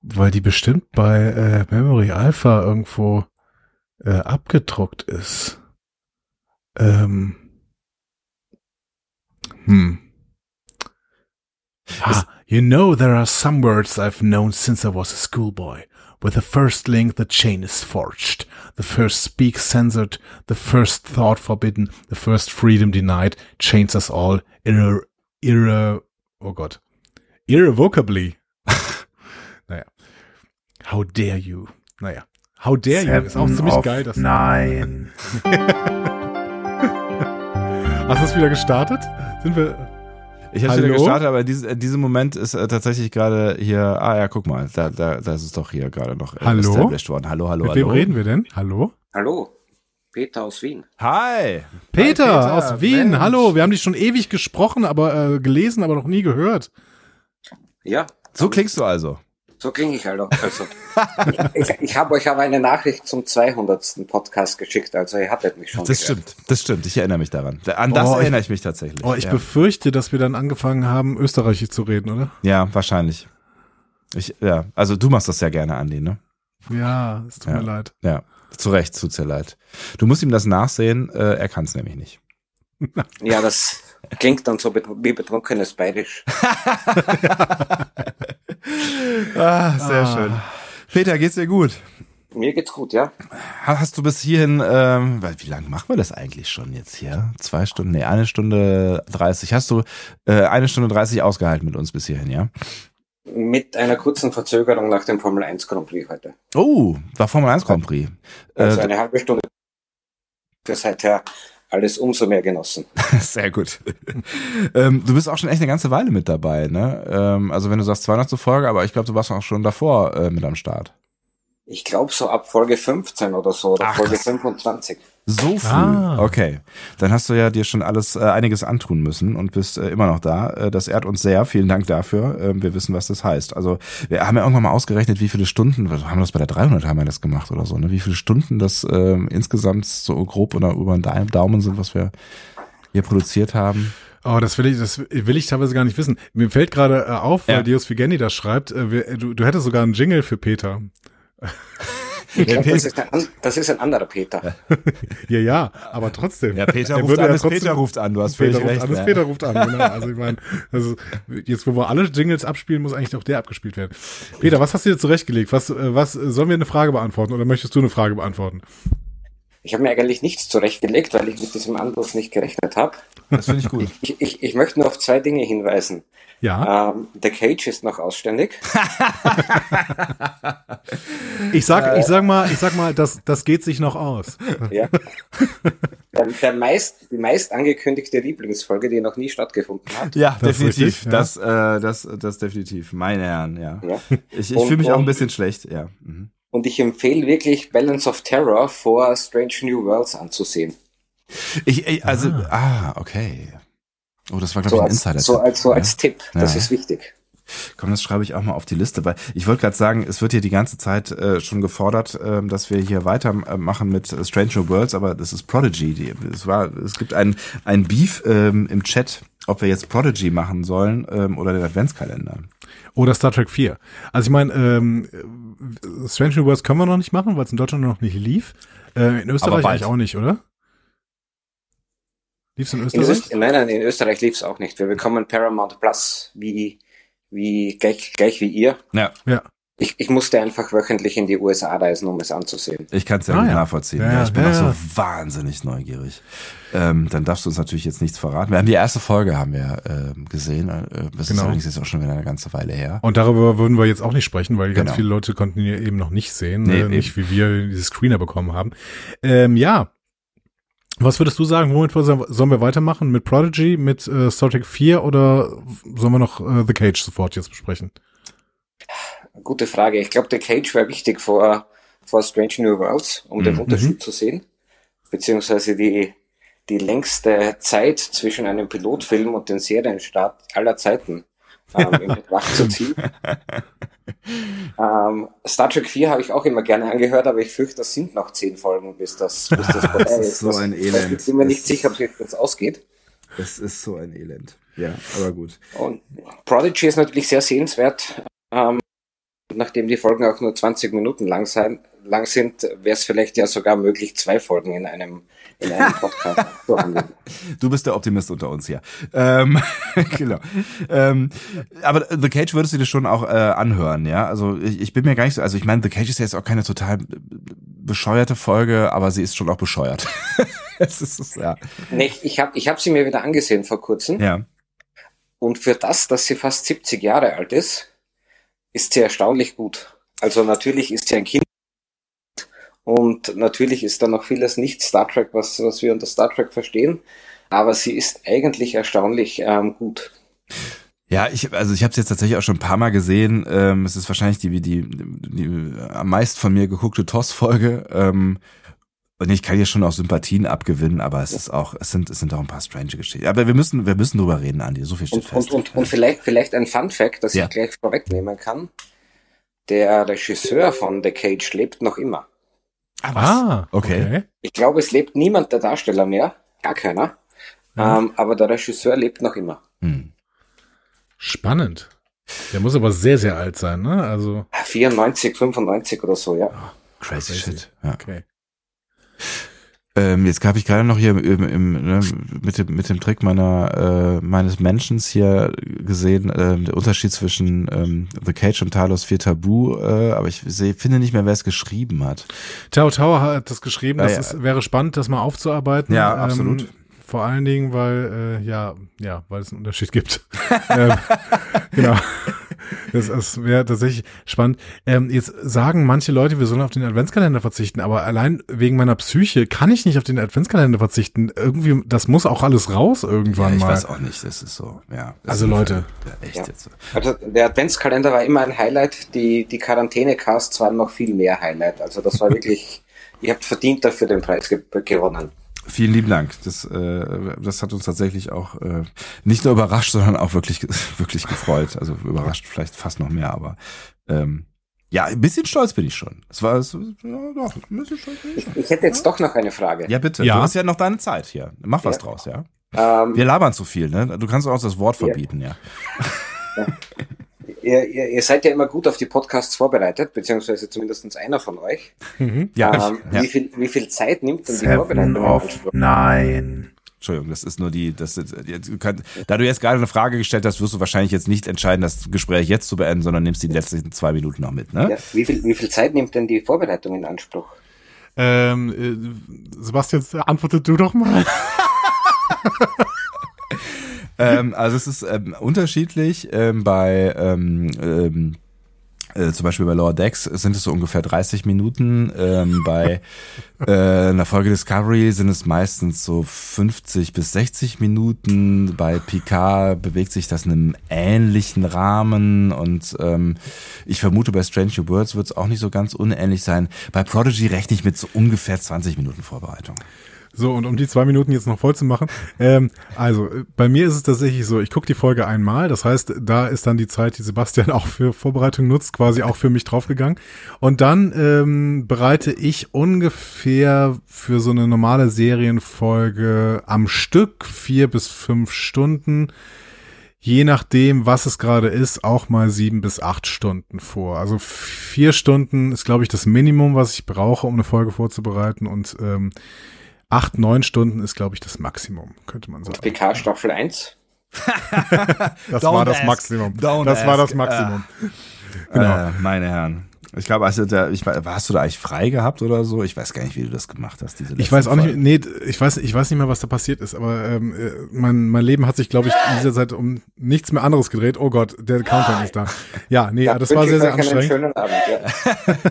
weil die bestimmt bei äh, Memory Alpha irgendwo äh, abgedruckt ist. Ähm, hm. Ah, you know there are some words I've known since I was a schoolboy. With the first link the chain is forged, the first speak censored, the first thought forbidden, the first freedom denied, chains us all irre, irre, oh Gott, irrevocably. naja. How dare you? Naja. How dare you? Ist auch ziemlich geil. Das Nein. Hast du es wieder gestartet? Sind wir, Ich habe wieder gestartet, aber in diesem, in diesem Moment ist äh, tatsächlich gerade hier, ah ja, guck mal, da, da, das ist doch hier gerade noch äh, Hallo? established worden. Hallo, hallo, mit hallo. wem reden wir denn? Hallo? Hallo, Peter aus Wien. Hi. Peter, Hi, Peter, aus Wien. Mensch. Hallo, wir haben dich schon ewig gesprochen, aber äh, gelesen, aber noch nie gehört. Ja, So klingst du also. So klinge ich also. also ich ich habe euch aber eine Nachricht zum 200. Podcast geschickt, also ihr hattet mich schon. Das gehört. stimmt, das stimmt. Ich erinnere mich daran. An das Oh, ich- erinnere ich mich tatsächlich. Oh, ich ja. befürchte, dass wir dann angefangen haben, österreichisch zu reden, oder? ja, wahrscheinlich. Ich, ja, also du machst das ja gerne, Andi, ne? Ja, es tut Ja. mir leid. Ja, zu Recht, tut's dir leid. Du musst ihm das nachsehen, äh, er kann es nämlich nicht. Ja, das klingt dann so wie betrunkenes Bayerisch. Ah, sehr schön. Peter, geht's dir gut? Mir geht's gut, ja. Ha- Hast du bis hierhin, ähm, weil wie lange machen wir das eigentlich schon jetzt hier? Zwei Stunden, nee, eine Stunde dreißig. Hast du äh, eine Stunde dreißig ausgehalten mit uns bis hierhin, ja? Mit einer kurzen Verzögerung nach dem Formel 1 Grand Prix heute. Oh, war Formel 1 Grand Prix. Also Äh, eine halbe Stunde seither alles umso mehr genossen. Sehr gut. ähm, du bist auch schon echt eine ganze Weile mit dabei, ne? Ähm, also wenn du sagst 200 Folge, aber ich glaube, du warst auch schon davor äh, mit am Start. Ich glaube so ab Folge 15 oder so, oder Ach, Folge krass. 25. So früh. Ah. Okay. Dann hast du ja dir schon alles äh, einiges antun müssen und bist äh, immer noch da. Äh, das ehrt uns sehr. Vielen Dank dafür. Ähm, wir wissen, was das heißt. Also wir haben ja irgendwann mal ausgerechnet, wie viele Stunden, was haben wir das bei der 300 haben wir das gemacht oder so, ne? Wie viele Stunden das ähm, insgesamt so grob oder über den Daumen sind, was wir hier produziert haben. Oh, das will ich, das will ich teilweise gar nicht wissen. Mir fällt gerade äh, auf, weil Ja. Dios Vigendi das schreibt, äh, wir, du, du hättest sogar einen Jingle für Peter. Ich glaub, das, ist ein, das ist ein anderer Peter. Ja, ja, aber trotzdem. Ja, Peter Er ruft an, ja trotzdem- Peter ruft an, du hast Peter völlig ruft recht. an, ja. Peter ruft an, genau. Also ich meine, also jetzt wo wir alle Jingles abspielen, muss eigentlich auch der abgespielt werden. Peter, was hast du dir zurechtgelegt? Was, äh, was sollen wir eine Frage beantworten oder möchtest du eine Frage beantworten? Ich habe mir eigentlich nichts zurechtgelegt, weil ich mit diesem Anruf nicht gerechnet habe. Das finde ich gut. Ich, ich, ich möchte nur auf zwei Dinge hinweisen. Ja. Ähm, The Cage ist noch ausständig. Ich sag, ich sag mal, ich sag mal, das, das geht sich noch aus. ja. der, der meist, die meist angekündigte Lieblingsfolge, die noch nie stattgefunden hat. Ja, Das definitiv. richtig, ja. Das, äh, das, das definitiv. Meine Herren, ja. Ja. Ich, ich fühle mich auch ein bisschen schlecht, ja. Mhm. Und ich empfehle wirklich Balance of Terror vor Strange New Worlds anzusehen. Ich, ich, also, ah. okay. Oh, das war, glaube So ich, ein als, insider so als, so als Tipp. Das Ja. ist wichtig. Komm, das schreibe ich auch mal auf die Liste, weil ich wollte gerade sagen, es wird hier die ganze Zeit äh, schon gefordert, ähm, dass wir hier weitermachen mit äh, Strange New Worlds, aber das ist Prodigy. Die, es war, es gibt ein, ein Beef ähm, im Chat, ob wir jetzt Prodigy machen sollen ähm, oder den Adventskalender. Oder Star Trek 4. Also ich meine, ähm, äh, Strange New Worlds können wir noch nicht machen, weil es in Deutschland noch nicht lief. Äh, in Österreich eigentlich auch nicht, oder? Lief's in In Österreich? Öst nein, nein, in Österreich lief's auch nicht. Wir bekommen Paramount Plus, wie, wie, gleich, gleich wie ihr. Ja, ja. Ich, ich musste einfach wöchentlich in die USA reisen, um es anzusehen. ich kann es ja Ah, gut ja. nachvollziehen. Ja, Ja, ich bin ja, auch ja. so wahnsinnig neugierig. Ähm, dann darfst du uns natürlich jetzt nichts verraten. Wir haben die erste Folge haben wir ähm, gesehen. Äh, das ist Genau. allerdings jetzt auch schon wieder eine ganze Weile her. Und darüber würden wir jetzt auch nicht sprechen, weil ganz Genau. viele Leute konnten ihn ja eben noch nicht sehen, Nee, äh, nicht eben. wie wir diese Screener bekommen haben. Ähm, ja. Was würdest du sagen, womit sollen wir weitermachen? Mit Prodigy, mit äh, Star Trek 4 oder sollen wir noch äh, The Cage sofort jetzt besprechen? Gute Frage. Ich glaube, der Cage wäre wichtig vor, vor Strange New Worlds, um den Mhm. Unterschied zu sehen. Beziehungsweise die, die längste Zeit zwischen einem Pilotfilm und dem Serienstart aller Zeiten ähm, in Betracht zu ziehen. ähm, Star Trek 4 habe ich auch immer gerne angehört, aber ich fürchte, das sind noch zehn Folgen, bis das, bis das vorbei Das ist ist. so Das- ein Elend. Ich bin mir nicht sicher, wie das ausgeht. Das ist so ein Elend. Ja, aber gut. Und Prodigy ist natürlich sehr sehenswert. Ähm, nachdem die Folgen auch nur 20 Minuten lang, sein, lang sind, wäre es vielleicht ja sogar möglich, zwei Folgen in einem, in einem Podcast zu handeln. Du bist der Optimist unter uns hier. Ähm, genau. Ähm, aber The Cage würdest du dir schon auch äh, anhören, ja? Also ich, ich bin mir gar nicht so, also ich meine, The Cage ist ja jetzt auch keine total bescheuerte Folge, aber sie ist schon auch bescheuert. es ist, ja. Nee, ich habe ich hab sie mir wieder angesehen vor kurzem. ja. Und für das, dass sie fast 70 Jahre alt ist, ist sie erstaunlich gut. Also natürlich ist sie ein Kind und natürlich ist da noch vieles nicht Star Trek, was, was wir unter Star Trek verstehen. Aber sie ist eigentlich erstaunlich ähm, gut. Ja, ich, also ich habe es jetzt tatsächlich auch schon ein paar Mal gesehen. Ähm, es ist wahrscheinlich die, die, die am meist von mir geguckte TOS-Folge. Ähm, und ich kann hier schon auch Sympathien abgewinnen, aber es ist auch, es sind, es sind auch ein paar strange Geschichten. Aber wir müssen, wir müssen drüber reden, Andi. So viel steht Und, fest. und, und, und vielleicht, vielleicht ein Fun Fact, das Ja. ich gleich vorwegnehmen kann. Der Regisseur von The Cage lebt noch immer. Ah, okay. Ich glaube, es lebt niemand der Darsteller mehr. Gar keiner. Ähm, aber der Regisseur lebt noch immer. Hm. Spannend. Der muss aber sehr, sehr alt sein, ne? Also, 94, 95 oder so, ja. Crazy shit. Ja. okay. Ähm, jetzt habe ich gerade noch hier im, im, ne, mit, dem, mit dem Trick meiner äh, meines Menschen hier gesehen, ähm, der Unterschied zwischen ähm, The Cage und Talos 4 Tabu, äh, aber ich seh, finde nicht mehr, wer es geschrieben hat. Tao Tao hat das geschrieben, Ah, das ja. ist, wäre spannend, das mal aufzuarbeiten. Ja, absolut. Ähm, vor allen Dingen, weil, äh, ja, ja, weil es einen Unterschied gibt. ähm, genau. Das, das wäre tatsächlich spannend. Ähm, jetzt sagen manche Leute, wir sollen auf den Adventskalender verzichten, aber allein wegen meiner Psyche kann ich nicht auf den Adventskalender verzichten. Irgendwie, das muss auch alles raus irgendwann ja, ich mal. weiß auch nicht, das ist so, ja. Das Also ist Leute. Ja, echt Ja. jetzt so. Also der Adventskalender war immer ein Highlight. Die, die Quarantäne-Casts waren noch viel mehr Highlight. Also das war wirklich, ihr habt verdient dafür den Preis ge gewonnen. Vielen lieben Dank. Das, äh, das hat uns tatsächlich auch äh, nicht nur überrascht, sondern auch wirklich, wirklich gefreut. Also überrascht vielleicht fast noch mehr, aber ähm, ja, ein bisschen stolz bin ich schon. Es war es, ja, doch, ein bisschen stolz bin ich Ich, schon. ich hätte jetzt doch noch eine Frage. Ja, bitte. Ja. Du hast ja noch deine Zeit hier. Mach was Ja. draus, ja. Ähm, Wir labern zu viel, ne? Du kannst auch das Wort Ja. verbieten, ja. Ihr, ihr, ihr seid ja immer gut auf die Podcasts vorbereitet, beziehungsweise zumindest einer von euch. Ja, Ähm, ich, ja. wie, viel, wie viel Zeit nimmt denn die Vorbereitung in Anspruch? Nein. Entschuldigung, das ist nur die, das ist, jetzt, du kannst, da du jetzt gerade eine Frage gestellt hast, wirst du wahrscheinlich jetzt nicht entscheiden, das Gespräch jetzt zu beenden, sondern nimmst die letzten zwei Minuten noch mit, ne? Ja, wie, viel, wie viel Zeit nimmt denn die Vorbereitung in Anspruch? Ähm, äh, Sebastian, antwortet du doch mal. ähm, also es ist ähm, unterschiedlich. Ähm, bei ähm, ähm, äh, zum Beispiel bei Lower Decks sind es so ungefähr 30 Minuten. Ähm, bei äh, einer Folge Discovery sind es meistens so 50 bis 60 Minuten. Bei Picard bewegt sich das in einem ähnlichen Rahmen und ähm, ich vermute bei Strange New Worlds wird es auch nicht so ganz unähnlich sein. Bei Prodigy rechne ich mit so ungefähr 20 Minuten Vorbereitung. So, und um die zwei Minuten jetzt noch voll zu machen, ähm, also äh, bei mir ist es tatsächlich so, ich gucke die Folge einmal, das heißt, da ist dann die Zeit, die Sebastian auch für Vorbereitung nutzt, quasi auch für mich draufgegangen. Und dann ähm, bereite ich ungefähr für so eine normale Serienfolge am Stück vier bis fünf Stunden, je nachdem, was es gerade ist, auch mal sieben bis acht Stunden vor. Also vier Stunden ist, glaube ich, das Minimum, was ich brauche, um eine Folge vorzubereiten und ähm, acht, neun Stunden ist, glaube ich, das Maximum, könnte man sagen. PK Staffel 1. Das Don't war das ask. Maximum. Don't das war das ask. Maximum. Genau. Äh, meine Herren. Ich glaube, hast du da, ich, weiß- hast du da eigentlich frei gehabt oder so? Ich weiß gar nicht, wie du das gemacht hast. Diese Ich weiß auch nicht, nee, ich weiß, ich weiß nicht mehr, was da passiert ist, aber ähm, äh, mein, mein Leben hat sich, glaube ich, in dieser Zeit um nichts mehr anderes gedreht. Oh Gott, der Countdown ist da. Ja, nee, Ja, das war sehr, sehr anstrengend. schönen Abend. Ja.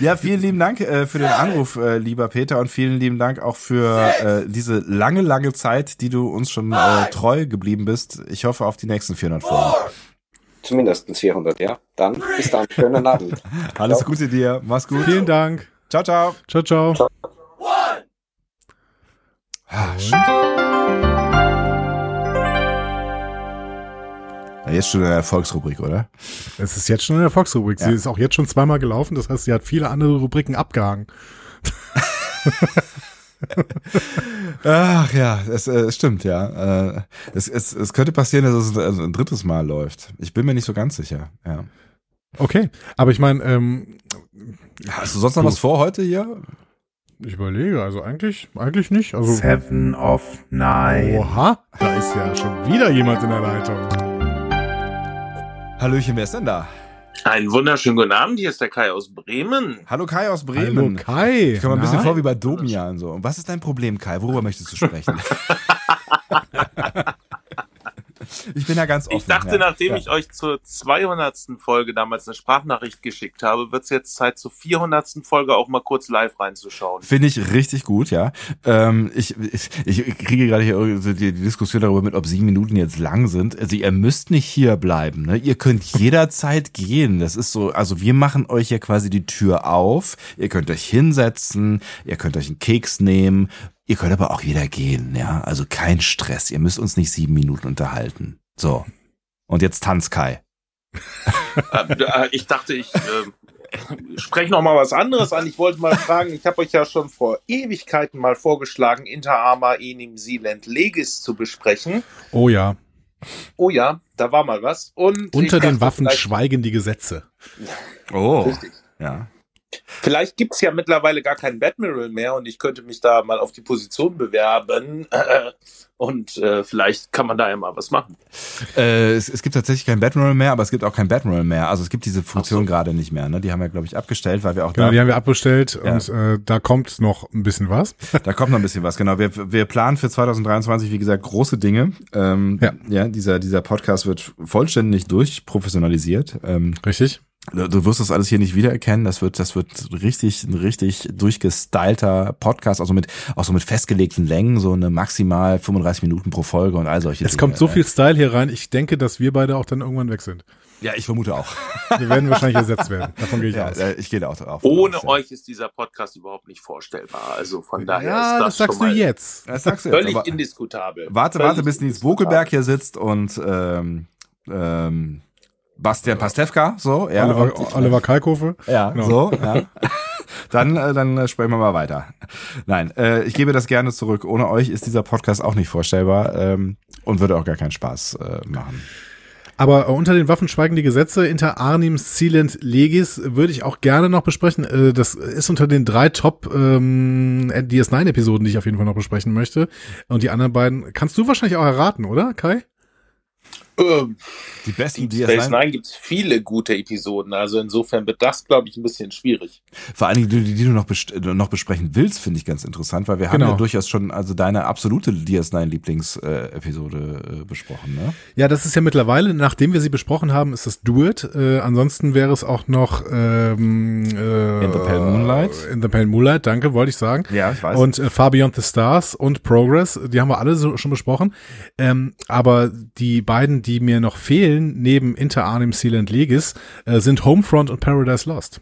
Ja, vielen lieben Dank äh, für den Anruf, äh, lieber Peter, und vielen lieben Dank auch für äh, diese lange, lange Zeit, die du uns schon äh, treu geblieben bist. Ich hoffe auf die nächsten 400 Folgen. Zumindest 400, ja. Dann bis dann. Schönen Abend. Alles Gute dir. Mach's gut. Vielen Dank. Ciao, ciao. Ciao, ciao. Ah, shit. Ja, jetzt schon in der Erfolgsrubrik, oder? Es ist jetzt schon in der. Sie Ja. ist auch jetzt schon zweimal gelaufen. Das heißt, sie hat viele andere Rubriken abgehangen. Ach ja, es äh, stimmt, ja. Äh, es, es, es könnte passieren, dass es ein, ein drittes Mal läuft. Ich bin mir nicht so ganz sicher. Ja. Okay, aber ich meine, ähm, Hast du sonst noch Du- was vor heute hier? ich überlege, also eigentlich, eigentlich nicht. Also, Seven of Nine. oha, da ist ja schon wieder jemand in der Leitung. Hallöchen, wer ist denn da? Einen wunderschönen guten Abend, hier ist der Kai aus Bremen. Hallo Kai aus Bremen. Hallo Kai. Ich komme mir ein bisschen vor wie bei Domian so. Und was ist dein Problem, Kai? Worüber möchtest du sprechen? ich bin ja ganz offen. Ich dachte, ja. nachdem ja. ich euch zur 200. Folge damals eine Sprachnachricht geschickt habe, wird es jetzt Zeit, zur 400. Folge auch mal kurz live reinzuschauen. Finde ich richtig gut, ja. Ähm, ich, ich, ich kriege gerade hier so die, die Diskussion darüber mit, ob sieben Minuten jetzt lang sind. Also ihr müsst nicht hier bleiben, ne? Ihr könnt jederzeit gehen. Das ist so, also wir machen euch ja quasi die Tür auf. Ihr könnt euch hinsetzen, ihr könnt euch einen Keks nehmen. Ihr könnt aber auch wieder gehen, ja. Also kein Stress. Ihr müsst uns nicht sieben Minuten unterhalten. So. Und jetzt tanz Kai. Ich dachte, ich äh, spreche noch mal was anderes an. Ich wollte mal fragen, ich habe euch ja schon vor Ewigkeiten mal vorgeschlagen, Inter Arma Enim Silent Legis zu besprechen. Oh ja, Oh ja, da war mal was. Und unter den dachte, Waffen schweigen die Gesetze. Oh. Richtig. Ja. Vielleicht gibt's ja mittlerweile gar keinen Batmiral mehr und ich könnte mich da mal auf die Position bewerben. Und äh, vielleicht kann man da ja mal was machen. Äh, es, es gibt tatsächlich kein Batman mehr, aber es gibt auch kein Batman mehr. Also es gibt diese Funktion gerade nicht mehr. Ne? Die haben wir, glaube ich, abgestellt, weil wir auch Genau, da, die haben wir abbestellt Ja. und äh, da kommt noch ein bisschen was. da kommt noch ein bisschen was. Genau, wir, wir planen für 2023, wie gesagt, große Dinge. Ähm, Ja. ja, dieser dieser Podcast wird vollständig durchprofessionalisiert. Ähm, Richtig? Du, wirst das alles hier nicht wiedererkennen. Das wird das wird richtig ein richtig durchgestylter Podcast, also mit auch so mit festgelegten Längen, so eine maximal 35 Minuten pro Folge und all solche Es Dinge. kommt so viel Style hier rein. Ich denke, dass wir beide auch dann irgendwann weg sind. Ja, ich vermute auch. Wir werden wahrscheinlich ersetzt werden. Davon gehe ich Ja, aus. äh, ich gehe da auch drauf. Ohne euch ist dieser Podcast überhaupt nicht vorstellbar. Also von daher Ja, ist das das, sagst schon du mal jetzt. Das sagst du jetzt, völlig indiskutabel. Warte, Völlig warte, bis Nils Bokelberg hier sitzt und ähm, ähm, Bastian Pastewka, so, ja. Oliver, Oliver Kalkofe. ja, Genau. so, ja. Dann, äh, dann äh, sprechen wir mal weiter. Nein, äh, ich gebe das gerne zurück. Ohne euch ist dieser Podcast auch nicht vorstellbar ähm, und würde auch gar keinen Spaß äh, machen. Aber äh, unter den Waffen schweigen die Gesetze. Inter Arnim Silent Legis würde ich auch gerne noch besprechen. Äh, das ist unter den drei Top ähm, DS9-Episoden, die ich auf jeden Fall noch besprechen möchte. Und die anderen beiden kannst du wahrscheinlich auch erraten, oder, Kai? Ähm, Die besten Deep Space DS9, Nine gibt's viele gute Episoden. Also insofern wird das, glaube ich, ein bisschen schwierig. vor allen Dingen die, die du noch, best äh, noch besprechen willst, finde ich ganz interessant, weil wir haben Genau. ja durchaus schon also deine absolute DS9-Lieblingsepisode äh, besprochen, ne? Ja, das ist ja mittlerweile, nachdem wir sie besprochen haben, ist das Do It. Äh, ansonsten wäre es auch noch ähm, äh, In the Pale Moonlight. In the Pale Moonlight, danke, wollte ich sagen. Ja, ich weiß. Und äh, Far Beyond the Stars und Progress, die haben wir alle so, schon besprochen. Ähm, aber die beiden, die mir noch fehlen, neben Inter Arnim Silent Legis, äh, sind Homefront und Paradise Lost.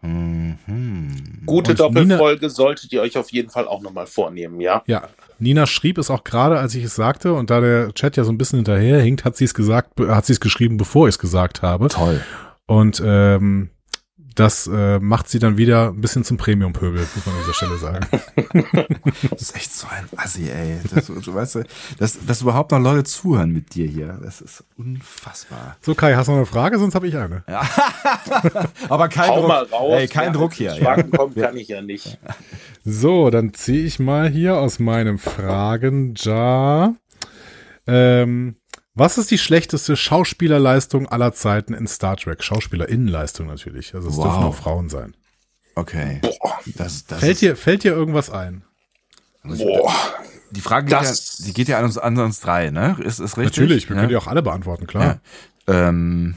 Mhm. Gute Und Doppelfolge solltet ihr euch auf jeden Fall auch nochmal vornehmen, ja? Ja, Nina schrieb es auch gerade, als ich es sagte, und da der Chat ja so ein bisschen hinterher hinkt, hat sie es gesagt, hat sie es geschrieben, bevor ich es gesagt habe. Toll. Und ähm, das äh, macht sie dann wieder ein bisschen zum Premium-Pöbel, muss man an dieser Stelle sagen. Das ist echt so ein Assi, ey. Das, du weißt, dass, dass überhaupt noch Leute zuhören mit dir hier. Das ist unfassbar. So, Kai, hast du noch eine Frage? Sonst habe ich eine. Ja. Aber kein Hau Druck. mal raus. ey, kein Druck hier. Schwanken kommt, kann ich ja nicht. So, dann ziehe ich mal hier aus meinem Fragenjar. Ähm, was ist die schlechteste Schauspielerleistung aller Zeiten in Star Trek? Schauspielerinnenleistung natürlich. Also es Wow. dürfen auch Frauen sein. Okay. Das, das Fällt ist, dir, fällt dir irgendwas ein? Boah. die Frage geht ja, die geht ja an uns, an uns drei, ne? Ist, ist richtig? Natürlich, wir ja? können die auch alle beantworten, klar. Ja. Ähm,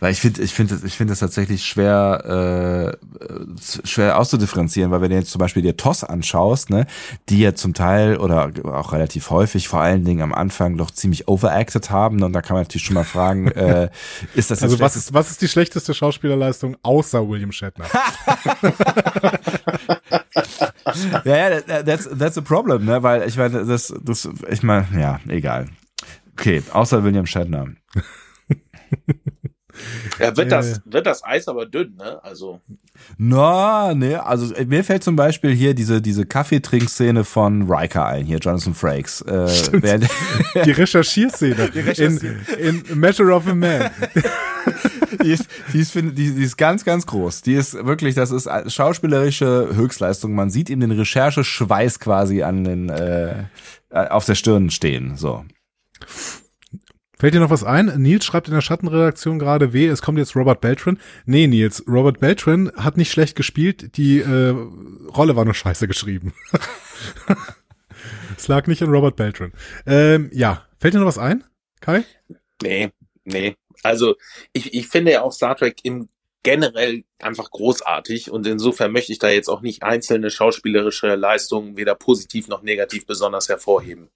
weil ich finde, ich finde, ich finde es tatsächlich schwer, äh, schwer auszudifferenzieren, weil wenn du jetzt zum Beispiel dir TOS anschaust, ne, die ja zum Teil oder auch relativ häufig, vor allen Dingen am Anfang doch ziemlich overacted haben, und da kann man natürlich schon mal fragen, äh, ist das jetzt Also was ist, was ist die schlechteste Schauspielerleistung außer William Shatner? ja, ja, that- that's, that's a problem, ne, weil ich meine, das, das, ich meine, ja, egal. Okay, außer William Shatner. Ja, wird, Äh. das, wird das Eis aber dünn, ne? Also, Na, ne, also äh, mir fällt zum Beispiel hier diese, diese Kaffeetrinkszene von Riker ein, hier Jonathan Frakes. Äh, während, Die Recherchierszene Die Recherchier- in, in Measure of a Man. die, ist, die, ist, die, die ist ganz, ganz groß. Die ist wirklich, das ist schauspielerische Höchstleistung. Man sieht ihm den Rechercheschweiß quasi an den, äh, auf der Stirn stehen, so. Fällt dir noch was ein? Nils schreibt in der Schattenredaktion gerade weh, es kommt jetzt Robert Beltran. Nee, Nils, Robert Beltran hat nicht schlecht gespielt, die äh, Rolle war nur scheiße geschrieben. es lag nicht an Robert Beltran. Ähm, ja, fällt dir noch was ein, Kai? nee, nee. Also, ich, ich finde ja auch Star Trek im generell einfach großartig und insofern möchte ich da jetzt auch nicht einzelne schauspielerische Leistungen weder positiv noch negativ besonders hervorheben.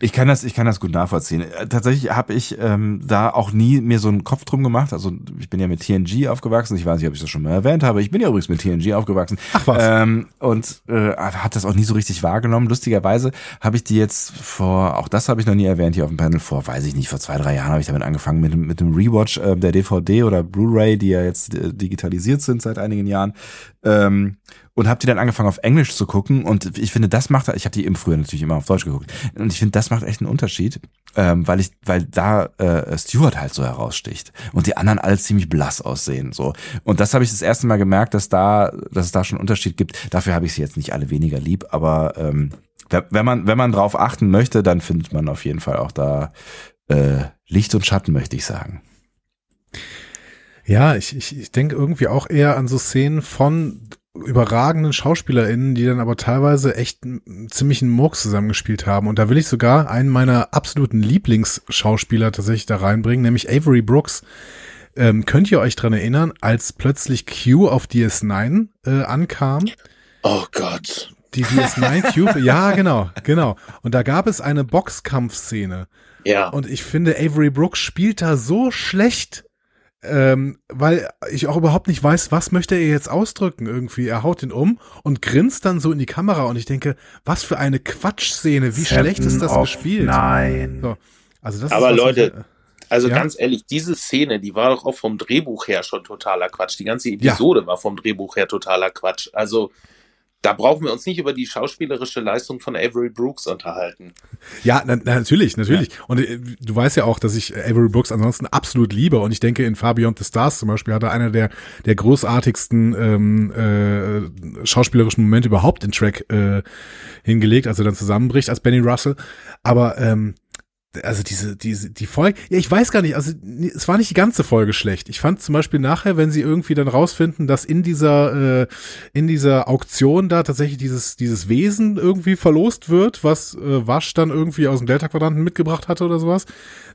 Ich kann das, ich kann das gut nachvollziehen. Äh, Tatsächlich habe ich ähm, da auch nie mir so einen Kopf drum gemacht. Also ich bin ja mit TNG aufgewachsen. Ich weiß nicht, ob ich das schon mal erwähnt habe. Ich bin ja übrigens mit TNG aufgewachsen. Ach was. Ähm, und äh, hat das auch nie so richtig wahrgenommen. Lustigerweise habe ich die jetzt vor, auch das habe ich noch nie erwähnt hier auf dem Panel vor, weiß ich nicht, vor zwei drei Jahren habe ich damit angefangen mit dem mit dem Rewatch äh, der DVD oder Blu-ray, die ja jetzt äh, digitalisiert sind seit einigen Jahren. Ähm, und habe die dann angefangen auf Englisch zu gucken und ich finde, das macht, ich habe die eben früher natürlich immer auf Deutsch geguckt und ich finde, das macht echt einen Unterschied, ähm, weil ich, weil da äh, Stewart halt so heraussticht und die anderen alle ziemlich blass aussehen so und das habe ich das erste Mal gemerkt, dass da, dass es da schon einen Unterschied gibt. Dafür habe ich sie jetzt nicht alle weniger lieb, aber ähm, wenn man wenn man drauf achten möchte, dann findet man auf jeden Fall auch da äh, Licht und Schatten, möchte ich sagen. Ja, ich, ich, ich denke irgendwie auch eher an so Szenen von überragenden SchauspielerInnen, die dann aber teilweise echt einen ziemlichen Murks zusammengespielt haben. Und da will ich sogar einen meiner absoluten Lieblingsschauspieler tatsächlich da reinbringen, nämlich Avery Brooks. Ähm, könnt ihr euch dran erinnern, als plötzlich Q auf DS9 äh, ankam? Oh Gott. Die DS9 Q, ja, genau, genau. Und da gab es eine Boxkampfszene. Ja. Und ich finde, Avery Brooks spielt da so schlecht, ähm, weil ich auch überhaupt nicht weiß, was möchte er jetzt ausdrücken irgendwie. Er haut ihn um und grinst dann so in die Kamera und ich denke, was für eine Quatschszene, wie Seven schlecht ist das gespielt. Nine. So, also das Aber ist Leute, also Ja? ganz ehrlich, diese Szene, die war doch auch vom Drehbuch her schon totaler Quatsch. Die ganze Episode war vom Drehbuch her totaler Quatsch. Also da brauchen wir uns nicht über die schauspielerische Leistung von Avery Brooks unterhalten. Ja, na, na, natürlich, natürlich. Und äh, du weißt ja auch, dass ich Avery Brooks ansonsten absolut liebe. Und ich denke, in Far Beyond the Stars zum Beispiel hat er einer der, der großartigsten ähm, äh, schauspielerischen Momente überhaupt in Track äh, hingelegt, als er dann zusammenbricht als Benny Russell. Aber ähm, also diese, diese, die Folge, ja, ich weiß gar nicht, also es war nicht die ganze Folge schlecht. Ich fand zum Beispiel nachher, wenn sie irgendwie dann rausfinden, dass in dieser, äh, in dieser Auktion da tatsächlich dieses, dieses Wesen irgendwie verlost wird, was äh, Wasch dann irgendwie aus dem Delta-Quadranten mitgebracht hatte oder sowas.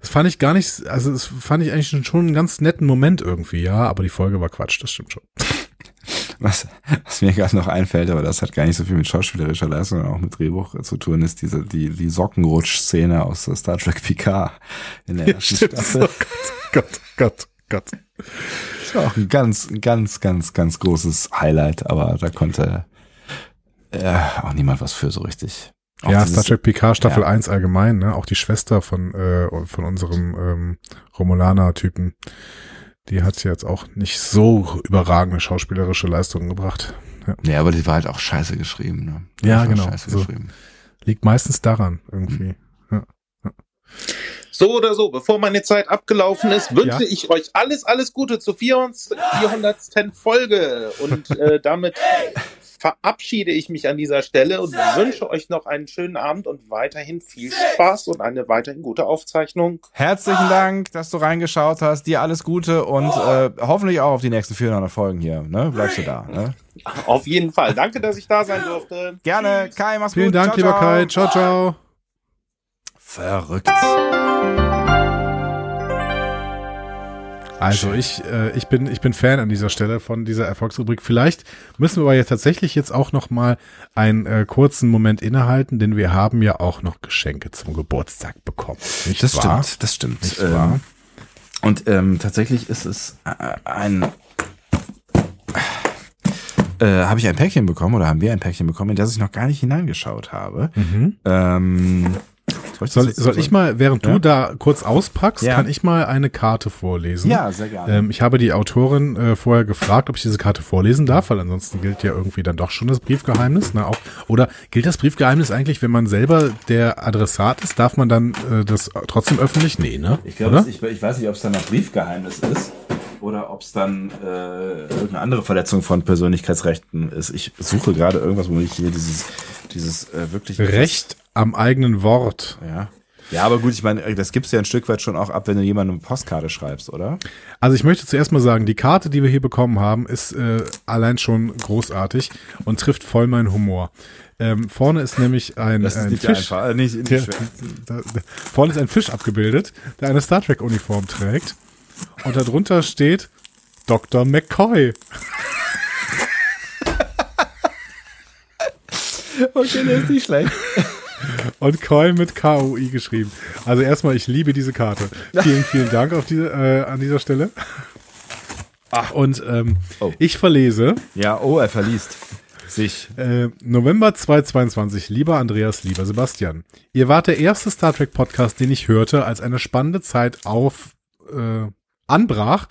Das fand ich gar nicht, also das fand ich eigentlich schon einen ganz netten Moment irgendwie, ja, aber die Folge war Quatsch, das stimmt schon. Was, was mir gerade noch einfällt, aber das hat gar nicht so viel mit schauspielerischer Leistung, sondern auch mit Drehbuch zu tun, ist diese, die, die Sockenrutsch-Szene aus Star Trek Picard in der Ja, ersten stimmt. Staffel. Oh Gott, Gott, Gott. Das war auch ein ganz, ganz, ganz, ganz großes Highlight, aber da konnte äh, auch niemand was für so richtig. Auch ja, dieses- Star Trek PK Staffel ja. 1 allgemein, ne? Auch die Schwester von, äh, von unserem ähm, Romulaner-Typen. Die hat jetzt auch nicht so überragende schauspielerische Leistungen gebracht. Ja, Ja, aber die war halt auch scheiße geschrieben. Ne? Die ja genau. Scheiße So. geschrieben. Liegt meistens daran irgendwie. Ja. So oder so, bevor meine Zeit abgelaufen ist, wünsche Ja. ich euch alles, alles Gute zur 400. 400. Folge. Und äh, damit verabschiede ich mich an dieser Stelle und wünsche euch noch einen schönen Abend und weiterhin viel Spaß und eine weiterhin gute Aufzeichnung. Herzlichen Dank, dass du reingeschaut hast. Dir alles Gute und äh, hoffentlich auch auf die nächsten 400 Folgen hier. Ne? Bleibst du da. Ne? Auf jeden Fall. Danke, dass ich da sein durfte. Gerne. Kai, mach's Vielen gut. Dank, ciao, lieber ciao. Kai. Ciao, ciao. Verrückt. Also ich, äh, ich bin, ich bin Fan an dieser Stelle von dieser Erfolgsrubrik. Vielleicht müssen wir aber jetzt tatsächlich jetzt auch noch mal einen äh, kurzen Moment innehalten, denn wir haben ja auch noch Geschenke zum Geburtstag bekommen. Nicht Das wahr? stimmt, das stimmt. Nicht Ähm, wahr? Und ähm, tatsächlich ist es äh, ein äh, habe ich ein Päckchen bekommen oder haben wir ein Päckchen bekommen, in das ich noch gar nicht hineingeschaut habe. Mhm. Ähm, soll Soll, ich mal, während Ja? du da kurz auspackst, Ja. kann ich mal eine Karte vorlesen? Ja, sehr gerne. Ähm, ich habe die Autorin äh, vorher gefragt, ob ich diese Karte vorlesen darf, weil ansonsten gilt ja irgendwie dann doch schon das Briefgeheimnis. Ne? Auch, oder gilt das Briefgeheimnis eigentlich, wenn man selber der Adressat ist? Darf man dann äh, das trotzdem öffentlich? Nee, ne? Ich glaube, Oder? ich, ich weiß nicht, ob es dann ein Briefgeheimnis ist oder ob es dann äh, irgendeine andere Verletzung von Persönlichkeitsrechten ist. Ich suche gerade irgendwas, wo ich hier dieses, dieses äh, wirklich Recht am eigenen Wort. Ja. Ja, aber gut, ich meine, das gibst du ja ein Stück weit schon auch ab, wenn du jemandem eine Postkarte schreibst, oder? Also ich möchte zuerst mal sagen, die Karte, die wir hier bekommen haben, ist äh, allein schon großartig und trifft voll meinen Humor. Ähm, vorne ist nämlich ein, Das ist ein Fisch. einfach, äh, nicht- nicht der, da, da, vorne ist ein Fisch abgebildet, der eine Star Trek Uniform trägt. Und darunter steht Dr. McCoy. Okay, der ist nicht schlecht. Und Coy mit K-O-I geschrieben. Also erstmal, ich liebe diese Karte. Vielen, vielen Dank auf diese, äh, an dieser Stelle. Ach, und ähm, ich verlese. Ja, oh, er verliest sich. Äh, November 2022, lieber Andreas, lieber Sebastian. Ihr wart der erste Star Trek Podcast, den ich hörte, als eine spannende Zeit auf äh, anbrach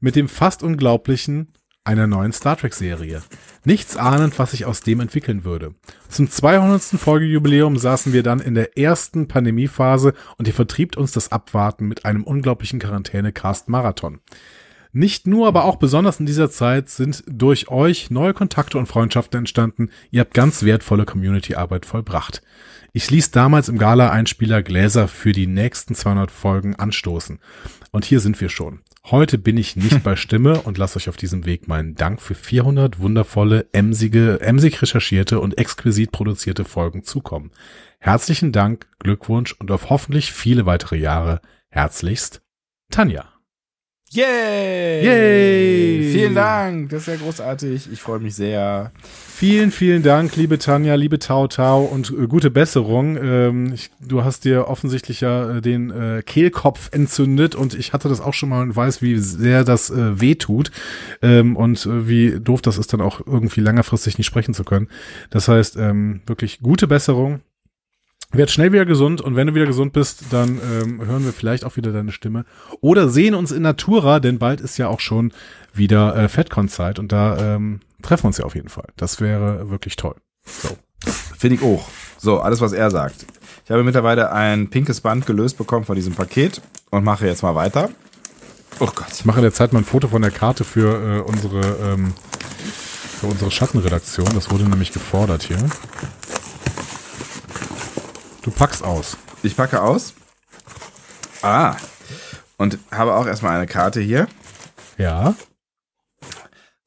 mit dem fast unglaublichen einer neuen Star Trek Serie. Nichts ahnend, was sich aus dem entwickeln würde. Zum 200. Folgejubiläum saßen wir dann in der ersten Pandemiephase und ihr vertriebt uns das Abwarten mit einem unglaublichen Quarantäne-Cast-Marathon. Nicht nur, aber auch besonders in dieser Zeit sind durch euch neue Kontakte und Freundschaften entstanden. Ihr habt ganz wertvolle Community-Arbeit vollbracht. Ich ließ damals im Gala-Einspieler Gläser für die nächsten 200 Folgen anstoßen. Und hier sind wir schon. Heute bin ich nicht bei Stimme und lasse euch auf diesem Weg meinen Dank für 400 wundervolle, emsige, emsig recherchierte und exquisit produzierte Folgen zukommen. Herzlichen Dank, Glückwunsch und auf hoffentlich viele weitere Jahre. Herzlichst, Tanja. Yay! Yay! Vielen Dank, das ist ja großartig. Ich freue mich sehr. Vielen, vielen Dank, liebe Tanja, liebe Tau Tau und äh, gute Besserung. Ähm, ich, du hast dir offensichtlich ja äh, den äh, Kehlkopf entzündet und ich hatte das auch schon mal und weiß, wie sehr das äh, weh tut ähm, und äh, wie doof das ist, dann auch irgendwie längerfristig nicht sprechen zu können. Das heißt, ähm, wirklich gute Besserung. Werd schnell wieder gesund und wenn du wieder gesund bist, dann ähm, hören wir vielleicht auch wieder deine Stimme oder sehen uns in Natura, denn bald ist ja auch schon wieder äh, FedCon-Zeit und da ähm, treffen wir uns ja auf jeden Fall. Das wäre wirklich toll. So. Finde ich auch. So, alles, was er sagt. Ich habe mittlerweile ein pinkes Band gelöst bekommen von diesem Paket und mache jetzt mal weiter. Oh Gott. Ich mache in der Zeit mal ein Foto von der Karte für äh, unsere ähm, für unsere Schattenredaktion. Das wurde nämlich gefordert hier. Du packst aus. Ich packe aus. Ah. Und habe auch erstmal eine Karte hier. Ja.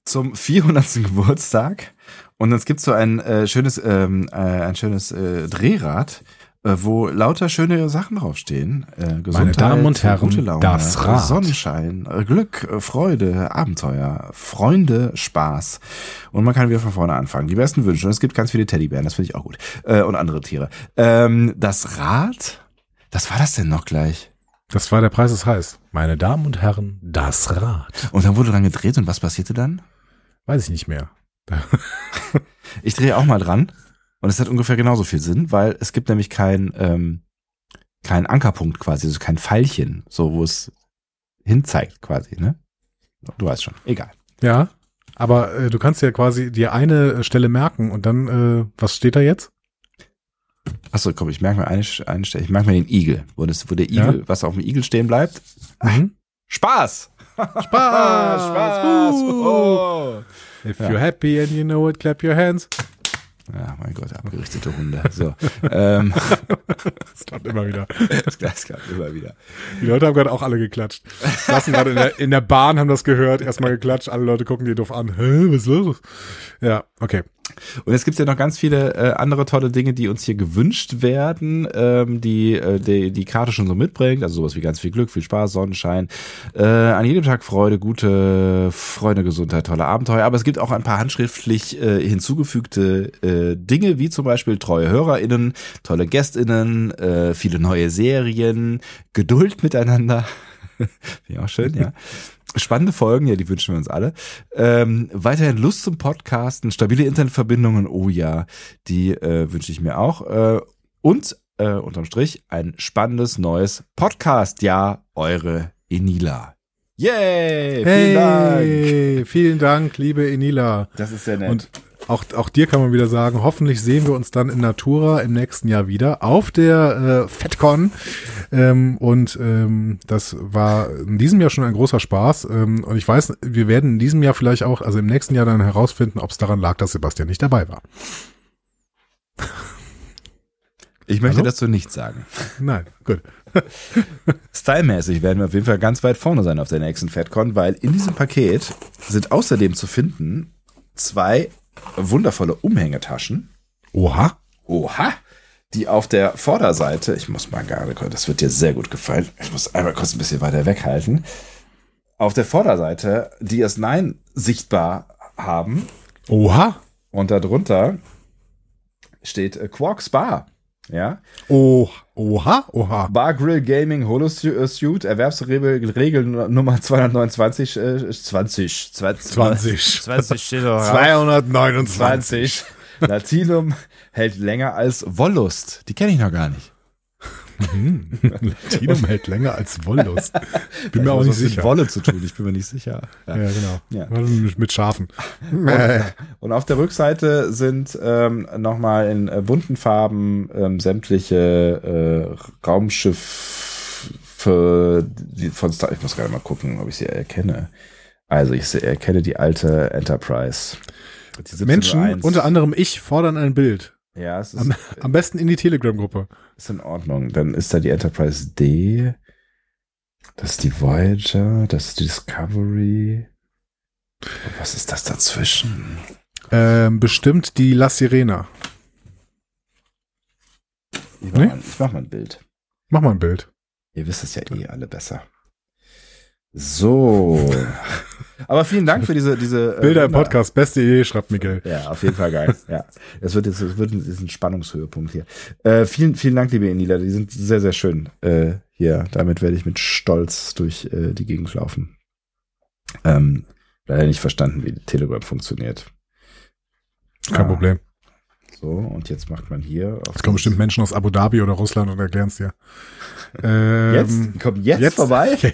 Zum 400. Geburtstag. Und es gibt so ein äh, schönes, ähm, äh, ein schönes äh, Drehrad, wo lauter schöne Sachen draufstehen. Äh, Gesundheit, Damen und Herren, gute Laune, das Rad. Sonnenschein, äh, Glück, äh, Freude, Abenteuer, Freunde, Spaß. Und man kann wieder von vorne anfangen. Die besten Wünsche. Und es gibt ganz viele Teddybären, das finde ich auch gut. Äh, und andere Tiere. Ähm, das Rad, was war das denn noch gleich? Das war der Preis ist heiß. Meine Damen und Herren, das Rad. Und dann wurde dran gedreht und was passierte dann? Weiß ich nicht mehr. Ich drehe auch mal dran und es hat ungefähr genauso viel Sinn, weil es gibt nämlich kein ähm, kein Ankerpunkt quasi, also kein Pfeilchen, so wo es hinzeigt quasi, ne? Du weißt schon. Egal. Ja, aber äh, du kannst ja quasi dir eine äh, Stelle merken und dann, äh, was steht da jetzt? Achso, komm, ich merke mir eine, eine Stelle. Ich merke mir den Igel. Wo, das, wo der Igel, was auf dem Igel stehen bleibt. Mhm. Spaß! Spaß! Spaß! Uh. Oh. If Ja. you're happy and you know it, clap your hands. Ja, mein Gott, abgerichtete Hunde. So. ähm, das klappt immer wieder. Das, das klappt immer wieder. Die Leute haben gerade auch alle geklatscht. Saßen gerade in der, in der Bahn, haben das gehört, erstmal geklatscht, alle Leute gucken die doof an. Hä, was ist los? Ja, okay. Und es gibt ja noch ganz viele äh, andere tolle Dinge, die uns hier gewünscht werden, ähm, die, äh, die die Karte schon so mitbringt. Also sowas wie ganz viel Glück, viel Spaß, Sonnenschein, äh, an jedem Tag Freude, gute Freunde, Gesundheit, tolle Abenteuer. Aber es gibt auch ein paar handschriftlich äh, hinzugefügte äh, Dinge, wie zum Beispiel treue HörerInnen, tolle GästInnen, äh, viele neue Serien, Geduld miteinander. Finde ich auch schön, ja. Spannende Folgen, ja, die wünschen wir uns alle. Ähm, weiterhin Lust zum Podcasten, stabile Internetverbindungen, oh ja, die äh, wünsche ich mir auch. Äh, und äh, unterm Strich ein spannendes neues Podcast-Jahr, eure Enila. Yay! Vielen Dank! Hey, vielen Dank, liebe Enila. Das ist sehr nett. Und auch, auch dir kann man wieder sagen, hoffentlich sehen wir uns dann in Natura im nächsten Jahr wieder auf der äh, FedCon. Ähm, und ähm, das war in diesem Jahr schon ein großer Spaß. Ähm, und ich weiß, wir werden in diesem Jahr vielleicht auch, also im nächsten Jahr dann herausfinden, ob es daran lag, dass Sebastian nicht dabei war. Ich möchte Hallo? dazu nichts sagen. Nein, gut. Stylmäßig werden wir auf jeden Fall ganz weit vorne sein auf der nächsten FedCon, weil in diesem Paket sind außerdem zu finden zwei wundervolle Umhängetaschen. Oha. Oha. Die auf der Vorderseite, ich muss mal gerade, das wird dir sehr gut gefallen. Ich muss einmal kurz ein bisschen weiter weghalten. Auf der Vorderseite DS9 sichtbar haben. Oha. Und darunter steht Quarks Bar. Ja. Oh, oha, oha. Bar Grill Gaming Holo Su- Suite, Erwerbsregel Regel Nummer 229, äh, 20, 20, 20. 20 steht doch drauf. 229. 20. Latinum hält länger als Wollust. Die kenne ich noch gar nicht. Latinum hält länger als Wollust. Bin mir Hat auch nicht mit sicher. Wolle zu tun, ich bin mir nicht sicher. Ja, genau. Ja. Mit, mit Schafen. Und, und auf der Rückseite sind ähm, nochmal in äh, bunten Farben ähm, sämtliche äh, Raumschiffe von Star. Ich muss gerade mal gucken, ob ich sie erkenne. Also ich erkenne die alte Enterprise. Die Menschen, 1701. unter anderem ich, fordern ein Bild. Ja, es ist, Am, am besten in die Telegram-Gruppe. ist in Ordnung. Dann ist da die Enterprise D. Das ist die Voyager, das ist die Discovery. Und was ist das dazwischen? Ähm, bestimmt die La Sirena. Ich mach, Nee? mal, ich mach mal ein Bild. Mach mal ein Bild. Ihr wisst es ja eh alle besser. So. Aber vielen Dank für diese, diese äh, Bilder im Wunder- Podcast, beste Idee, schreibt Miguel. Ja, auf jeden Fall geil. ja. Es wird jetzt, es wird ein, ist ein Spannungshöhepunkt hier. Äh, vielen, vielen Dank, liebe Enila. Die sind sehr, sehr schön äh, hier. Damit werde ich mit Stolz durch äh, die Gegend laufen. Ähm, leider nicht verstanden, wie Telegram funktioniert. Kein Ah, Problem. So, und jetzt macht man hier. Auf Es kommen bestimmt Menschen aus Abu Dhabi oder Russland und erklären es dir. Ähm, Jetzt? Die kommen jetzt vorbei? Okay.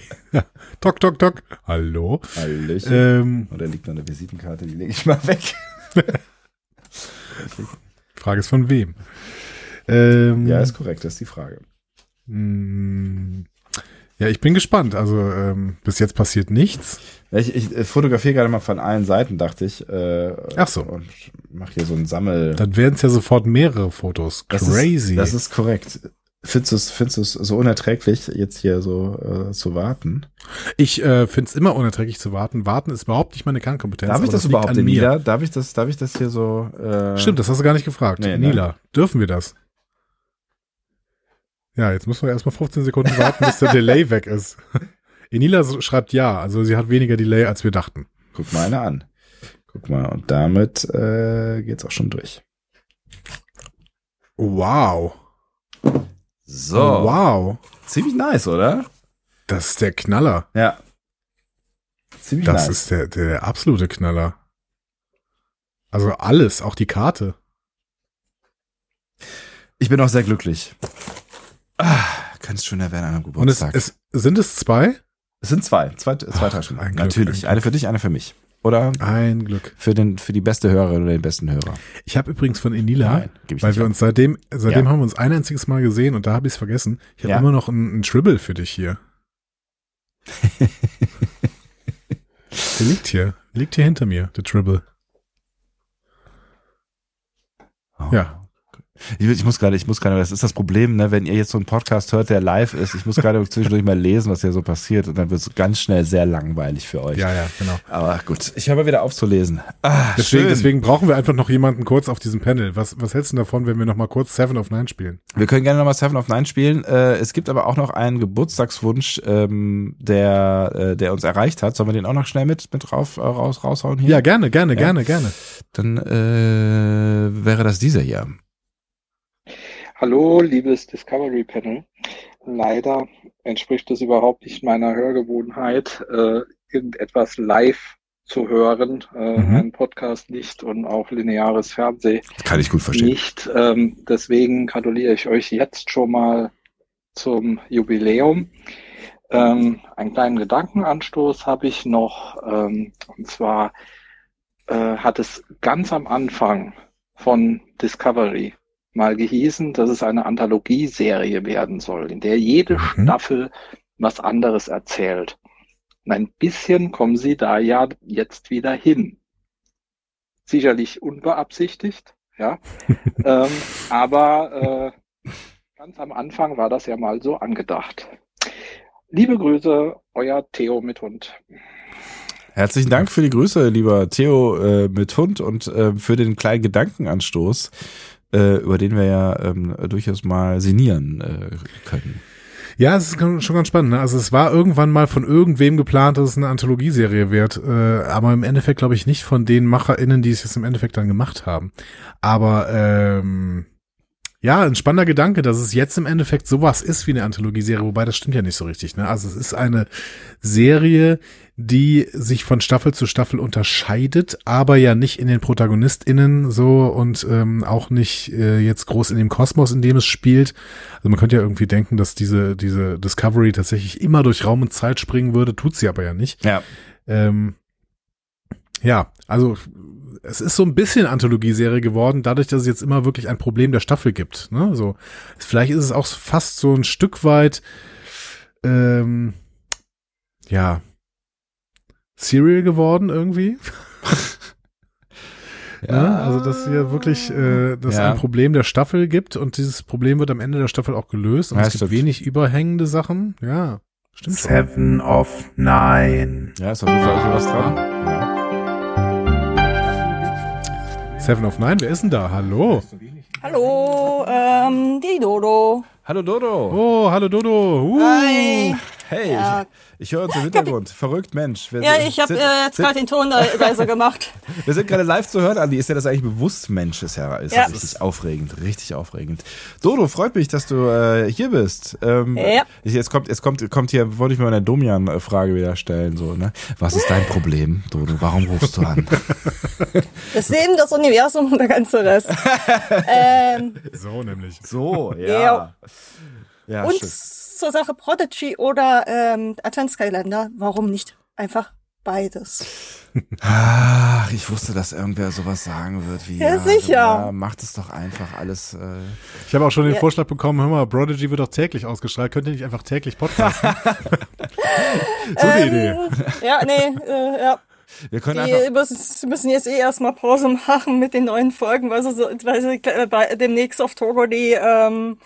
tok, tok, tok. Hallo. Hallöchen. Ähm, Und da liegt noch eine Visitenkarte, die lege ich mal weg. Frage ist von wem? Ähm, ja, ist korrekt, das ist die Frage. mh, Ja, ich bin gespannt. Also ähm, bis jetzt passiert nichts. Ich, ich fotografiere gerade mal von allen Seiten, dachte ich. Äh, Ach so. Und mache hier so ein Sammel. Dann werden es ja sofort mehrere Fotos. Das Crazy. Ist, das ist korrekt. Findest du es findest du's so unerträglich, jetzt hier so äh, zu warten? ich äh, finde es immer unerträglich zu warten. Warten ist überhaupt nicht meine Kernkompetenz. Darf ich das, liegt überhaupt. Nila? Darf ich das, darf ich das hier so? Äh, Stimmt, das hast du gar nicht gefragt. Nee, ne? Nila, dürfen wir das? Ja, jetzt müssen wir erstmal 15 Sekunden warten, bis der Delay weg ist. Enila schreibt ja, also sie hat weniger Delay, als wir dachten. Guck mal eine an. Guck mal, und damit äh, geht's auch schon durch. Wow. So. Wow. Ziemlich nice, oder? Das ist der Knaller. Ja. Ziemlich Das nice. ist der, der, der absolute Knaller. Also alles, auch die Karte. Ich bin auch sehr glücklich. Ah, kann es schöner werden an einem Und es, Geburtstag. es sind es zwei? Es sind zwei, zwei, zwei Taschen. ein Glück, Natürlich. ein Eine für dich, eine für mich. Oder Ein Glück. für den, für die beste Hörerin oder den besten Hörer. Ich habe übrigens von Enila, Nein, weil wir ab. uns seitdem, seitdem Ja. haben wir uns ein einziges Mal gesehen und da habe ich es vergessen. Ich habe Ja. immer noch ein, ein Tribble für dich hier. der liegt hier, liegt hier hinter mir, der Tribble. Ja. Ich, ich muss gerade, ich muss gerade, das ist das Problem, ne, wenn ihr jetzt so einen Podcast hört, der live ist, ich muss gerade zwischendurch mal lesen, was hier so passiert und dann wird es ganz schnell sehr langweilig für euch. Ja, ja, genau. Aber gut, ich höre mal wieder auf zu lesen. Ah, Deswegen, schön. deswegen brauchen wir einfach noch jemanden kurz auf diesem Panel. Was, was hältst du davon, wenn wir noch mal kurz Seven of Nine spielen? Wir können gerne nochmal Seven of Nine spielen. Äh, es gibt aber auch noch einen Geburtstagswunsch, ähm, der, äh, der uns erreicht hat. Sollen wir den auch noch schnell mit, mit rauf, äh, raus, raushauen hier? Ja, gerne, gerne, Ja. gerne, gerne. Dann äh, wäre das dieser hier. Hallo, liebes Discovery Panel. Leider entspricht es überhaupt nicht meiner Hörgewohnheit, äh, irgendetwas live zu hören, äh, Mhm. einen Podcast nicht und auch lineares Fernsehen Kann ich gut verstehen. nicht. Ähm, deswegen gratuliere ich euch jetzt schon mal zum Jubiläum. Ähm, einen kleinen Gedankenanstoß habe ich noch, ähm, und zwar äh, hat es ganz am Anfang von Discovery mal gehießen, dass es eine Anthologieserie werden soll, in der jede Staffel was anderes erzählt. Und ein bisschen kommen sie da ja jetzt wieder hin. Sicherlich unbeabsichtigt, ja. ähm, aber äh, ganz am Anfang war das ja mal so angedacht. Liebe Grüße, euer Theo mit Hund. Herzlichen Dank für die Grüße, lieber Theo äh, mit Hund und äh, für den kleinen Gedankenanstoß, äh, über den wir ja ähm, durchaus mal sinnieren äh, können. Ja, es ist schon ganz spannend. Ne? Also es war irgendwann mal von irgendwem geplant, dass es eine Anthologieserie wird, äh, aber im Endeffekt glaube ich nicht von den MacherInnen, die es jetzt im Endeffekt dann gemacht haben. Aber ähm, ja, ein spannender Gedanke, dass es jetzt im Endeffekt sowas ist wie eine Anthologieserie, wobei das stimmt ja nicht so richtig. Ne? Also es ist eine Serie, die sich von Staffel zu Staffel unterscheidet, aber ja nicht in den ProtagonistInnen so und ähm, auch nicht äh, jetzt groß in dem Kosmos, in dem es spielt. Also man könnte ja irgendwie denken, dass diese, diese Discovery tatsächlich immer durch Raum und Zeit springen würde, tut sie aber ja nicht. Ja. Ähm, ja, also es ist so ein bisschen Anthologieserie geworden, dadurch, dass es jetzt immer wirklich ein Problem der Staffel gibt. Ne? So, vielleicht ist es auch fast so ein Stück weit, ähm, ja, Serial geworden irgendwie. ja, also dass hier wirklich, äh, dass Ja. ein Problem der Staffel gibt und dieses Problem wird am Ende der Staffel auch gelöst und Ja, es gibt stimmt. wenig überhängende Sachen. Ja, stimmt schon. Seven of Nine. Ja, ist auf jeden Fall irgendwie was dran. Seven of Nine, wer ist denn da? Hallo. Hallo, ähm, die Dodo. Hallo Dodo. Oh, hallo Dodo. Uh. Hi. Hey, Ja. ich, ich höre uns im Hintergrund. Verrückt, Mensch. Wir Ja, sind- ich habe äh, jetzt gerade den Ton le- leise gemacht. Wir sind gerade live zu hören, Andi. Ist dir das eigentlich bewusst, Mensch? Ist ja, ist Ja. richtig aufregend, richtig aufregend. Dodo, freut mich, dass du äh, hier bist. Ähm, Ja. ich- Jetzt kommt, jetzt kommt, kommt hier, wollte ich mir eine Domian-Frage wieder stellen, so, ne? Was ist dein Problem, Dodo? Warum rufst du an? Das Leben, das Universum und der ganze Rest. ähm, So nämlich. So, Ja. ja. Ja, und stimmt. zur Sache Prodigy oder ähm, Adventskalender. Warum nicht einfach beides? Ach, ich wusste, dass irgendwer sowas sagen wird wie. Ja, sicher. Ja, macht es doch einfach alles. Äh, Ich habe auch schon den Ja. Vorschlag bekommen, hör mal, Prodigy wird doch täglich ausgestrahlt. Könnt ihr nicht einfach täglich podcasten? so eine Idee. Ähm, Ja, nee, äh, ja. wir können Die einfach. müssen, müssen jetzt eh erstmal Pause machen mit den neuen Folgen, weil sie, so, weil sie äh, bei, demnächst auf Togo die, ähm,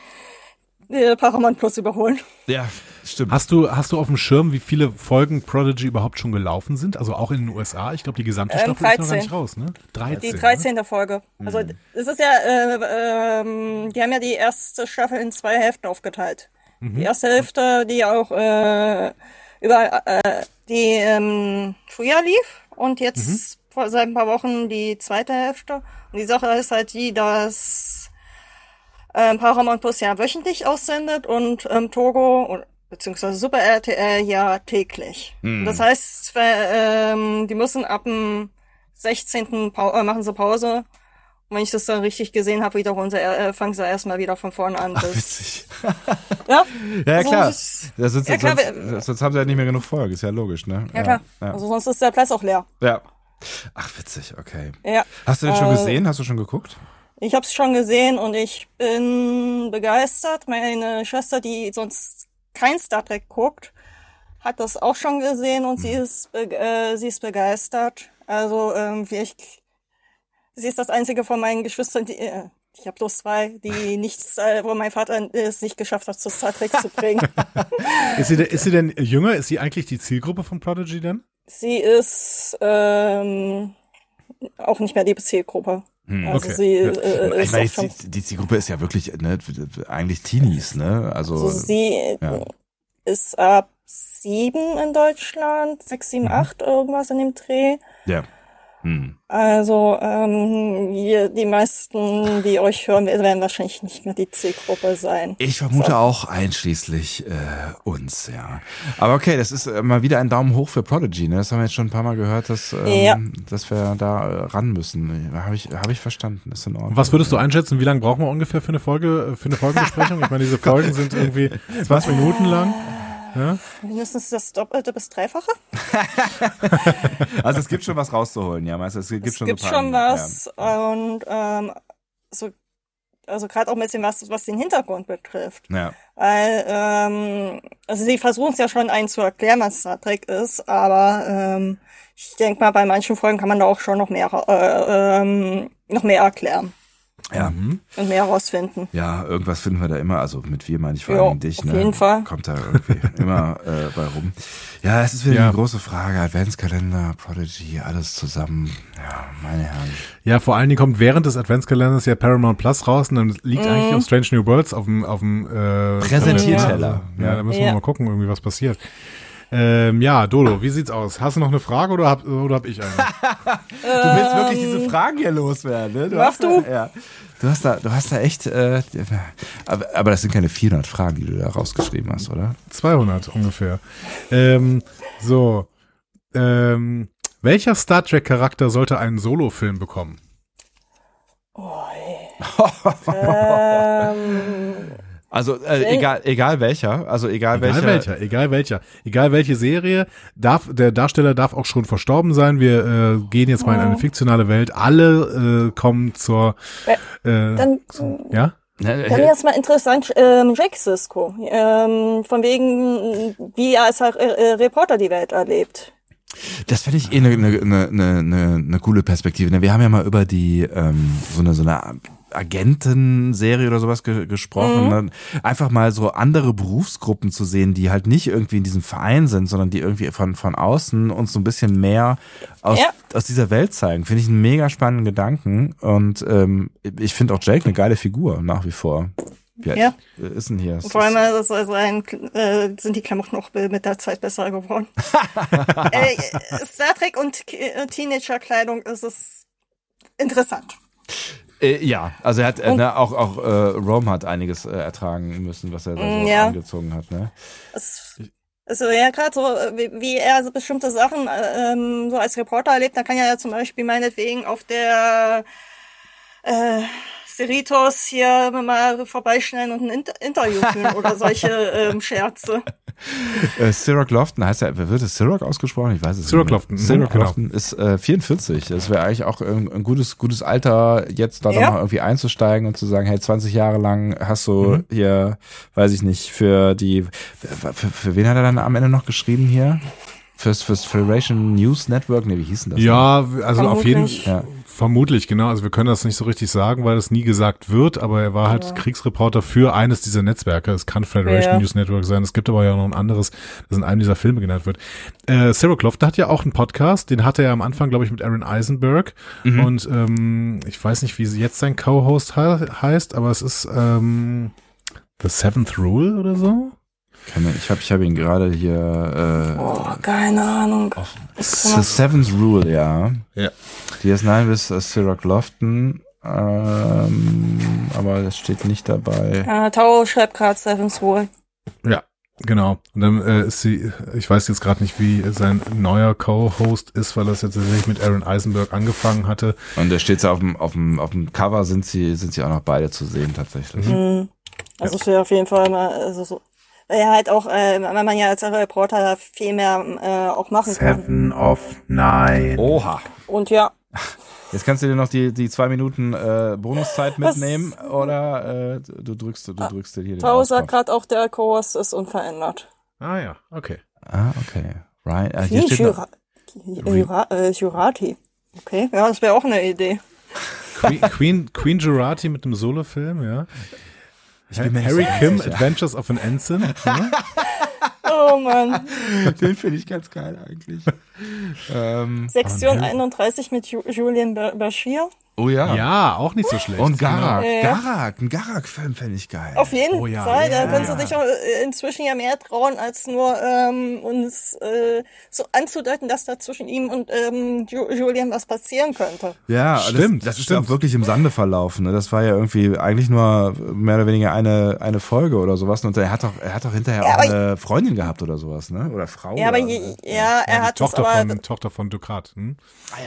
die Paramount Plus überholen. Ja, stimmt. Hast du, hast du auf dem Schirm, wie viele Folgen Prodigy überhaupt schon gelaufen sind? Also auch in den USA? Ich glaube, die gesamte Ähm, Staffel ist noch gar 13. nicht raus, ne? 13. Die ne? 13. Folge. Also Mhm. es ist ja, äh, ähm, die haben ja die erste Staffel in zwei Hälften aufgeteilt. Mhm. Die erste Hälfte, die auch äh, über äh, die ähm, Frühjahr lief und jetzt Mhm. vor seit ein paar Wochen die zweite Hälfte. Und die Sache ist halt die, dass ähm, Paramount Plus ja wöchentlich aussendet und ähm, Togo beziehungsweise Super RTL ja täglich. Mhm. Das heißt, äh, ähm, die müssen ab dem 16. Pau äh, machen sie Pause Und wenn ich das dann richtig gesehen habe, wiederholen sie, äh, fangen sie erstmal wieder von vorne an. Ach, witzig. Ja, Ja, ja Also, klar. ist, ja, klar, sonst, sonst haben sie ja nicht mehr genug Folge, ist ja logisch, ne? Ja, klar. Ja. Also sonst ist der Platz auch leer. ja. Ach, witzig, okay. Ja. Hast du den schon Äh, gesehen? Hast du schon geguckt? Ich habe es schon gesehen und ich bin begeistert. Meine Schwester, die sonst kein Star Trek guckt, hat das auch schon gesehen und sie ist be äh, sie ist begeistert. Also ähm, ich, sie ist das einzige von meinen Geschwistern, die äh, ich habe bloß zwei, die nichts, äh, wo mein Vater es nicht geschafft hat, zu Star Trek zu bringen. Ist sie, denn- ist sie denn jünger? Ist sie eigentlich die Zielgruppe von Prodigy dann? sie ist ähm, auch nicht mehr die Zielgruppe. Hm, Also sie äh, ich ist meine, die, die Zielgruppe ist ja wirklich ne, eigentlich Teenies, ne? Also, Also sie ja. ist ab sieben in Deutschland, sechs, sieben, acht, irgendwas in dem Dreh. ja. Hm. Also ähm, die meisten, die euch hören, werden wahrscheinlich nicht mehr die Zielgruppe sein. Ich vermute So. auch einschließlich äh, uns, ja. Aber okay, das ist äh, mal wieder ein Daumen hoch für Prodigy, ne? Das haben wir jetzt schon ein paar Mal gehört, dass, ähm, Ja. dass wir da äh, ran müssen. Habe ich, hab ich verstanden, ist in Ordnung. Was würdest du einschätzen? Wie lange brauchen wir ungefähr für eine Folge, äh, für eine Folgenbesprechung? Ich meine, diese Folgen sind irgendwie 20 Minuten lang. Ja? Mindestens das Doppelte bis Dreifache. Also es gibt schon was rauszuholen, ja, meinst du? Es gibt es schon gibt so schon was und ähm, so, also gerade auch ein bisschen was, was den Hintergrund betrifft. Ja. Weil, ähm, also sie versuchen es ja schon einen zu erklären, was Star Trek ist, aber ähm, ich denke mal, bei manchen Folgen kann man da auch schon noch mehr, äh, ähm, noch mehr erklären Ja. und mehr herausfinden. Ja, irgendwas finden wir da immer, also mit wir meine ich vor allem dich, auf ne? jeden Fall. Kommt da irgendwie immer äh, bei rum. Ja, es ist wieder Ja. eine große Frage. Adventskalender, Prodigy, alles zusammen. Ja, meine Herren. Ja, vor allen Dingen kommt während des Adventskalenders ja Paramount Plus raus und dann liegt Mhm. eigentlich auch Strange New Worlds auf dem, auf dem äh, Präsentierteller. Ja, da müssen wir Ja. mal gucken, irgendwie was passiert. Ähm, ja, Dodo, wie sieht's aus? Hast du noch eine Frage oder hab, oder hab ich eine? Du willst wirklich diese Fragen hier loswerden, ne? Du mach hast du. Da, ja. Du hast da, du hast da echt, äh, aber, aber das sind keine 400 Fragen, die du da rausgeschrieben hast, oder? 200 ungefähr. Ähm, so, ähm, welcher Star Trek Charakter sollte einen Solo-Film bekommen? ähm, Also äh, egal, egal welcher, also egal, Egal welcher. welcher, egal welcher, egal welche Serie, darf der Darsteller darf auch schon verstorben sein. Wir äh, gehen jetzt mal in eine fiktionale Welt. Alle äh, kommen zur, äh, dann, ja. Ne, Dann wäre es mal interessant, ähm, Jack Sisko, ähm, von wegen, wie er als äh, äh, Reporter die Welt erlebt. Das finde ich eh eine ne, ne, ne, ne, ne coole Perspektive. ne? Wir haben ja mal über die ähm, so eine so eine Agentenserie oder sowas ge gesprochen. Ne? Einfach mal so andere Berufsgruppen zu sehen, die halt nicht irgendwie in diesem Verein sind, sondern die irgendwie von von außen uns so ein bisschen mehr aus Ja. aus dieser Welt zeigen. Finde ich einen mega spannenden Gedanken und ähm, ich finde auch Jake eine geile Figur nach wie vor. Wie Ja. ist denn hier? Vor allem ist also ein, äh, sind die Klamotten auch mit der Zeit besser geworden. äh, Star Trek und äh, Teenagerkleidung ist es interessant. Äh, ja, also er hat äh, Und- ne, auch auch äh, Rome hat einiges äh, ertragen müssen, was er da so Mm, ja. angezogen hat. Ne? Es, also ja, gerade so, wie, wie er so bestimmte Sachen äh, ähm, so als Reporter erlebt, da kann er ja zum Beispiel meinetwegen auf der äh, Cerritos hier mal vorbeischneiden und ein Inter Interview führen oder solche ähm, Scherze. Äh, Cyril Lofton heißt er, wird es Cyril ausgesprochen? Ich weiß es Cyril nicht. Lofton, Cyril mhm, genau. Lofton ist äh, 44. Das wäre eigentlich auch ein, ein gutes, gutes Alter, jetzt da Ja. noch irgendwie einzusteigen und zu sagen, hey, 20 Jahre lang hast du Mhm. hier, weiß ich nicht, für die, für, für, für wen hat er dann am Ende noch geschrieben hier? Fürs, fürs Federation News Network? Nee, wie hieß denn das? Ja, also auf jeden Vermutlich. Ja. Vermutlich, genau. Also wir können das nicht so richtig sagen, weil das nie gesagt wird, aber er war halt Kriegsreporter für eines dieser Netzwerke. Es kann Federation Ja. News Network sein. Es gibt aber ja noch ein anderes, das in einem dieser Filme genannt wird. Äh, Sarah Clofton hat ja auch einen Podcast, den hatte er am Anfang, glaube ich, mit Aaron Eisenberg. Mhm. Und ähm, ich weiß nicht, wie sie jetzt sein Co-Host he heißt, aber es ist ähm, The Seventh Rule oder so. Keine- Ich habe ich hab ihn gerade hier. Äh, Oh, keine Ahnung. The Seventh Rule, ja. Ja. DS9 bis äh, Lofton. Ähm, aber das steht nicht dabei. Äh, Tao schreibt gerade Seven's Rule. Ja. Genau. Und dann äh, ist sie, ich weiß jetzt gerade nicht, wie sein neuer Co-Host ist, weil das jetzt tatsächlich mit Aaron Eisenberg angefangen hatte. Und da steht auf dem, auf dem, auf dem Cover sind sie, sind sie auch noch beide zu sehen tatsächlich. Mhm. Also es wäre auf jeden Fall mal, also so, weil ja halt auch, äh, weil man ja als Reporter viel mehr äh, auch machen kann. Seven of Nine. Oha. Und ja, Jetzt kannst du dir noch die, die zwei Minuten äh, Bonuszeit Was- mitnehmen oder äh, du drückst, du drückst dir hier den Tao Ausknopf. sagt gerade auch, der Co-Host ist unverändert. Ah ja, okay. Ah, okay. Right. Ah, hier steht noch, Jura Jura äh, Jurati. Okay, ja, das wäre auch eine Idee. Queen, Queen, Queen Jurati mit einem Solofilm, ja. Ich bin Harry Kim. Adventures of an Ensign. Ja? Oh Mann. den finde ich ganz geil eigentlich. ähm, Sektion Harry- 31 mit Ju Julian Ba- Bashir. Oh ja. ja, auch nicht so schlecht. Und Garak. Genau. Garak. Ein Garak-Film fände ich geil. Auf jeden Oh ja, Fall, ja, da können ja. sie sich auch äh, inzwischen ja mehr trauen, als nur ähm, uns äh, so anzudeuten, dass da zwischen ihm und ähm, Ju Julian was passieren könnte. Ja, Stimmt, das, das ist stimmt. auch wirklich im Sande verlaufen. Ne? Das war ja irgendwie eigentlich nur mehr oder weniger eine, eine Folge oder sowas. Und er hat doch, er hat doch hinterher Ja, auch eine Freundin gehabt oder sowas, ne? Oder Frau. Ja, aber oder, je, ja, er hat das Tochter aber von, Tochter von Ducat. Hm?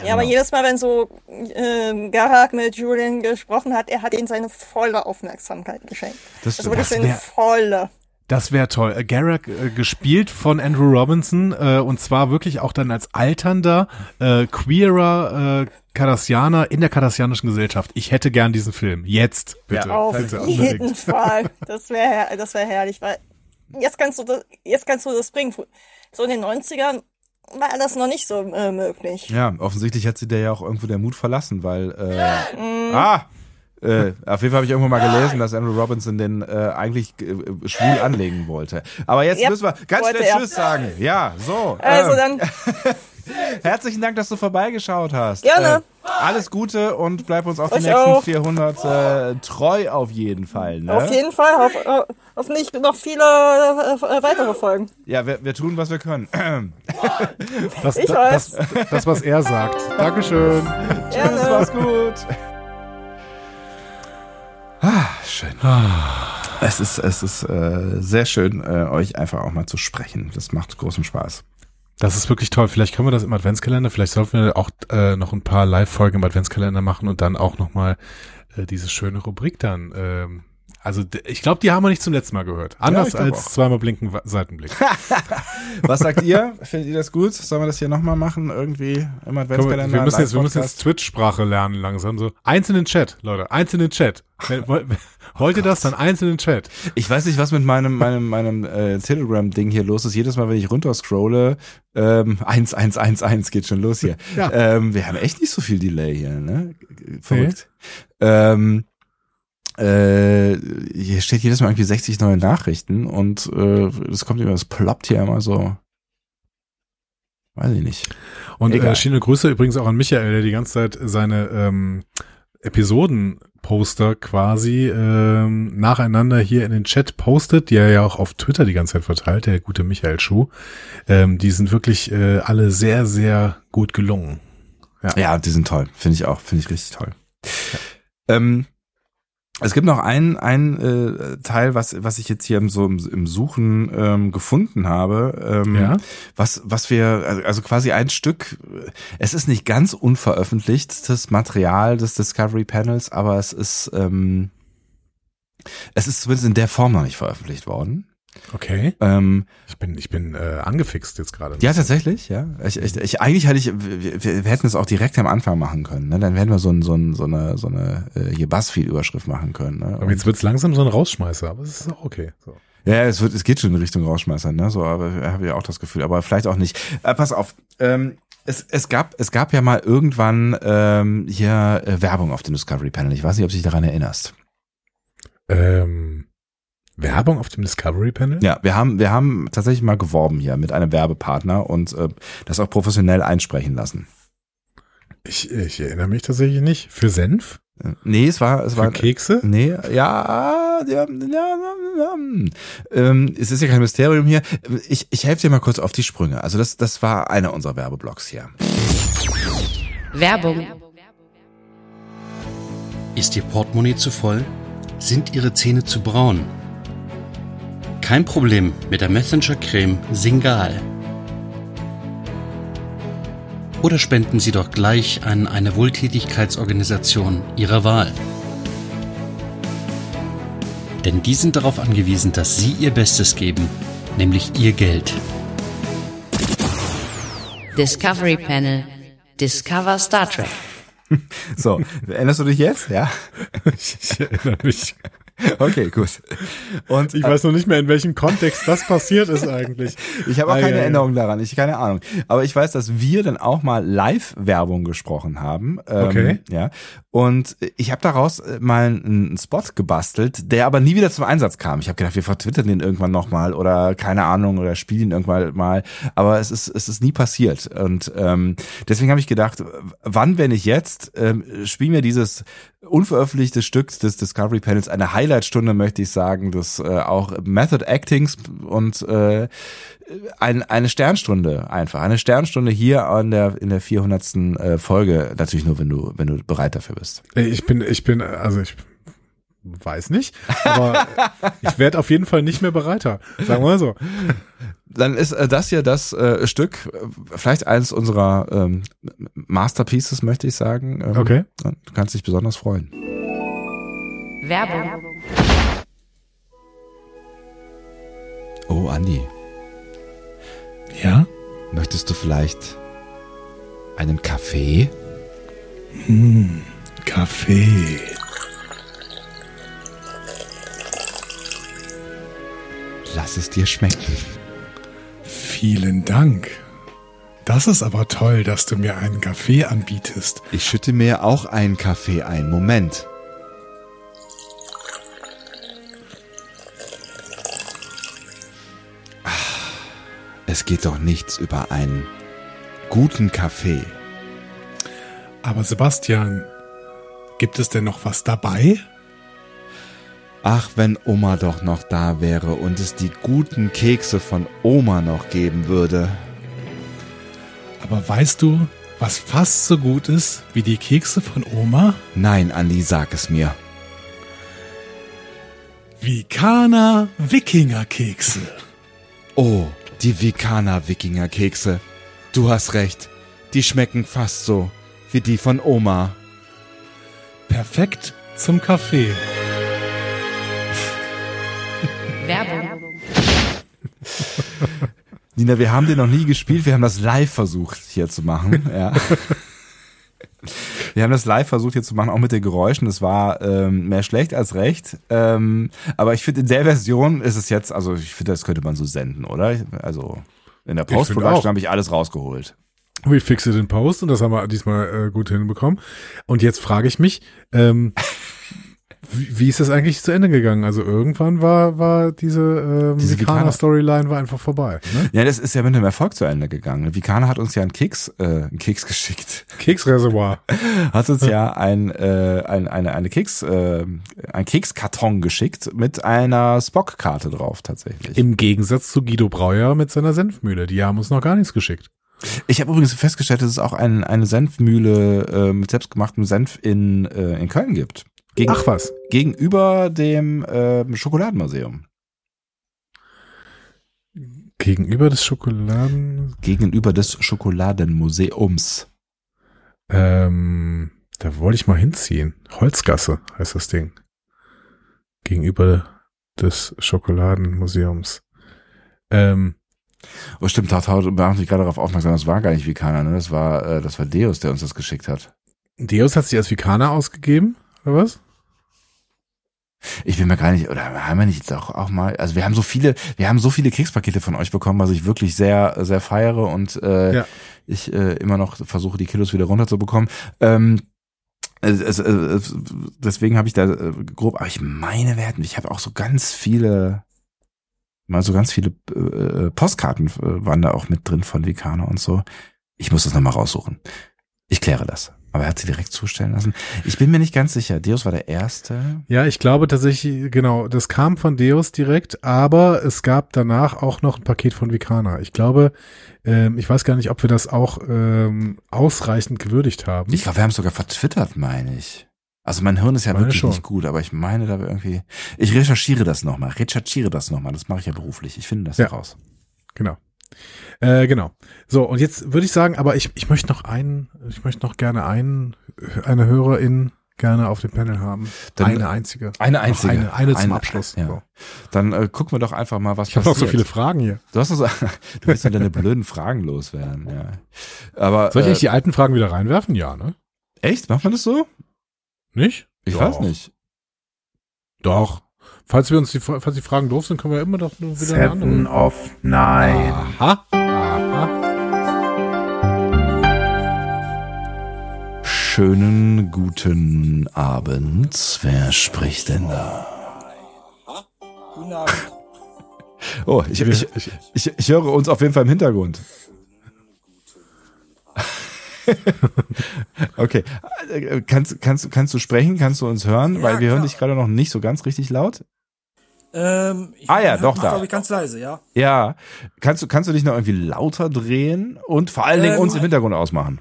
Ja, aber jedes Mal, wenn so ähm, Garak mit Julian gesprochen hat, er hat ihm seine volle Aufmerksamkeit geschenkt. Das also wirklich Das seine wär- volle. Das wäre toll. Äh, Garak äh, gespielt von Andrew Robinson äh, und zwar wirklich auch dann als alternder, äh, queerer äh, Cardassianer in der kardassianischen Gesellschaft. Ich hätte gern diesen Film. Jetzt, bitte. Auf bitte, jeden. Fall. Das wäre das wär herrlich, weil jetzt kannst du das, jetzt kannst du das bringen. So in den 90ern war das noch nicht so äh, möglich. Ja, offensichtlich hat sie der ja auch irgendwo der Mut verlassen, weil äh, Mhm. ah, äh, auf jeden Fall habe ich irgendwo mal gelesen, dass Andrew Robinson den äh, eigentlich äh, schwul anlegen wollte. Aber jetzt Ja, müssen wir ganz schnell er. Tschüss sagen. Ja, so. Also ähm, dann, herzlichen Dank, dass du vorbeigeschaut hast. Gerne. Äh, alles Gute und bleib uns auf die Euch nächsten auch. 400 äh, treu auf jeden Fall. Ne? auf jeden Fall, hoff, äh, hoffentlich noch viele äh, weitere Folgen. Ja, wir, wir tun, was wir können. Das, Ich das, das, das, was er sagt. Dankeschön. Tschüss, mach's gut. Ah, schön. Es ist, es ist äh, sehr schön, äh, euch einfach auch mal zu sprechen. Das macht großen Spaß. Das ist wirklich toll. Vielleicht können wir das im Adventskalender. Vielleicht sollten wir auch äh, noch ein paar Live-Folgen im Adventskalender machen und dann auch nochmal äh, diese schöne Rubrik dann. Ähm, also ich glaube, die haben wir nicht zum letzten Mal gehört. Anders glaub als auch. zweimal blinken Seitenblick. Was sagt ihr? Findet ihr das gut? Sollen wir das hier nochmal machen? Irgendwie im wir, Adventskalender? wir müssen jetzt, wir müssen jetzt Twitch-Sprache lernen langsam. So einzelnen Chat, Leute, einzelnen Chat. Wollt ihr das dann einzelnen Chat? Ich weiß nicht, was mit meinem, meinem, meinem äh, Telegram-Ding hier los ist. Jedes Mal, wenn ich runterscrolle, ähm, 1111 geht schon los hier. Ja. Ähm, wir haben echt nicht so viel Delay hier, ne? Verrückt. Ähm, äh, hier steht jedes Mal irgendwie 60 neue Nachrichten und äh, das kommt immer, das ploppt hier immer so. Weiß ich nicht. Und Egal. äh, schöne Grüße übrigens auch an Michael, der die ganze Zeit seine ähm, Episodenposter quasi ähm, nacheinander hier in den Chat postet, die er ja auch auf Twitter die ganze Zeit verteilt, der gute Michael Schuh. Ähm, die sind wirklich äh, alle sehr, sehr gut gelungen. Ja. Ja, die sind toll. Finde ich auch. Finde ich richtig toll. Ähm, es gibt noch ein, ein äh, Teil, was, was ich jetzt hier im, so im, im Suchen ähm, gefunden habe, ähm, Ja. was, was wir, also, also quasi ein Stück, es ist nicht ganz unveröffentlichtes Material des Discovery Panels, aber es ist, ähm, es ist zumindest in der Form noch nicht veröffentlicht worden. Okay. Ähm, Ich bin, ich bin äh, angefixt jetzt gerade. ja, tatsächlich, ja. Ich, ich, ich, eigentlich hätte ich, wir, wir, hätten es auch direkt am Anfang machen können. Ne? Dann hätten wir so, ein, so, ein, so eine, so eine äh, hier Buzzfeed-Überschrift machen können. Ne? Aber jetzt wird's langsam so ein Rausschmeißer, aber es ist auch okay. So. Ja, es wird, es geht schon in Richtung Rausschmeißer, ne? So, aber habe ich auch das Gefühl, aber vielleicht auch nicht. Äh, pass auf. Ähm, es, es gab, es gab ja mal irgendwann ähm, hier äh, Werbung auf dem Discovery Panel. Ich weiß nicht, ob du dich daran erinnerst. Ähm, Werbung auf dem Discovery Panel? Ja, wir haben, wir haben tatsächlich mal geworben hier mit einem Werbepartner und äh, das auch professionell einsprechen lassen. Ich, ich erinnere mich tatsächlich nicht. Für Senf? Äh, Nee, es war, es Für war Kekse? Nee, ja, ja, ja, ja, ähm, es ist ja kein Mysterium hier. Ich, ich helfe dir mal kurz auf die Sprünge. Also das, das war einer unserer Werbeblocks hier. Werbung. Ist Ihr Portemonnaie zu voll? Sind Ihre Zähne zu braun? Kein Problem mit der Messenger-Creme Singal. Oder spenden Sie doch gleich an eine Wohltätigkeitsorganisation Ihrer Wahl. Denn die sind darauf angewiesen, dass Sie Ihr Bestes geben, nämlich Ihr Geld. Discovery Panel. Discover Star Trek. So, erinnerst du dich jetzt? Ja. Ich erinnere mich. Okay, gut. Und Ich weiß noch nicht mehr, in welchem Kontext das passiert ist eigentlich. Ich habe auch Ah, keine ja, ja. Erinnerung daran, ich keine Ahnung. Aber ich weiß, dass wir dann auch mal Live-Werbung gesprochen haben. Ähm, Okay. Ja. Und ich habe daraus äh, mal einen Spot gebastelt, der aber nie wieder zum Einsatz kam. Ich habe gedacht, wir vertwittern den irgendwann nochmal oder keine Ahnung oder spielen ihn irgendwann mal. Aber es ist, es ist nie passiert. Und ähm, deswegen habe ich gedacht, wann, wenn ich jetzt, ähm, spielen wir dieses unveröffentlichte Stück des Discovery Panels, eine Highlight-Stunde, möchte ich sagen, des äh, auch Method Actings und äh, ein, eine Sternstunde einfach. Eine Sternstunde hier an der, in der 400. Äh, Folge. Natürlich nur, wenn du, wenn du bereit dafür bist. Ich bin, ich bin, also ich weiß nicht, aber ich werde auf jeden Fall nicht mehr bereiter. Sagen wir mal so. Dann ist äh, das hier das äh, Stück, äh, vielleicht eines unserer ähm, Masterpieces, möchte ich sagen. Ähm, Okay. Du kannst dich besonders freuen. Werbung. Oh, Andi. Ja? Möchtest du vielleicht einen Kaffee? Hm, Kaffee. Lass es dir schmecken. Vielen Dank. Das ist aber toll, dass du mir einen Kaffee anbietest. Ich schütte mir auch einen Kaffee ein. Moment. Ah, Es geht doch nichts über einen guten Kaffee. Aber Sebastian, gibt es denn noch was dabei? Ach, wenn Oma doch noch da wäre und es die guten Kekse von Oma noch geben würde. Aber weißt du, was fast so gut ist wie die Kekse von Oma? Nein, Andi, sag es mir. Vikana Wikingerkekse. Oh, die Vikana Wikinger Kekse. Du hast recht. Die schmecken fast so wie die von Oma. Perfekt zum Kaffee. Nina, wir haben den noch nie gespielt, wir haben das live versucht hier zu machen. Ja. Wir haben das live versucht hier zu machen, auch mit den Geräuschen. Das war ähm, mehr schlecht als recht. Ähm, aber ich finde, in der Version ist es jetzt, also ich finde, das könnte man so senden, oder? Also in der Post-Production habe ich alles rausgeholt. We fix it in post und das haben wir diesmal äh, gut hinbekommen. Und jetzt frage ich mich, ähm, wie, wie ist das eigentlich zu Ende gegangen? Also irgendwann war, war diese, ähm, Diese Vikana Vikana- Storyline war einfach vorbei. Ne? Ja, das ist ja mit einem Erfolg zu Ende gegangen. Vikana hat uns ja einen Keks, äh, einen Keks geschickt. Keksreservoir. Hat uns ja ein, äh, ein, eine, eine Keks, äh, ein Kekskarton geschickt mit einer Spock-Karte drauf tatsächlich. Im Gegensatz zu Guido Breuer mit seiner Senfmühle. Die haben uns noch gar nichts geschickt. Ich habe übrigens festgestellt, dass es auch ein, eine Senfmühle äh, mit selbstgemachtem Senf in, äh, in Köln gibt. Gegen, Ach was. Gegenüber dem äh, Schokoladenmuseum. Gegenüber des Schokoladen. Gegenüber des Schokoladenmuseums. Ähm, da wollte ich mal hinziehen. Holzgasse heißt das Ding. Gegenüber des Schokoladenmuseums. Ähm, Oh stimmt, da machen mich gerade darauf aufmerksam, das war gar nicht Vikana, ne? Das war, äh, das war Deus, der uns das geschickt hat. Deus hat sich als Vikana ausgegeben, oder was? Ich bin mir gar nicht, oder haben wir nicht auch, auch mal, also wir haben so viele, wir haben so viele Kekspakete von euch bekommen, was ich wirklich sehr, sehr feiere und äh, Ja. ich äh, immer noch versuche, die Kilos wieder runterzubekommen. Ähm, es, es, es, deswegen habe ich da äh, grob, aber ich meine, wir hatten, ich habe auch so ganz viele, mal so ganz viele äh, Postkarten äh, waren da auch mit drin von Vikana und so. Ich muss das nochmal raussuchen. Ich kläre das. Aber er hat sie direkt zustellen lassen. Ich bin mir nicht ganz sicher. Deus war der Erste. Ja, ich glaube tatsächlich, genau, das kam von Deus direkt, aber es gab danach auch noch ein Paket von Vikana. Ich glaube, ähm, ich weiß gar nicht, ob wir das auch ähm, ausreichend gewürdigt haben. Ich glaube, wir haben es sogar vertwittert, meine ich. Also mein Hirn ist ja Meine wirklich schon. nicht gut, aber ich meine da irgendwie. Ich recherchiere das nochmal, recherchiere das nochmal. Das mache ich ja beruflich. Ich finde das Ja. heraus. Genau. Äh, genau. So, und jetzt würde ich sagen, aber ich, ich möchte noch einen, ich möchte noch gerne einen, eine Hörerin gerne auf dem Panel haben. Dann- eine einzige. Eine einzige. Eine, eine zum Abschluss. Ja. So. Dann äh, gucken wir doch einfach mal, was Ich habe noch passiert. so viele Fragen hier. Du hast so, du willst ja deine blöden Fragen loswerden, ja. Aber Soll ich äh, eigentlich die alten Fragen wieder reinwerfen? Ja, ne? echt? Macht man das so? Nicht? Ich Doch. weiß nicht. Doch. Falls wir uns die, falls die Fragen doof sind, können wir immer doch nur wieder eine Seven andere. of Nine. Aha. Schönen guten Abend. Wer spricht denn da? Guten Abend. Oh, ich, ich, ich, ich höre uns auf jeden Fall im Hintergrund. okay. Kannst, kannst, kannst du sprechen? Kannst du uns hören? Weil wir hören dich gerade noch nicht so ganz richtig laut. Ähm, ich Ah ja, doch, da. glaube ich, ganz leise, ja. Ja. Kannst du, kannst du dich noch irgendwie lauter drehen und vor allen Dingen Ähm, uns im Hintergrund ausmachen?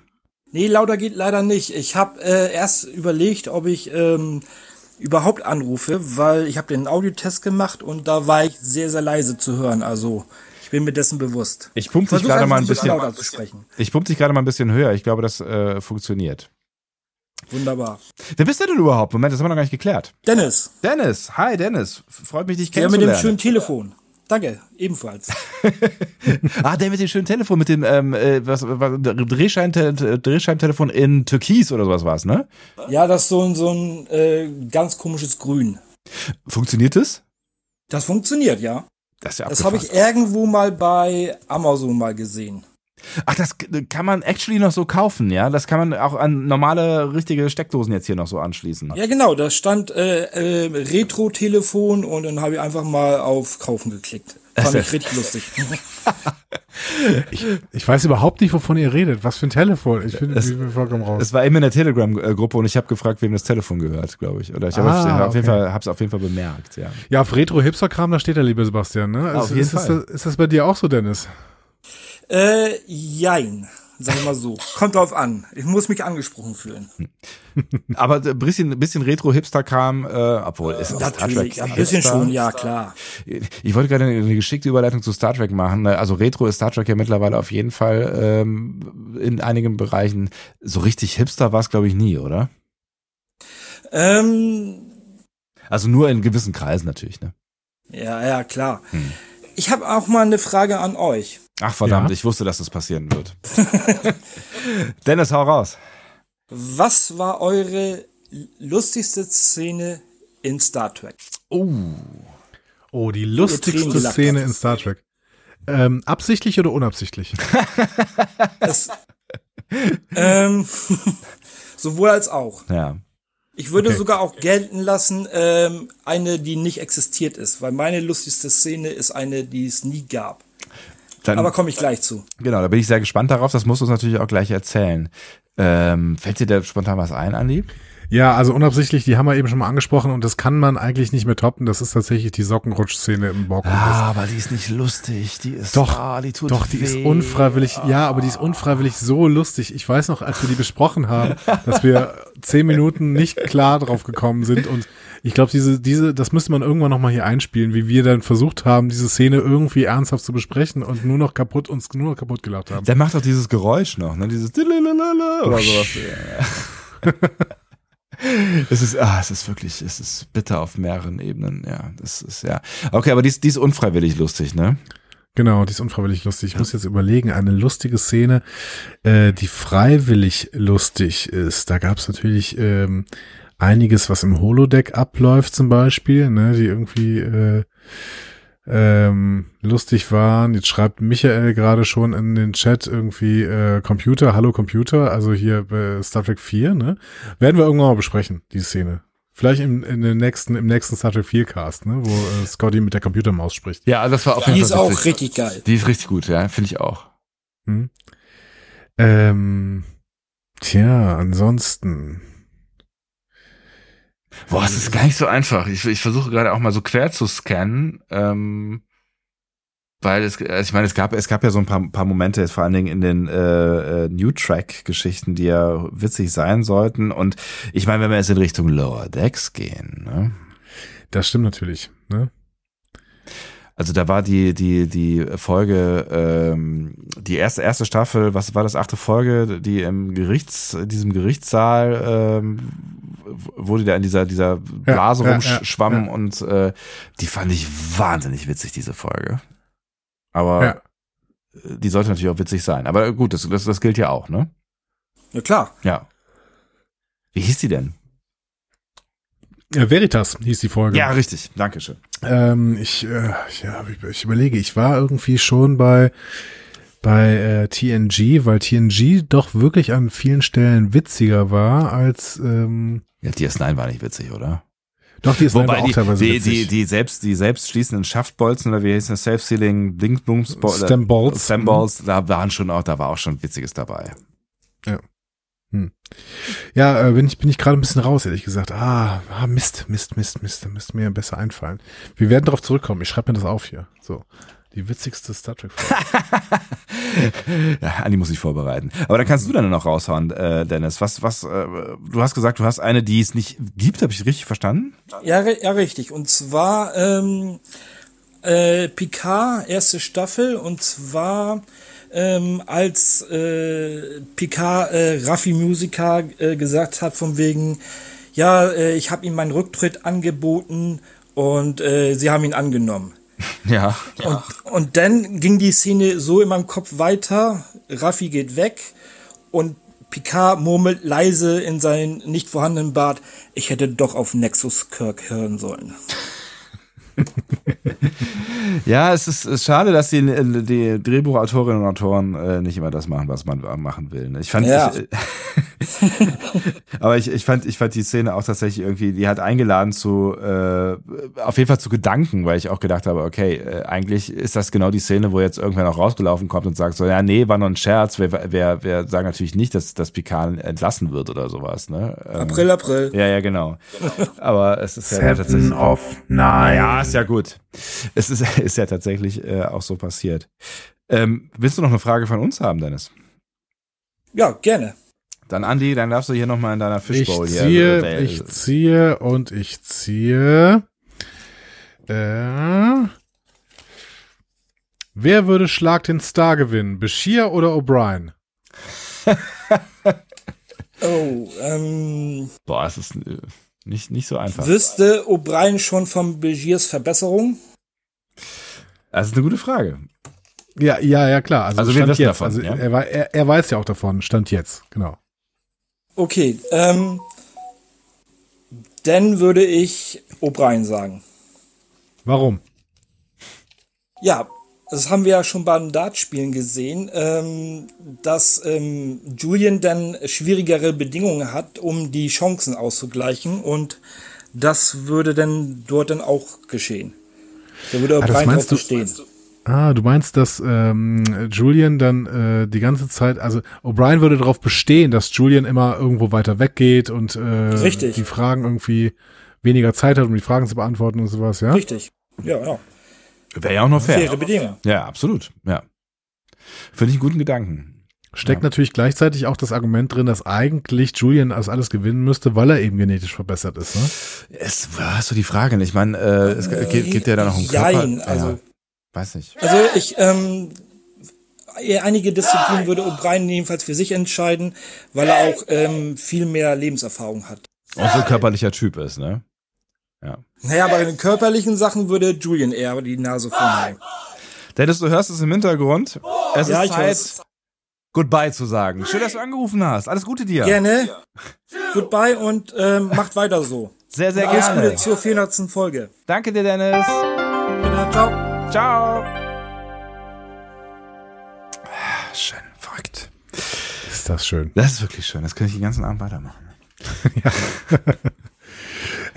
Nee, lauter geht leider nicht. Ich habe äh, erst überlegt, ob ich ähm, überhaupt anrufe, weil ich habe den Audiotest gemacht und da war ich sehr, sehr leise zu hören. Also ich bin mir dessen bewusst. Ich pump dich gerade mal ein bisschen. lauter zu sprechen. Ich pump dich gerade mal ein bisschen höher. Ich glaube, das äh, funktioniert. Wunderbar. Wer bist du denn überhaupt? Moment, das haben wir noch gar nicht geklärt. Dennis. Dennis, hi Dennis. Freut mich, dich Der mit kennenzulernen. dem schönen Telefon. Danke, ebenfalls. ah, der mit dem schönen Telefon, mit dem ähm, äh, was, was, Drehscheibentel Drehscheibentelefon in Türkis oder sowas war's, ne? Ja, das ist so ein, so ein äh, ganz komisches Grün. Funktioniert es? Das funktioniert, ja. Das ist ja Das habe ich irgendwo mal bei Amazon mal gesehen. Ach, das kann man actually noch so kaufen, ja? Das kann man auch an normale, richtige Steckdosen jetzt hier noch so anschließen. Ja, genau, da stand äh, äh, Retro-Telefon und dann habe ich einfach mal auf Kaufen geklickt. Fand ich richtig lustig. Ich, ich weiß überhaupt nicht, wovon ihr redet. Was für ein Telefon. Ich bin, Es- ich bin vollkommen raus. Es war eben in der Telegram-Gruppe und ich habe gefragt, wem das Telefon gehört, glaube ich. Oder ich habe Ah, auf jeden okay. Fall, hab's auf jeden Fall bemerkt, ja. Ja, auf Retro-Hipster-Kram, da steht der liebe Sebastian, ne? Auf ist, jeden ist, Fall. Das, ist das bei dir auch so, Dennis? Äh, jein, sag ich mal so. Kommt drauf an. Ich muss mich angesprochen fühlen. Aber ein bisschen, bisschen Retro-Hipster-Kram, äh, obwohl ist Star Natürlich, Trek ein bisschen Hipster? schon, ja klar. Ich wollte gerade eine geschickte Überleitung zu Star Trek machen. ne? Also Retro ist Star Trek ja mittlerweile auf jeden Fall ähm, in einigen Bereichen. So richtig Hipster war es, glaube ich, nie, oder? Ähm, Also nur in gewissen Kreisen natürlich, ne? ja, ja, klar. Hm. Ich habe auch mal eine Frage an euch. Ach verdammt, Ja. ich wusste, dass das passieren wird. Dennis, hau raus. Was war eure lustigste Szene in Star Trek? Oh. Oh, die lustigste Szene in Star Trek. Ähm, absichtlich oder unabsichtlich? Es, ähm, sowohl als auch. Ja. Ich würde Okay. sogar auch gelten lassen, ähm, eine, die nicht existiert ist, weil meine lustigste Szene ist eine, die es nie gab. Dann, Aber komme ich gleich zu. Genau, da bin ich sehr gespannt darauf. Das musst du uns natürlich auch gleich erzählen. Ähm, fällt dir da spontan was ein, Andi? Ja, also unabsichtlich, die haben wir eben schon mal angesprochen und das kann man eigentlich nicht mehr toppen. Das ist tatsächlich die Sockenrutsch-Szene im Borg. Ah, aber die ist nicht lustig. Die ist Doch, ah, die tut doch, die ist weh. unfreiwillig, ja, aber die ist unfreiwillig so lustig. Ich weiß noch, als wir die besprochen haben, dass wir zehn Minuten nicht klar drauf gekommen sind und ich glaube, diese, diese, das müsste man irgendwann nochmal hier einspielen, wie wir dann versucht haben, diese Szene irgendwie ernsthaft zu besprechen und nur noch kaputt, uns nur noch kaputt gelacht haben. Der macht doch dieses Geräusch noch, ne? Dieses oder sowas. Ja. es ist, ah, es ist wirklich, es ist bitter auf mehreren Ebenen, ja. Das ist, ja. Okay, aber die ist, die ist unfreiwillig lustig, ne? Genau, die ist unfreiwillig lustig. Ich muss jetzt überlegen, eine lustige Szene, äh, die freiwillig lustig ist. Da gab es natürlich ähm, einiges, was im Holodeck abläuft zum Beispiel, ne, die irgendwie äh, ähm, lustig waren. Jetzt schreibt Michael gerade schon in den Chat irgendwie äh, Computer, hallo Computer, also hier bei Star Trek 4, ne? Werden wir irgendwann mal besprechen, die Szene. Vielleicht im, in den nächsten, im nächsten Star Trek 4 Cast, ne, wo äh, Scotty mit der Computermaus spricht. Ja, das war auf Die jeden ist Fall auch witzig. richtig geil. Die ist richtig gut, ja, finde ich auch. Hm. Ähm, tja, ansonsten. Boah, es ist gar nicht so einfach. Ich, ich versuche gerade auch mal so quer zu scannen. Ähm, Weil es, also ich meine, es gab, es gab ja so ein paar, paar Momente, jetzt vor allen Dingen in den äh, äh, New Track-Geschichten, die ja witzig sein sollten. Und ich meine, wenn wir jetzt in Richtung Lower Decks gehen, ne? Das stimmt natürlich. Ne? Also da war die die die Folge ähm, die erste erste Staffel, was war das achte Folge, die im Gerichts diesem Gerichtssaal ähm, wo die da in dieser dieser Blase ja, rumschwamm ja, ja. und äh, die fand ich wahnsinnig witzig diese Folge. Aber Ja. die sollte natürlich auch witzig sein. Aber gut, das das, das gilt ja auch, ne? Ja klar. Ja. Wie hieß die denn? Ja, Veritas hieß die Folge. Ja, richtig. Dankeschön. Ähm, ich, äh, ja, ich, ich überlege, ich war irgendwie schon bei bei äh, TNG, weil TNG doch wirklich an vielen Stellen witziger war als ähm, Ja, DS9 war nicht witzig, oder? Doch, DS9 war Wobei auch die, teilweise die, witzig. die, die selbst, die selbst schließenden Schaftbolzen oder wie heißt das, Self-Sealing Dingsbums, Stemballs. Stemballs, da waren schon auch, da war auch schon Witziges dabei. Ja. Hm. Ja, äh, bin ich, bin ich gerade ein bisschen raus, ehrlich gesagt. Ah, ah, Mist, Mist, Mist, Mist, da müsste mir besser einfallen. Wir werden darauf zurückkommen. Ich schreibe mir das auf hier. So. Die witzigste Star Trek Folge. Ja, Andi muss sich vorbereiten. Aber dann kannst du dann noch raushauen, äh, Dennis. Was, was, äh, du hast gesagt, du hast eine, die es nicht gibt, habe ich richtig verstanden? Ja, ja, richtig. Und zwar ähm, äh, Picard, erste Staffel, und zwar ähm, als äh, Picard äh, Raffi Musica äh, gesagt hat, von wegen, ja, äh, ich habe ihm meinen Rücktritt angeboten und äh, sie haben ihn angenommen. Ja. Und, und dann ging die Szene so in meinem Kopf weiter. Raffi geht weg und Picard murmelt leise in seinen nicht vorhandenen Bart, ich hätte doch auf Nexus Kirk hören sollen. Ja, es ist, ist schade, dass die, die Drehbuchautorinnen und Autoren äh, nicht immer das machen, was man machen will. ne? Ich fand, Ja. ich, aber ich, ich fand, ich fand die Szene auch tatsächlich irgendwie, die hat eingeladen zu, äh, auf jeden Fall zu Gedanken, weil ich auch gedacht habe, okay, äh, eigentlich ist das genau die Szene, wo jetzt irgendwer noch rausgelaufen kommt und sagt so, ja, nee, war nur ein Scherz. Wir, wir, wir sagen natürlich nicht, dass, dass Picard entlassen wird oder sowas, ne? Ähm, April, April. Ja, ja, genau. Aber es ist ja Seven tatsächlich. of Nine. Ja, ist ja gut. Es ist, ist ja tatsächlich äh, auch so passiert. Ähm, willst du noch eine Frage von uns haben, Dennis? Ja, gerne. Dann Andi, dann darfst du hier nochmal in deiner Ich Fishbowl hier. ziehe, äh, ich ziehe und ich ziehe. Äh, wer würde Schlag den Star gewinnen? Bashir oder O'Brien? Oh, ähm, Boah, es ist äh, nicht, nicht so einfach. wüsste O'Brien schon von Begiers Verbesserung? Das ist eine gute Frage. Ja, ja, ja, klar. Also, Also wir wissen jetzt. davon, also ja? er, er, er weiß ja auch davon. Stand jetzt, genau. Okay, ähm, dann würde ich O'Brien sagen. Warum? Ja, das haben wir ja schon bei den Dartspielen gesehen, ähm, dass ähm, Julian dann schwierigere Bedingungen hat, um die Chancen auszugleichen und das würde dann dort dann auch geschehen. Da würde Ah, das O'Brien drauf bestehen. Ah, du meinst, dass ähm, Julian dann äh, die ganze Zeit, also O'Brien würde darauf bestehen, dass Julian immer irgendwo weiter weggeht und äh, Richtig. die Fragen irgendwie weniger Zeit hat, um die Fragen zu beantworten und sowas, ja? Richtig. Ja, ja. Wäre ja auch noch fair. Faire Bedingungen. Ja, absolut. Ja. Finde ich einen guten Gedanken. Steckt natürlich gleichzeitig auch das Argument drin, dass eigentlich Julian das alles gewinnen müsste, weil er eben genetisch verbessert ist, ne? Es war so die Frage. Ich meine, äh, es gibt, gibt ja da noch einen Körper. Jein, also- ja, weiß nicht. Also ich, ähm, einige Disziplinen würde O'Brien jedenfalls für sich entscheiden, weil er auch ähm, viel mehr Lebenserfahrung hat. Auch so ein körperlicher Typ ist, ne? Ja. Naja, bei den körperlichen Sachen würde Julian eher die Nase vorn haben. Dennis, du hörst es im Hintergrund. Es Ja, ist Zeit, hör's. Goodbye zu sagen. Schön, dass du angerufen hast. Alles Gute dir. Gerne. Goodbye und ähm, macht weiter so. Sehr, sehr Alles gerne. Gute zur 400. Folge. Danke dir, Dennis. Bitte, ciao. Ciao. Schön, verrückt. Ist das schön. Das ist wirklich schön. Das kann ich den ganzen Abend weitermachen.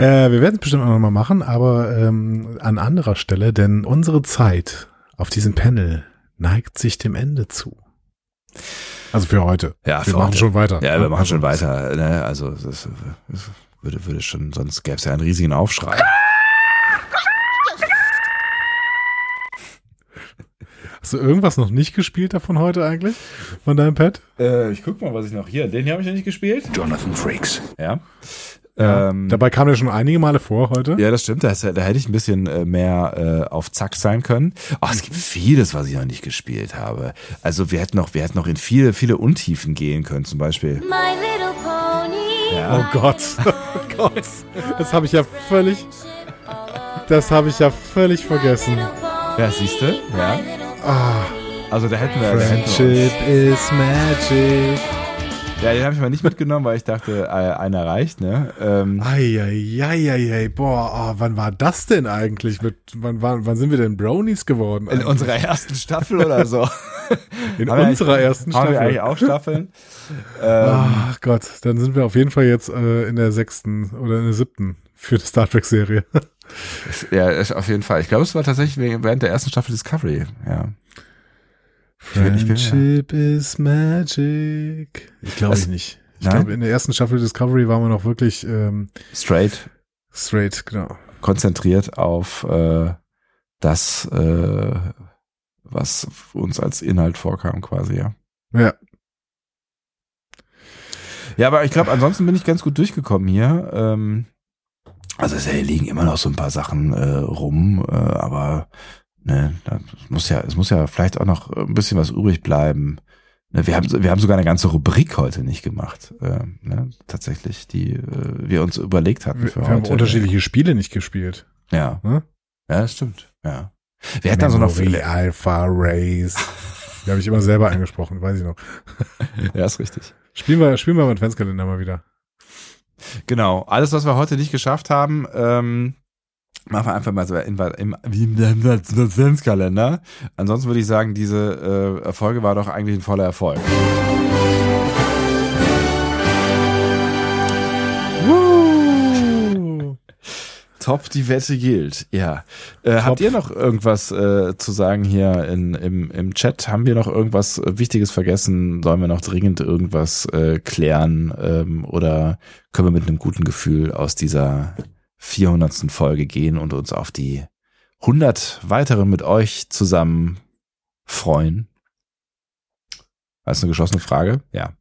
Äh, wir werden es bestimmt auch nochmal machen, aber ähm, an anderer Stelle, denn unsere Zeit auf diesem Panel neigt sich dem Ende zu. Also für heute. Ja, wir für machen heute. schon weiter. Ja, wir machen schon weiter. Ne? Also das, das würde, würde schon, sonst gäbe es ja einen riesigen Aufschrei. Hast du irgendwas noch nicht gespielt davon heute eigentlich? Von deinem Pad? Äh, ich guck mal, was ich noch hier. Den hier habe ich noch nicht gespielt. Jonathan Frakes. Ja. Ja. Ähm, Dabei kam der schon einige Male vor heute. Ja, das stimmt. Da, ist, da hätte ich ein bisschen äh, mehr äh, auf Zack sein können. Oh, es gibt vieles, was ich noch nicht gespielt habe. Also wir hätten noch, wir hätten noch in viele, viele Untiefen gehen können, zum Beispiel. My little pony. Ja. Oh Gott. Oh Gott. Das habe ich ja völlig. Das habe ich ja völlig vergessen. Ja, siehst du? Ja. Ah. Also da hätten wir. Da hätten Friendship wir is magic. Ja, den habe ich mal nicht mitgenommen, weil ich dachte, äh, einer reicht, ne? Ähm, Eieieiei, boah, oh, wann war das denn eigentlich? Mit, wann, wann, wann sind wir denn Brownies geworden? in eigentlich? unserer ersten Staffel oder so. In unserer ersten Haben wir Staffel. eigentlich auch Staffeln? ähm, Ach Gott, dann sind wir auf jeden Fall jetzt äh, in der sechsten oder in der siebten für die Star Trek Serie. ja, auf jeden Fall. Ich glaube, es war tatsächlich während der ersten Staffel Discovery, ja. Ich bin- ich bin- Friendship is magic. Ich glaube ich nicht. Ich glaube, in der ersten Staffel Discovery waren wir noch wirklich ähm, Straight. straight, genau. konzentriert auf äh, das, äh, was uns als Inhalt vorkam, quasi, ja. Ja. Ja, aber ich glaube, ansonsten bin ich ganz gut durchgekommen hier. Ähm, also es liegen immer noch so ein paar Sachen äh, rum, äh, aber ne, da muss ja, es muss ja vielleicht auch noch ein bisschen was übrig bleiben. Ne, Wir haben, wir haben sogar eine ganze Rubrik heute nicht gemacht, äh, ne, tatsächlich, die äh, wir uns überlegt hatten Wir, für wir heute. haben unterschiedliche Spiele nicht gespielt. Ja. Hm? Ja, das stimmt. Ja. Wir hätten also noch Memory Alpha Race. Die habe ich immer selber angesprochen, weiß ich noch. Ja, ist richtig. Spielen wir, spielen wir mal Adventskalender mal wieder. Genau. Alles, was wir heute nicht geschafft haben, ähm, machen wir einfach mal so in, im, wie im Adventskalender. Ansonsten würde ich sagen, diese äh, Folge war doch eigentlich ein voller Erfolg. Top, die Wette gilt. Ja. Äh, habt ihr noch irgendwas äh, zu sagen hier in, im, im Chat? Haben wir noch irgendwas Wichtiges vergessen? Sollen wir noch dringend irgendwas äh, klären? Ähm, oder können wir mit einem guten Gefühl aus dieser 400. Folge gehen und uns auf die 100 weiteren mit euch zusammen freuen? Das ist eine geschlossene Frage? Ja.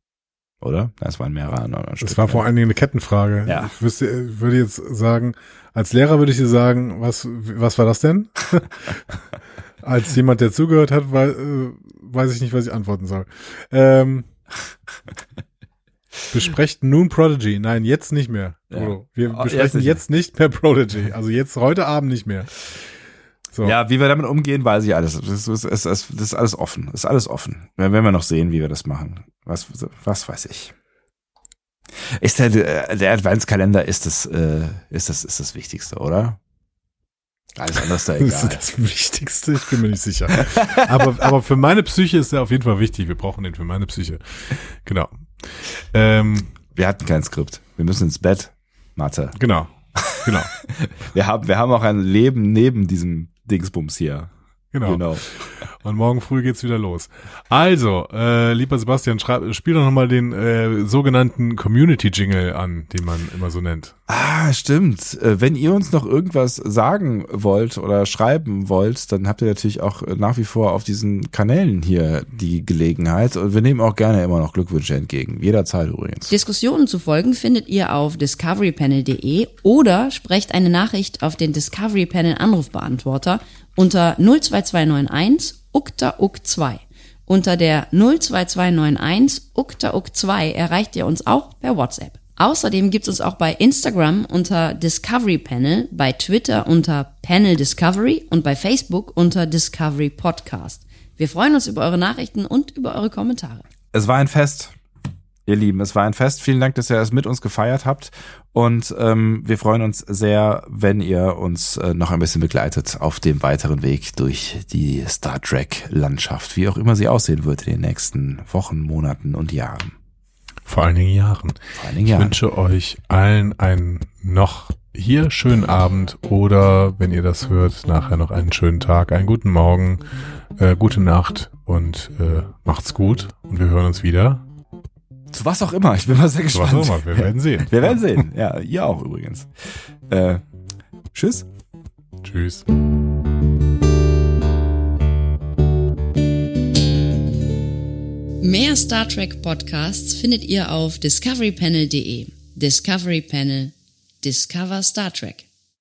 Oder? Das waren mehrere. andere Das Stück, war vor allen Dingen eine Kettenfrage. Ja. Ich wüsste, würde jetzt sagen, als Lehrer würde ich dir sagen, was, was war das denn? als jemand, der zugehört hat, äh, weiß ich nicht, was ich antworten soll. Ähm, besprecht nun Prodigy. Nein, jetzt nicht mehr. Ja. Wir Oh, besprechen jetzt jetzt nicht nicht mehr Prodigy. Also jetzt heute Abend nicht mehr. So. Ja, wie wir damit umgehen, weiß ich alles. Das ist, das ist, das ist alles offen. Das ist alles offen. Wenn wir noch sehen, wie wir das machen. Was, was weiß ich. Ist der, der Adventskalender ist das, äh, ist das, ist das Wichtigste, oder? Alles andere ist da Das ist egal. das Wichtigste, ich bin mir nicht sicher. aber, aber für meine Psyche ist er auf jeden Fall wichtig. Wir brauchen den für meine Psyche. Genau. Ähm, wir hatten kein Skript. Wir müssen ins Bett. Mathe. Genau. Genau. wir haben, wir haben auch ein Leben neben diesem Dingsbums hier. Genau. Genau. Und morgen früh geht's wieder los. Also, äh, lieber Sebastian, schreib, spiel doch nochmal den äh, sogenannten Community-Jingle an, den man immer so nennt. Ah, stimmt. Äh, Wenn ihr uns noch irgendwas sagen wollt oder schreiben wollt, dann habt ihr natürlich auch äh, nach wie vor auf diesen Kanälen hier die Gelegenheit. Und wir nehmen auch gerne immer noch Glückwünsche entgegen. Jederzeit übrigens. Diskussionen zu folgen findet ihr auf discoverypanel.de oder sprecht eine Nachricht auf den Discovery Panel Anrufbeantworter unter 02291 ukta uk 2. Unter der 02291 ukta uk 2 erreicht ihr uns auch per WhatsApp. Außerdem gibt es uns auch bei Instagram unter Discovery Panel, bei Twitter unter Panel Discovery und bei Facebook unter Discovery Podcast. Wir freuen uns über eure Nachrichten und über eure Kommentare. Es war ein Fest. Ihr Lieben, es war ein Fest. Vielen Dank, dass ihr es mit uns gefeiert habt. Und ähm, wir freuen uns sehr, wenn ihr uns äh, noch ein bisschen begleitet auf dem weiteren Weg durch die Star Trek-Landschaft, wie auch immer sie aussehen wird in den nächsten Wochen, Monaten und Jahren. Vor allen Dingen Jahren. Vor allen Dingen ich Jahren. wünsche euch allen einen noch hier schönen Abend oder, wenn ihr das hört, nachher noch einen schönen Tag, einen guten Morgen, äh, gute Nacht und äh, macht's gut. Und wir hören uns wieder. Zu was auch immer. Ich bin mal sehr gespannt. Zu was auch immer. Wir werden sehen. Wir werden sehen. Ja, ihr auch übrigens. Äh, tschüss. Tschüss. Mehr Star Trek Podcasts findet ihr auf discoverypanel.de. Discovery Panel. Discover Star Trek.